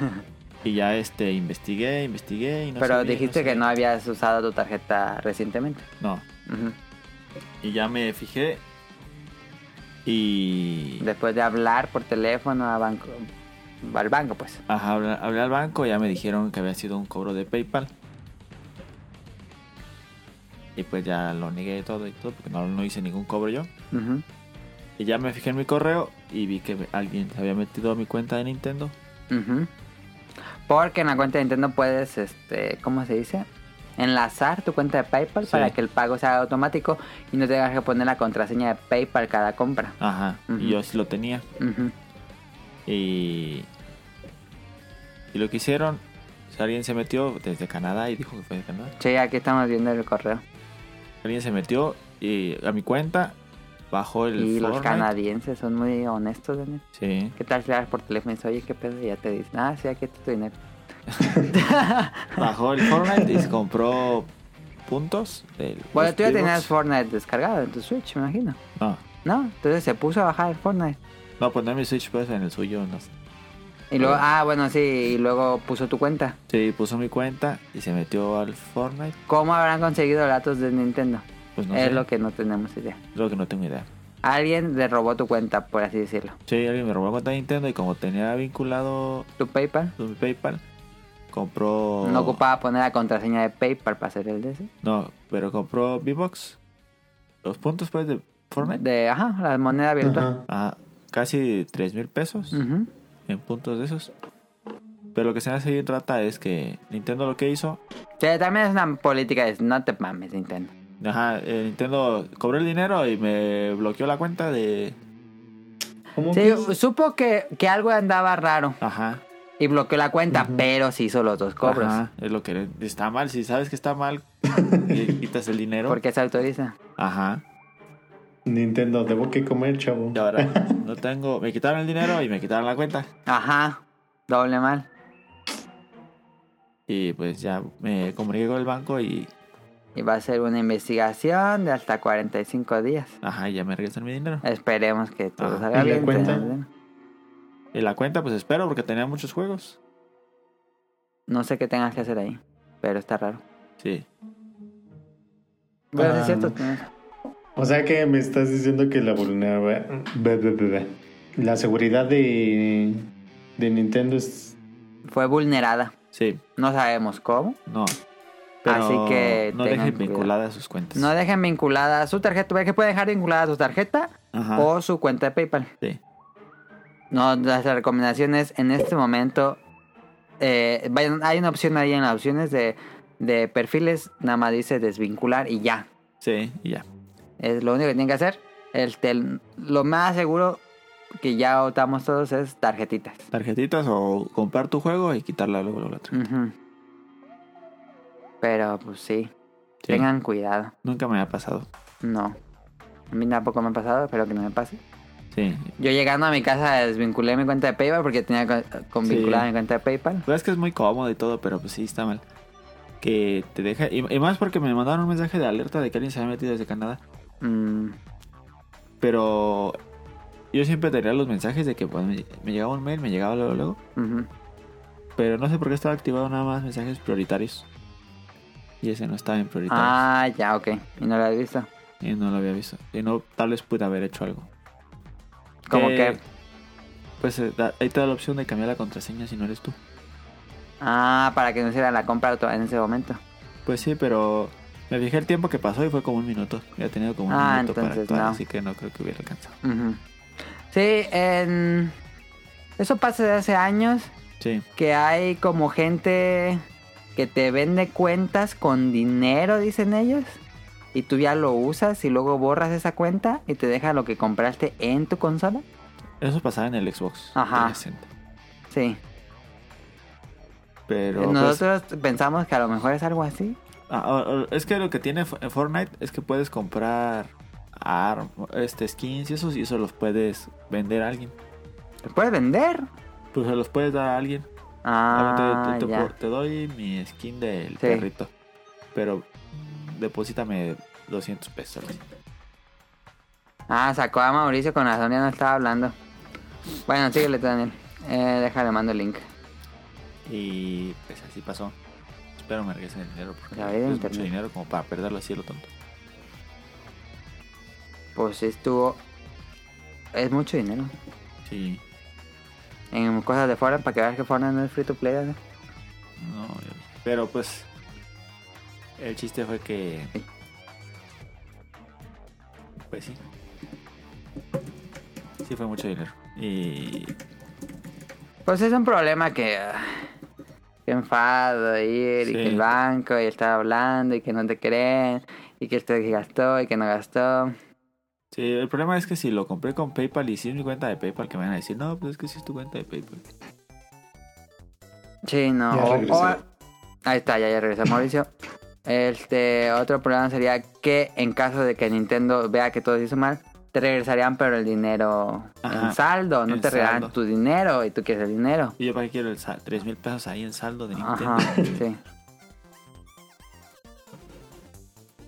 (laughs) y ya este, investigué, investigué y no pero sabía, dijiste que no habías usado tu tarjeta recientemente. No. Ujú. Y ya me fijé. Y. Después de hablar por teléfono a banco, al banco, pues. Ajá, hablé, hablé al banco y ya me dijeron que había sido un cobro de PayPal. Y pues ya lo negué todo y todo porque no, no hice ningún cobro yo. Ujú. Y ya me fijé en mi correo y vi que alguien se había metido a mi cuenta de Nintendo. Ujú. Porque en la cuenta de Nintendo puedes, este, ¿cómo se dice? enlazar tu cuenta de PayPal Sí. para que el pago sea automático y no tengas que poner la contraseña de PayPal cada compra. Ajá. Y yo sí lo tenía. Ujú. Y. Y lo que hicieron. sea, alguien se metió desde Canadá y dijo que fue de Canadá. Sí, aquí estamos viendo el correo. Alguien se metió y a mi cuenta bajó el y los canadienses son muy honestos, Daniel. Sí. ¿Qué tal si hablas por teléfono y dices, oye, qué pedo? Y ya te dicen, ah, sí, aquí está tu dinero. (laughs) Bajó el Fortnite y se compró puntos. Del, Bueno, tú ya tenías Fortnite descargado en tu Switch, me imagino. No. ¿No? Entonces se puso a bajar el Fortnite. No, pues no en mi Switch, pues en el suyo. No. sé. Y luego, ah, bueno, sí, y luego puso tu cuenta. Sí, puso mi cuenta y se metió al Fortnite. ¿Cómo habrán conseguido datos de Nintendo? Pues no es sé. lo que no tenemos idea. Lo que no tengo idea. Alguien le robó tu cuenta, por así decirlo. Sí, alguien me robó la cuenta de Nintendo y como tenía vinculado Tu PayPal. mi PayPal, compró. No ocupaba poner la contraseña de PayPal para hacer el DC. No, pero compró V-Box. Los puntos, pues, de Fortnite. De, ajá, la moneda virtual. Ajá. Ah, casi 3 mil pesos en puntos de esos. Pero lo que se me hace bien rata es que Nintendo lo que hizo. Sí, también es una política de no te mames, Nintendo. Ajá, eh, Nintendo cobró el dinero y me bloqueó la cuenta de. ¿Cómo Sí, que? supo que, que algo andaba raro Ajá. y bloqueó la cuenta, pero sí hizo los dos cobros. Ajá, es lo que está mal. Si sabes que está mal, (laughs) y quitas el dinero. ¿Por qué se autoriza? Ajá. Nintendo, debo que comer, chavo. Y ahora (laughs) no tengo. Me quitaron el dinero y me quitaron la cuenta. Ajá, doble mal. Y pues ya me comuniqué con el banco y. Y va a ser una investigación de hasta 45 días. Ajá, ya me regresan mi dinero. Esperemos que todo Ajá. salga ¿Y la bien. cuenta? Y la cuenta, pues espero porque tenía muchos juegos. No sé qué tengas que hacer ahí, pero está raro. Sí. Bueno, sí Ah. es cierto. O sea que me estás diciendo que la vulnerabilidad. La seguridad de, de Nintendo es. Fue vulnerada. Sí. No sabemos cómo. No. Pero Así que no dejen cuidado. vinculadas sus cuentas. No dejen vinculada su tarjeta. ¿Ves que pueden dejar vinculada su tarjeta Ajá. o su cuenta de PayPal? Sí. No, las recomendaciones en este momento. eh, vayan- hay una opción ahí en las opciones de, de perfiles. Nada más dice desvincular y ya. Sí, y ya. Es lo único que tienen que hacer. El lo más seguro que ya optamos todos es tarjetitas. Tarjetitas o comprar tu juego y quitarla luego la otra. Ujú. Pero pues sí, Sí. tengan cuidado. Nunca me ha pasado. No. A mí tampoco me ha pasado, espero que no me pase. Sí. Yo llegando a mi casa desvinculé mi cuenta de PayPal porque tenía con, con Sí. mi cuenta de PayPal. Pues es que es muy cómodo y todo, pero pues sí está mal. Que te deja. Y, y más porque me mandaron un mensaje de alerta de que alguien se había metido desde Canadá. Mm, Pero yo siempre tenía los mensajes de que pues, me, me llegaba un mail, me llegaba luego, luego. Pero no sé por qué estaba activado nada más mensajes prioritarios. Y ese no estaba en prioritarios. Ah, ya, ok. Y no lo has visto. Y no lo había visto. Y no, tal vez pude haber hecho algo. Como Que, que... Pues eh, da- ahí te da la opción de cambiar la contraseña si no eres tú. Ah, para que no hiciera la compra en ese momento. Pues sí, pero me fijé el tiempo que pasó y fue como un minuto. Ya tenido como un Ah, minuto para actuar, no. así que no creo que hubiera alcanzado. Sí, en... Eso pasa desde hace años. Sí, Que hay como gente que te vende cuentas con dinero, dicen ellos. Y tú ya lo usas y luego borras esa cuenta y te deja lo que compraste en tu consola. eso pasaba en el Xbox. Ajá. 360. Sí. Pero pues, Nosotros pensamos que a lo mejor es algo así. ah, es que lo que tiene F- Fortnite es que puedes comprar arm, este skins y esos y eso los puedes vender a alguien. ¿Te puedes vender? Pues se los puedes dar a alguien. Ah, te, te- te- ya. te doy mi skin del Sí. perrito. Pero deposítame 200 pesos. Ah, sacó a Mauricio con razón, ya no estaba hablando. Bueno, síguele, Daniel. Eh, déjale, mando el link. Y pues así pasó. Espero me regresen el dinero porque La vida de es mucho dinero como para perderlo así lo tonto. Pues estuvo... Es mucho dinero. Sí, En cosas de Fortnite, para que veas que Fortnite no es free to play, ¿no? no, pero pues el chiste fue que Sí. pues sí. Sí fue mucho dinero. Y Pues es un problema que... qué enfado ir y que el banco y estar hablando y que no te creen y que usted gastó y que no gastó. Sí, el problema es que si lo compré con PayPal y si es mi cuenta de PayPal, que me van a decir, no, pues es que si es tu cuenta de PayPal. Sí, no. O- o- ahí está, ya, ya regresó Mauricio. Este, otro problema sería que en caso de que Nintendo vea que todo se hizo mal, te regresarían pero el dinero Ajá, en saldo, no en te regresarían tu dinero y tú quieres el dinero. Y yo para qué quiero el sal 3 mil pesos ahí en saldo de Nintendo. Ajá, sí.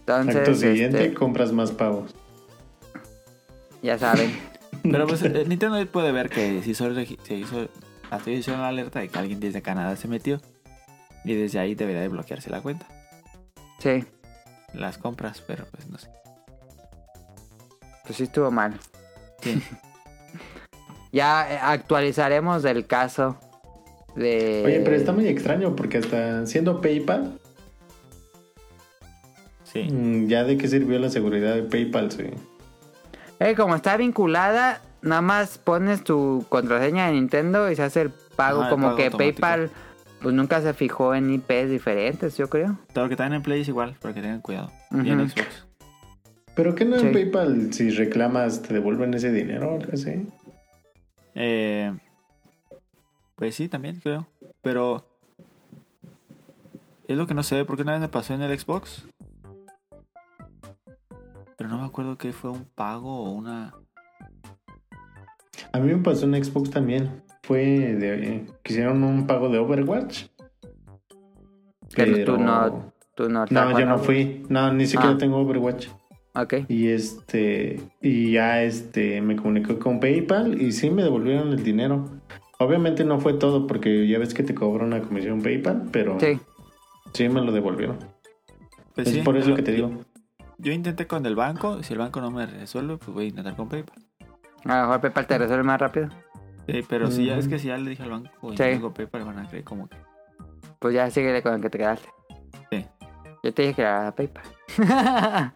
Entonces, Acto siguiente, este, compras más pavos. Ya saben. Pero pues eh, Nintendo puede ver que se hizo, se hizo, hasta hicieron la alerta de que alguien desde Canadá se metió. Y desde ahí debería de bloquearse la cuenta. Sí, Las compras, pero pues no sé. pues sí estuvo mal. Sí. (laughs) Ya eh, actualizaremos el caso de... Oye, pero está muy extraño porque hasta siendo PayPal, Sí. mm, ya de qué sirvió la seguridad de PayPal, sí. Eh, como está vinculada, nada más pones tu contraseña de Nintendo y se hace el pago. Ajá, el como pago que automático. PayPal pues nunca se fijó en IPs diferentes, yo creo. Todo lo que están en Play es igual, para que tengan cuidado. Y en. Xbox. Pero que no Sí. en PayPal, si reclamas, te devuelven ese dinero o algo así. Eh, pues sí, también creo. Pero es lo que no sé, porque una vez me pasó en el Xbox. Pero no me acuerdo que fue un pago o una... A mí me pasó en Xbox también. Fue de que hicieron un pago de Overwatch. Pero tú no- Tú no, No, yo no fui. No, ni siquiera Ah. tengo Overwatch. Ok. Y este, y ya este, me comuniqué con PayPal y sí me devolvieron el dinero. Obviamente no fue todo porque ya ves que te cobra una comisión PayPal, pero Sí. sí me lo devolvieron. Pues es sí, por eso que te digo. Yo intenté con el banco, si el banco no me resuelve, pues voy a intentar con PayPal. A lo mejor PayPal te resuelve más rápido. Sí, pero si ya es que si ya le dije al banco y Sí. tengo PayPal, van a creer como que... Pues ya síguele con el que te quedaste. Sí. Yo te dije que era PayPal.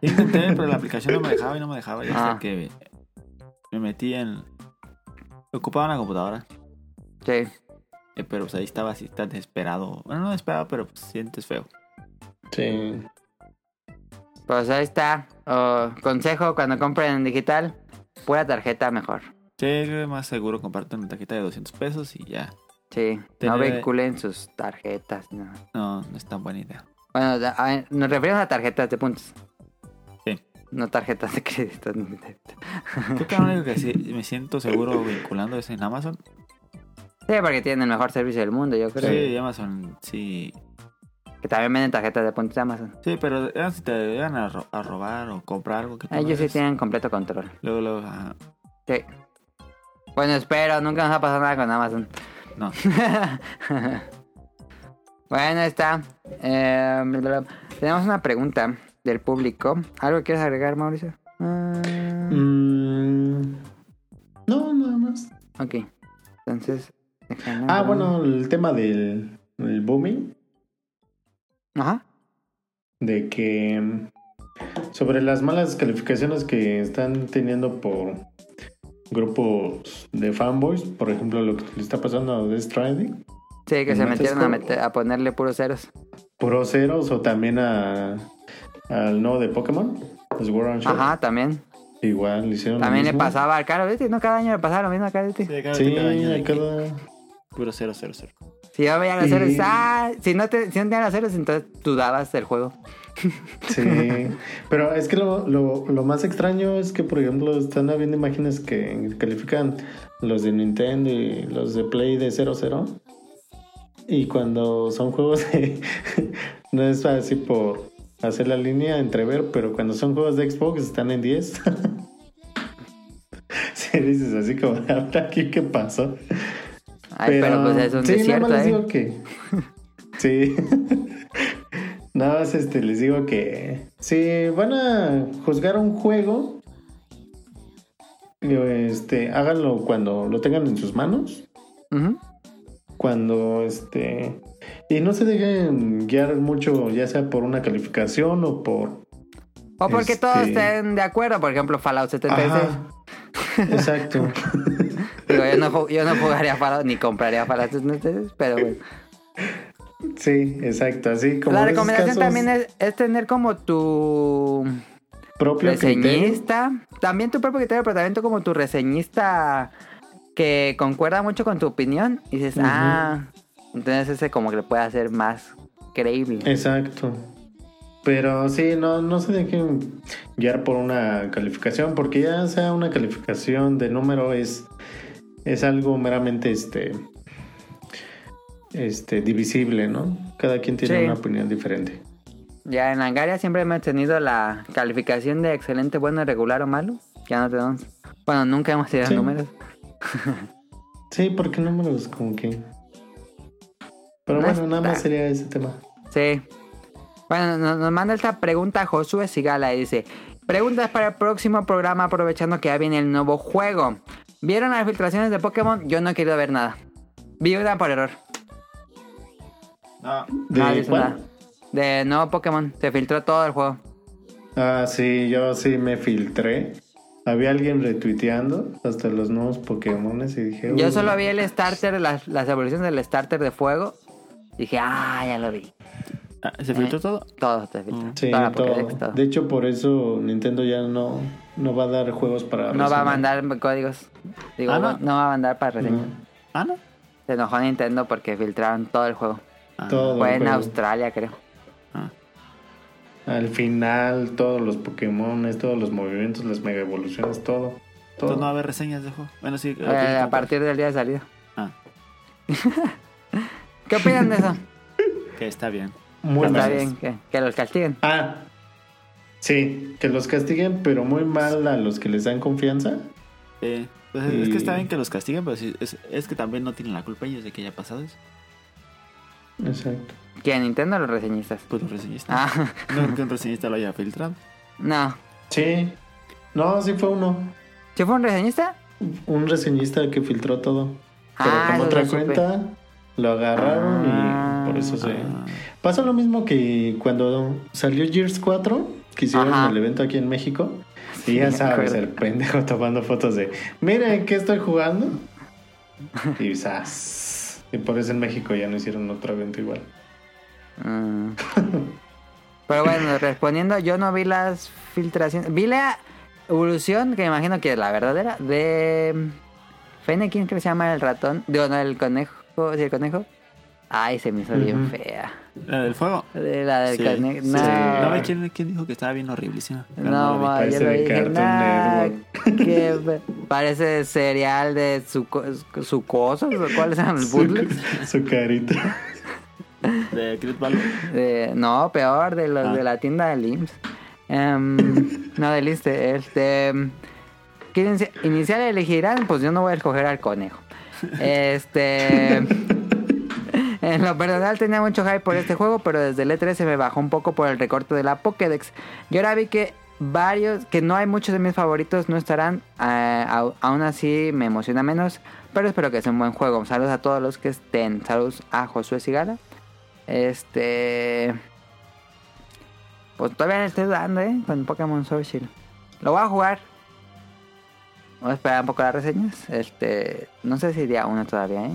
Intenté, (laughs) pero la aplicación no me dejaba y no me dejaba. Y hasta Ah. que me metí en... Ocupaba una computadora. sí. eh, pero pues ahí estaba así tan desesperado. Bueno, no desesperado, pero pues sientes feo. Sí. Pues ahí está. Consejo cuando compren en digital, pura tarjeta mejor. Sí, más seguro comprarte una tarjeta de 200 pesos y ya. Sí, no Tener- vinculen sus tarjetas. No. No, no es tan buena idea. Bueno, nos referimos a tarjetas de puntos. Sí. No tarjetas de crédito. Creo que lo único que sí me siento seguro vinculando es en Amazon. Sí, porque tienen el mejor servicio del mundo, yo creo. Sí, Amazon, sí. Que también venden tarjetas de puntos de Amazon. Sí, pero si te llegan a, ro- a robar o comprar algo que tú no Ellos sí tienen completo control. Luego, luego, ajá. Sí. Bueno, espero, nunca nos ha pasado nada con Amazon. No. (laughs) bueno, está. Eh, bla. tenemos una pregunta del público. ¿Algo que quieres agregar, Mauricio? Ah, Mm, no, nada más. ok. Entonces. déjame Ah, bueno, el tema del el booming, Ajá. de que mm, sobre las malas calificaciones que están teniendo por grupos de fanboys, por ejemplo, lo que le está pasando a Death Stranding, Sí, que se metieron a, meter- a ponerle puros ceros. puros ceros o también a al nuevo de Pokémon, Sword Ajá, también. igual le hicieron lo También le pasaba al Caro Duty, ¿no? Cada año le pasaba lo mismo a Caro Duty. cada, Sí, cada año cada... Puro 0, 0, 0. Si yo veía los Y- ceros, ah, si no, te, si no tenían los ceros, entonces dudabas del juego. Sí, pero es que lo, lo, lo más extraño es que, por ejemplo, están habiendo imágenes que califican los de Nintendo y los de Play de 00. Y cuando son juegos de... (laughs) no es así por hacer la línea entrever, pero cuando son juegos de Xbox están en 10. (laughs) sí, dices así como, (laughs) ahora aquí qué pasó. Ay, pero, pues es un sí, desierto, nada más les ¿eh? digo que. sí. (laughs) nada más este, les digo que. Si van a juzgar un juego, este, háganlo cuando lo tengan en sus manos. Cuando este. Y no se dejen guiar mucho, ya sea por una calificación o por. O porque todos Este- estén de acuerdo, por ejemplo, Fallout 76. Ajá. Exacto. (laughs) Digo, yo no, ju- yo no jugaría Fallout ni compraría Fallout 76, pero bueno. Sí, exacto. Así como La recomendación también es, es tener como tu propio criterio. reseñista. También tu propio criterio, pero también tú como tu reseñista que concuerda mucho con tu opinión. Y dices, ah, entonces ese como que le puede hacer más creíble. Exacto. Pero sí, no, no se dejen guiar por una calificación, porque ya sea una calificación de número es, es algo meramente este, este divisible, ¿no? Cada quien tiene Sí. una opinión diferente. Ya en Langaria siempre hemos tenido la calificación de excelente, bueno, regular o malo. Ya no tenemos. Bueno, nunca hemos tenido Sí. números. (laughs) Sí, porque números como que... Pero No bueno, nada más sería ese tema. Sí. Bueno, nos, nos manda esta pregunta Josué Sigala y dice: Preguntas para el próximo programa aprovechando que ya viene el nuevo juego. ¿Vieron las filtraciones de Pokémon? Yo no he querido ver nada. Vi una por error. No, ¿De No nada. De nuevo Pokémon. Se filtró todo el juego. Ah, sí, yo sí me filtré. Había alguien retuiteando hasta los nuevos Pokémones y dije... Yo solo vi el starter, las, las evoluciones del starter de fuego. Dije, ah, ya lo vi. Ah, ¿Se filtró todo? Todo se filtró. Sí, todo. Pokédex, todo. De hecho, por eso Nintendo ya no, no va a dar juegos para... No va a mandar códigos. Digo, Ah, ¿no? no va a mandar para reseña. No, Ah, no. Se enojó Nintendo porque filtraron todo el juego. Ah, todo Fue en. Australia, creo. ah. Al final, todos los Pokémones, todos los movimientos, las mega evoluciones, todo. Entonces no va a haber reseñas de juego. Bueno, sí. Eh, a partir del día de salida. Ah, (laughs) ¿Qué opinan de eso? (laughs) que está bien. Muy Está mal. bien que, que los castiguen. Ah, sí, que los castiguen, pero muy mal a los que les dan confianza. Eh, pues es que está bien que los castiguen, pero sí, es, es que también no tienen la culpa ellos de que haya pasado eso. Exacto. ¿Quién? ¿Nintendo o los reseñistas? Pues los reseñistas. Ah, No creo que un reseñista lo haya filtrado. no. Sí. No, sí fue uno. ¿Sí fue un reseñista? Un reseñista que filtró todo. Pero Ah, con otra cuenta lo agarraron Ah. y por eso se... Ah, Pasa lo mismo que cuando salió Gears 4, que hicieron Ajá. el evento aquí en México. Sí, y ya sabes, el pendejo (laughs) tomando fotos de, miren qué estoy jugando. Y (laughs) ¡zas! Y por eso en México ya no hicieron otro evento igual. Mm. (laughs) Pero bueno, respondiendo, yo no vi las filtraciones. Vi la evolución, que me imagino que es la verdadera, de Fennekin, que se llama el ratón. Digo, no, el conejo. ¿Sí, el conejo? Ay, se me hizo bien fea. ¿La del fuego? De La del Sí, sí. No, No, ve ¿quién, quién dijo que estaba bien horriblísima? No, vi. ma, parece yo lo de dije, nah, que (laughs) parece cereal de su, sucosos o cuáles eran los bootlegs. Su, su carita. (laughs) De Chris Valor. De- no, peor, de los Ah. de la tienda de IMSS. Em, no, del ISSSTE, Este. ¿qué inici- inicial elegirán? Pues yo no voy a escoger al conejo. (laughs) Este. En lo personal tenía mucho hype por este juego, pero desde el E3 se me bajó un poco por el recorte de la Pokédex. Y ahora vi que varios, que no hay muchos de mis favoritos, no estarán. eh, aún así me emociona menos, pero espero que sea un buen juego. Saludos a todos los que estén. Saludos a Josué Sigala. Este. Pues todavía le estoy dudando, ¿eh? Con Pokémon Shield. Lo voy a jugar. Voy a esperar un poco las reseñas. Este. No sé si iría uno todavía, ¿eh?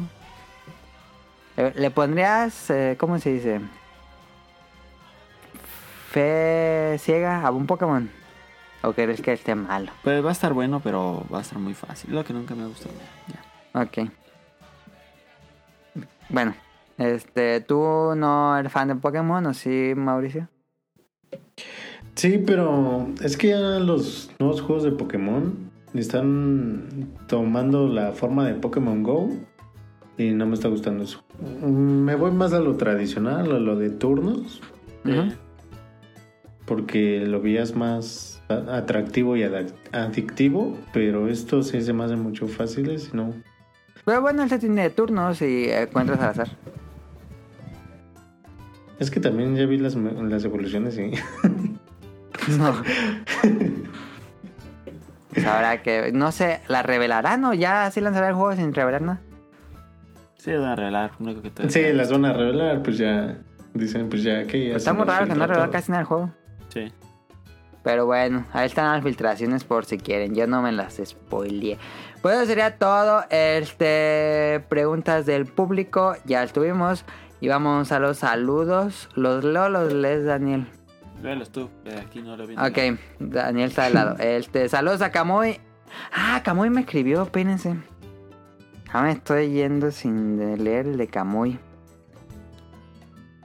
Le, le pondrías. eh, ¿Cómo se dice? Fe ciega a un Pokémon. ¿O crees que esté malo? Pues va a estar bueno, pero va a estar muy fácil. Lo que nunca me ha gustado. Ya. Ok. Bueno. Este. ¿Tú no eres fan de Pokémon o sí, Mauricio? Sí, pero es que ya los nuevos juegos de Pokémon están tomando la forma de Pokémon Go y no me está gustando eso. Mm, Me voy más a lo tradicional, a lo de turnos. Eh, porque lo veías más atractivo y adictivo, pero esto sí se me hace mucho fáciles, no. Pero bueno, este tiene turnos y encuentras al azar. Es que también ya vi las, las evoluciones y (laughs) No. (laughs) Pues habrá que. No sé, ¿la revelarán o ya así lanzará el juego sin revelar nada? Sí, van a revelar. lo único que te- sí, las van a revelar, pues ya dicen, pues ya que ya Pues está muy raro que no revelar casi nada el juego. Sí. Pero bueno, ahí están las filtraciones por si quieren. Yo no me las spoileé. Pues eso sería todo. Este. Preguntas del público. Ya estuvimos. Y vamos a los saludos. Los leo, los lees, Daniel. Véalos tú, aquí no lo vi. Ok, Daniel está de lado. (laughs) Este, saludos a Kamui. Ah, Kamui me escribió, espérense. Ah, me estoy yendo sin leer el de Kamui.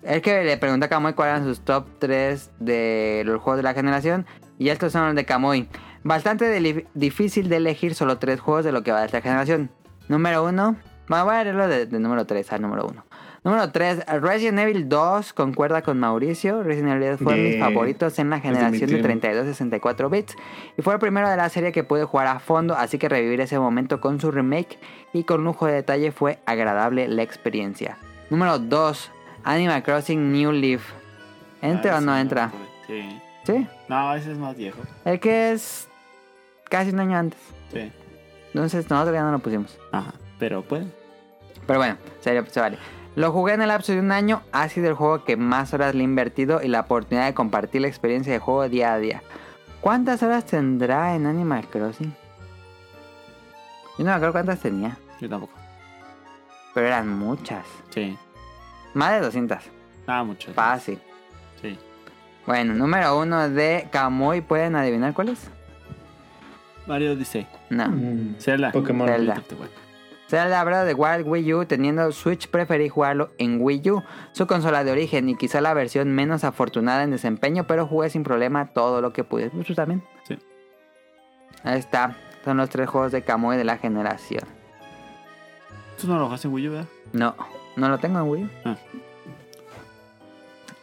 Es que le pregunté a Kamui cuáles eran sus top 3 de los juegos de la generación. Y estos son los de Kamui. Bastante difícil de elegir solo 3 juegos de lo que va de esta generación. Número 1. Bueno, voy a leerlo de, de número 3 al número 1. Número 3. Resident Evil 2 concuerda con Mauricio. Resident Evil 2 fue de mis favoritos en la generación de tío. 32 64 bits. Y fue el primero de la serie que pude jugar a fondo. Así que revivir ese momento con su remake y con lujo de detalle fue agradable la experiencia. Número 2. Animal Crossing New Leaf. ¿Entra Ah, o no entra? Sí. Sí. No, ese es más viejo. El que es casi un año antes. Sí. Entonces nosotros ya no lo pusimos. Ajá. Pero puede. Pero bueno, se, se vale. Lo jugué en el lapso de un año. Ha sido el juego que más horas le he invertido y la oportunidad de compartir la experiencia de juego día a día. ¿Cuántas horas tendrá en Animal Crossing? Yo no me acuerdo cuántas tenía, Yo tampoco. pero eran muchas. Sí. Más de 200. Ah, mucho. Fácil. Sí. Bueno, número uno de Kamui. ¿Pueden adivinar cuál es? Mario Odyssey. No. Mm, Zelda. Pokémon. Zelda. Este Zelda Breath of the Wild Wii U, teniendo Switch preferí jugarlo en Wii U, su consola de origen y quizá la versión menos afortunada en desempeño, pero jugué sin problema todo lo que pude. Pues tú también. Sí. Ahí está. Son los tres juegos de Kamui de la generación. Tú no lo jugaste en Wii U, ¿verdad? No, no lo tengo en Wii U. Ah.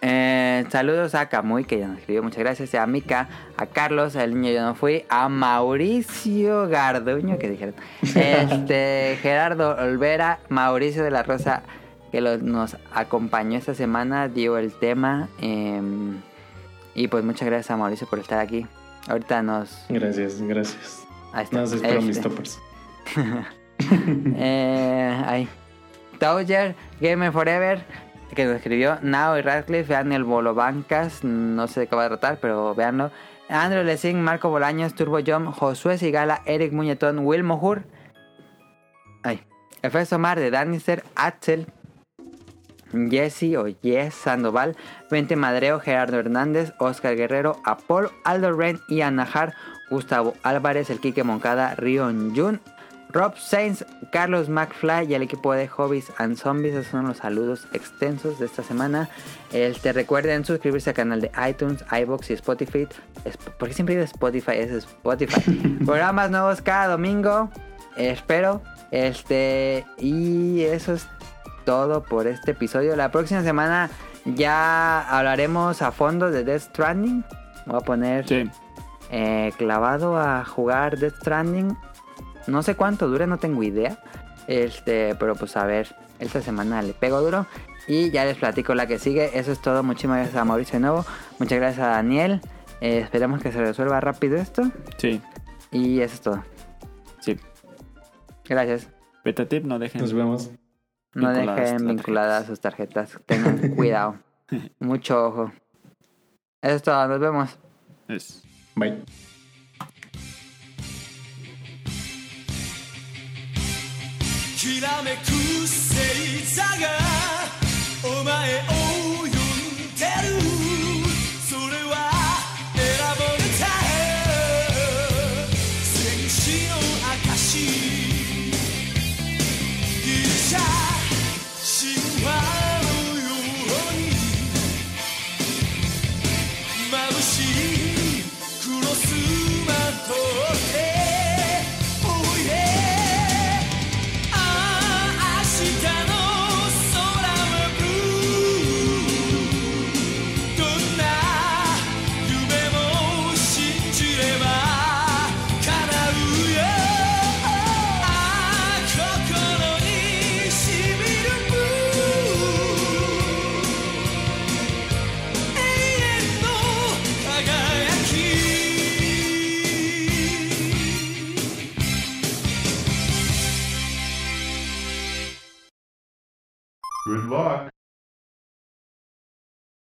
Eh, saludos a Kamui, que ya nos escribió. Muchas gracias. A Mika, a Carlos, el niño yo no fui. A Mauricio Garduño, que dijeron. (laughs) Este, Gerardo Olvera, Mauricio de la Rosa, que nos acompañó esta semana, dio el tema. eh, y pues muchas gracias a Mauricio por estar aquí. Ahorita nos. Gracias, gracias. Ahí está. No se espero mis Este, toppers. (laughs) eh, ahí. Gamer Forever, que nos escribió. Now y Radcliffe, vean el Bolo Bancas. No sé de qué va a tratar, pero véanlo. Andrew Lessing, Marco Bolaños, Turbo Jump, Josué Sigala, Eric Muñetón, Will Mohur. Ay. Efeso Mar de Danister, Axel. Jesse o Yes Sandoval, Vente Madreo, Gerardo Hernández, Oscar Guerrero, Apolo, Aldo Ren y Anajar, Gustavo Álvarez, el Quique Moncada, Rion Jun, Rob Sainz, Carlos McFly y el equipo de Hobbies and Zombies. Esos son los saludos extensos de esta semana. Este, recuerden suscribirse al canal de iTunes, iBox y Spotify. Es- ¿Por qué siempre digo Spotify? Es Spotify. (laughs) Programas nuevos cada domingo. Espero. Este. Y eso es todo por este episodio. La próxima semana ya hablaremos a fondo de Death Stranding. Voy a poner Sí. eh, clavado a jugar Death Stranding. No sé cuánto dure, no tengo idea. Este, pero pues a ver, esta semana le pego duro. Y ya les platico la que sigue. Eso es todo. Muchísimas gracias a Mauricio de nuevo. Muchas gracias a Daniel. Eh, esperemos que se resuelva rápido esto. Sí. Y eso es todo. Sí. Gracias. Beta tip, no dejen. Nos vemos. No Vinculadas dejen vinculadas sus tarjetas. Tengan (laughs) cuidado. Mucho ojo. Eso es todo. Nos vemos. Es- Bye. きらめく星座がお前を呼んでる Ló